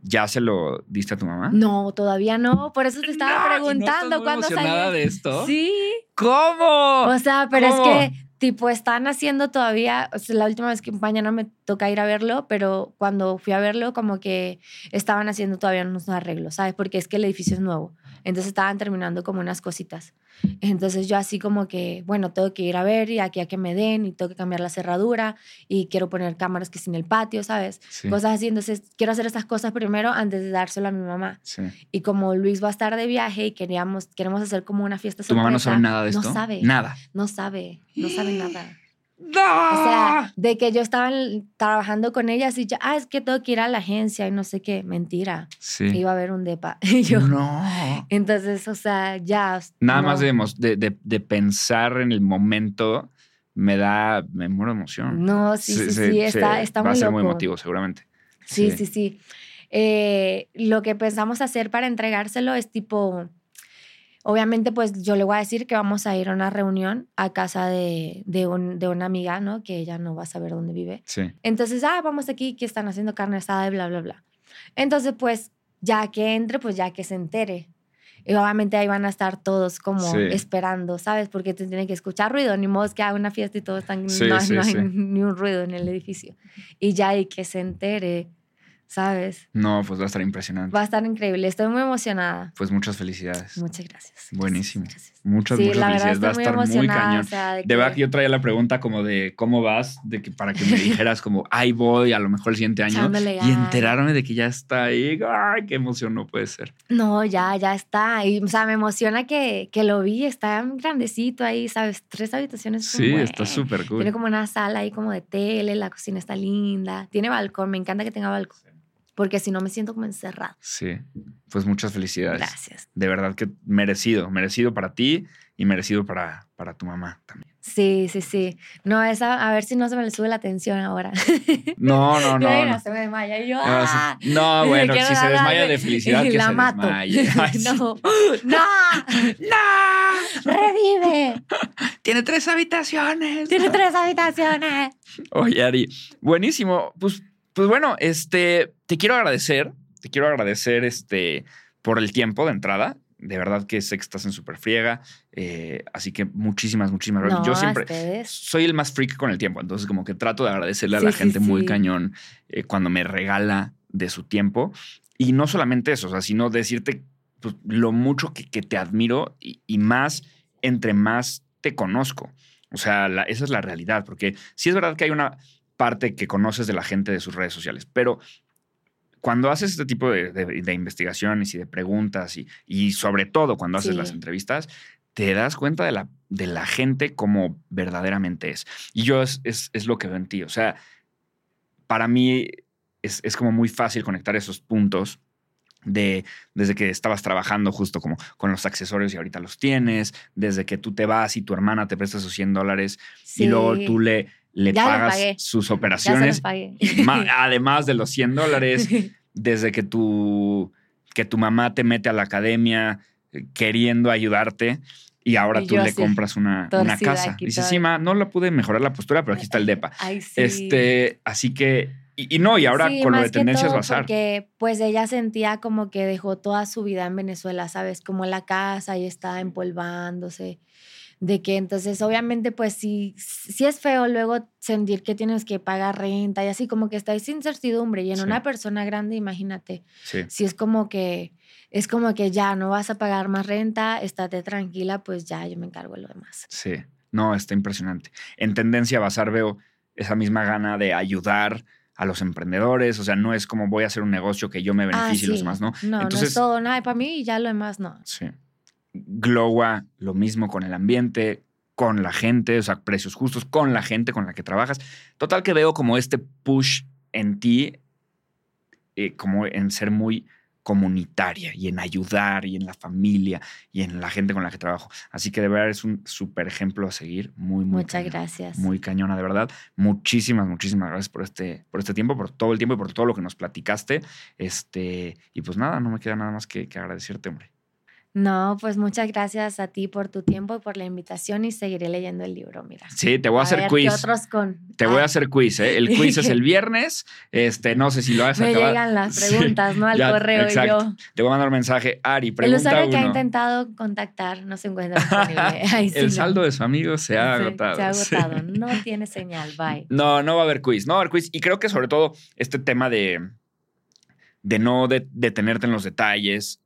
¿ya se lo diste a tu mamá? No, todavía no, por eso te estaba No, ¿y no preguntando muy cuándo salió. de esto? Sí, ¿Cómo? o sea, pero ¿Cómo? es que tipo están haciendo todavía, o sea, la última vez que mañana me toca ir a verlo, pero cuando fui a verlo como que estaban haciendo todavía unos arreglos, ¿sabes? Porque es que el edificio es nuevo. Entonces estaban terminando como unas cositas. Entonces yo así como que, bueno, tengo que ir a ver y aquí a que me den y tengo que cambiar la cerradura y quiero poner cámaras que sin el patio, ¿sabes? Sí. Cosas así. Entonces quiero hacer estas cosas primero antes de dárselo a mi mamá. Sí. Y como Luis va a estar de viaje y queríamos, queremos hacer como una fiesta ¿Tu mamá no sabe nada de no esto? sabe. Nada. No sabe, no sabe nada. ¡No! O sea, de que yo estaba trabajando con ella, así, yo, ah, es que tengo que ir a la agencia y no sé qué. Mentira. sí. Iba a haber un depa. Y yo, No. entonces, o sea, ya. Nada no. más de, de, de- pensar en el momento me da, me muero de emoción. No, sí, sí, sí, está, está Va muy a ser loco. muy emotivo, seguramente. Sí, sí, sí. Eh, lo que pensamos hacer para entregárselo es tipo, obviamente pues yo le voy a decir que vamos a ir a una reunión a casa de, de, un- de una amiga, ¿no? Que ella no va a saber dónde vive. Sí. Entonces, ah, vamos aquí que están haciendo carne asada y bla, bla, bla. Entonces, pues ya que entre, pues ya que se entere. Y obviamente ahí van a estar todos como Sí. esperando, ¿sabes? Porque te tienen que escuchar ruido, ni modo que haga una fiesta y todos están, Sí, no, sí, no hay ni un ruido en el edificio. Y ya y que se entere, ¿sabes? No, pues va a estar impresionante. Va a estar increíble, estoy muy emocionada. Pues muchas felicidades. Muchas gracias. Buenísimo. Gracias, gracias. Muchas, Sí, muchas verdad felicidades. Va a estar muy cañón. o sea, de De verdad que- que yo traía la pregunta como de cómo vas, de que para que me dijeras como, ahí voy, a lo mejor el siguiente año. Y enterarme de que ya está ahí. Ay, qué emoción no puede ser. No, ya, ya está. Y, o sea, me emociona que, que lo vi, está grandecito ahí, ¿sabes? Tres habitaciones. Sí, está súper cool. Tiene como una sala ahí como de tele, la cocina está linda. Tiene balcón, me encanta que tenga balcón. Porque si no me siento como encerrada. Sí, pues muchas felicidades. Gracias. De verdad que merecido, merecido para ti y merecido para, para tu mamá también. Sí, sí, sí. No, esa, a ver si no se me le sube la tensión ahora. No, no, no. No. se me desmaya y yo. ¡ah! sí. No, bueno, si se desmaya de felicidad, que la se mato. desmaye. Ay, no, no, ¡No! revive. Tiene tres habitaciones. Tiene tres habitaciones. Oye, Ari, buenísimo. Pues, pues bueno, este, te quiero agradecer, te quiero agradecer este, por el tiempo de entrada. De verdad que sé que estás en súper friega. eh, así que muchísimas, muchísimas gracias. No, Yo siempre ustedes. soy el más freak con el tiempo. Entonces, como que trato de agradecerle a Sí, la sí, gente muy sí. cañón eh, cuando me regala de su tiempo. Y no solamente eso, o sea, sino decirte pues, lo mucho que, que te admiro y, y más entre más te conozco. O sea, la- esa es la realidad, porque sí es verdad que hay una parte que conoces de la gente de sus redes sociales, pero cuando haces este tipo de, de- de investigaciones y de preguntas y, y sobre todo cuando haces Sí. las entrevistas, te das cuenta de la, de la gente como verdaderamente es. Y yo es, es, es lo que veo en ti. O sea, para mí es, es como muy fácil conectar esos puntos de desde que estabas trabajando justo como con los accesorios y ahorita los tienes, desde que tú te vas y tu hermana te presta esos 100 dólares y luego tú le, le Ya pagas sus operaciones, además de los 100 dólares, desde que tu, que tu mamá te mete a la academia eh, queriendo ayudarte y ahora Y tú le compras una, una casa. Dices, toda. sí, ma, no la pude mejorar la postura, pero aquí está el DEPA. Ay, sí. Este, así que, y, y no, y ahora Sí, con lo de tendencias bazar. Porque pues ella sentía como que dejó toda su vida en Venezuela, ¿sabes? Como en la casa y estaba empolvándose. De que entonces obviamente pues sí, sí es feo luego sentir que tienes que pagar renta y así como que estáis sin incertidumbre y en Sí. una persona grande, imagínate, Sí, si es como que es como que ya no vas a pagar más renta, estate tranquila, pues ya yo me encargo de lo demás. sí. No, está impresionante. En tendencia bazar veo esa misma gana de ayudar a los emprendedores. O sea, no es como voy a hacer un negocio que yo me beneficie y los Ah, demás, ¿no? No, no Entonces, es todo nada para mí y ya lo demás no. Sí. Glowa, lo mismo con el ambiente, con la gente, o sea, precios justos, con la gente con la que trabajas. Total que veo como este push en ti, eh, como en ser muy comunitaria y en ayudar y en la familia y en la gente con la que trabajo. Así que de verdad es un súper ejemplo a seguir. Muy, muy Muchas gracias. Muy cañona, de verdad. Muchísimas, muchísimas gracias por este, por este tiempo, por todo el tiempo y por todo lo que nos platicaste. Este, y pues nada, no me queda nada más que, que agradecerte, hombre. No, pues muchas gracias a ti por tu tiempo y por la invitación y seguiré leyendo el libro, mira. Sí, te voy a, hacer ver quiz. ¿Qué otros con? Te voy a Ah, hacer quiz, ¿eh? El quiz es el viernes. Este, no sé si lo vas a Me acabar. llegan las Sí, preguntas, ¿no? Al ya, correo exacto. y yo. Te voy a mandar un mensaje. Ari, El pregunta usuario que ha intentado contactar no se encuentra disponible. Ay, sí, el no. saldo de su amigo se ha agotado. Se ha agotado. No tiene señal. Bye. No, no va a haber quiz. No va a haber quiz. Y creo que sobre todo este tema de, de no de- detenerte en los detalles,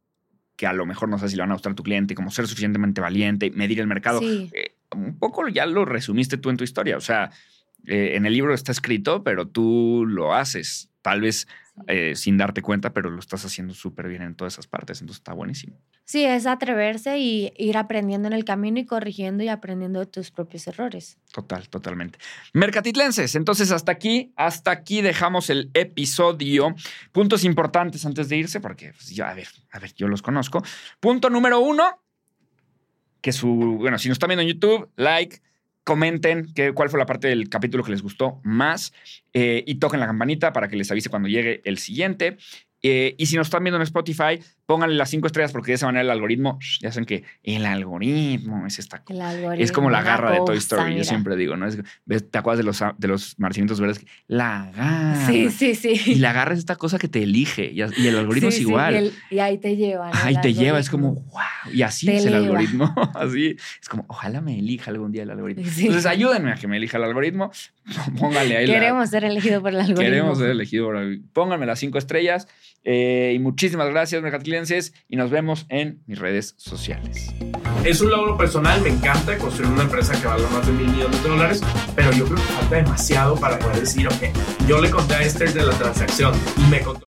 que a lo mejor no sé si le van a gustar a tu cliente, como ser suficientemente valiente, medir el mercado. Sí. Eh, un poco ya lo resumiste tú en tu historia. O sea, eh, en el libro está escrito, pero tú lo haces. Tal vez eh, sin darte cuenta, pero lo estás haciendo súper bien en todas esas partes. Entonces está buenísimo. Sí, es atreverse y ir aprendiendo en el camino y corrigiendo y aprendiendo de tus propios errores. Total, totalmente. Mercatitlenses, entonces hasta aquí, hasta aquí dejamos el episodio. Puntos importantes antes de irse, porque pues, yo, a ver, a ver, yo los conozco. Punto número uno, que su, bueno, si nos están viendo en YouTube, like, comenten qué, cuál fue la parte del capítulo que les gustó más eh, y toquen la campanita para que les avise cuando llegue el siguiente. Eh, y si nos están viendo en Spotify, pónganle las cinco estrellas porque de esa manera el algoritmo, ya saben que el algoritmo es esta El algoritmo. es como la garra de Toy cosa, Story, yo mira. siempre digo, ¿no? Es. ¿Te acuerdas de los, de los marcinitos verdes? La garra. Sí, sí, sí. Y la garra es esta cosa que te elige y, y el algoritmo Sí, es sí, igual. y, el- y ahí te lleva. ¿no? Ahí El te lleva, es como, algoritmo. wow. Y así Te es el eleva. algoritmo. así es como, ojalá me elija algún día el algoritmo. Sí. Entonces, ayúdenme a que me elija el algoritmo. Pónganle ahí la- Queremos ser elegidos por el algoritmo. Queremos ser elegido. por el- Pónganme las cinco estrellas. Eh, y muchísimas gracias, mercatilenses. Y nos vemos en mis redes sociales. Es un logro personal, me encanta construir una empresa que valga más de mil millones de dólares, pero yo creo que falta demasiado para poder decir, ok, yo le conté a Esther de la transacción y me contó.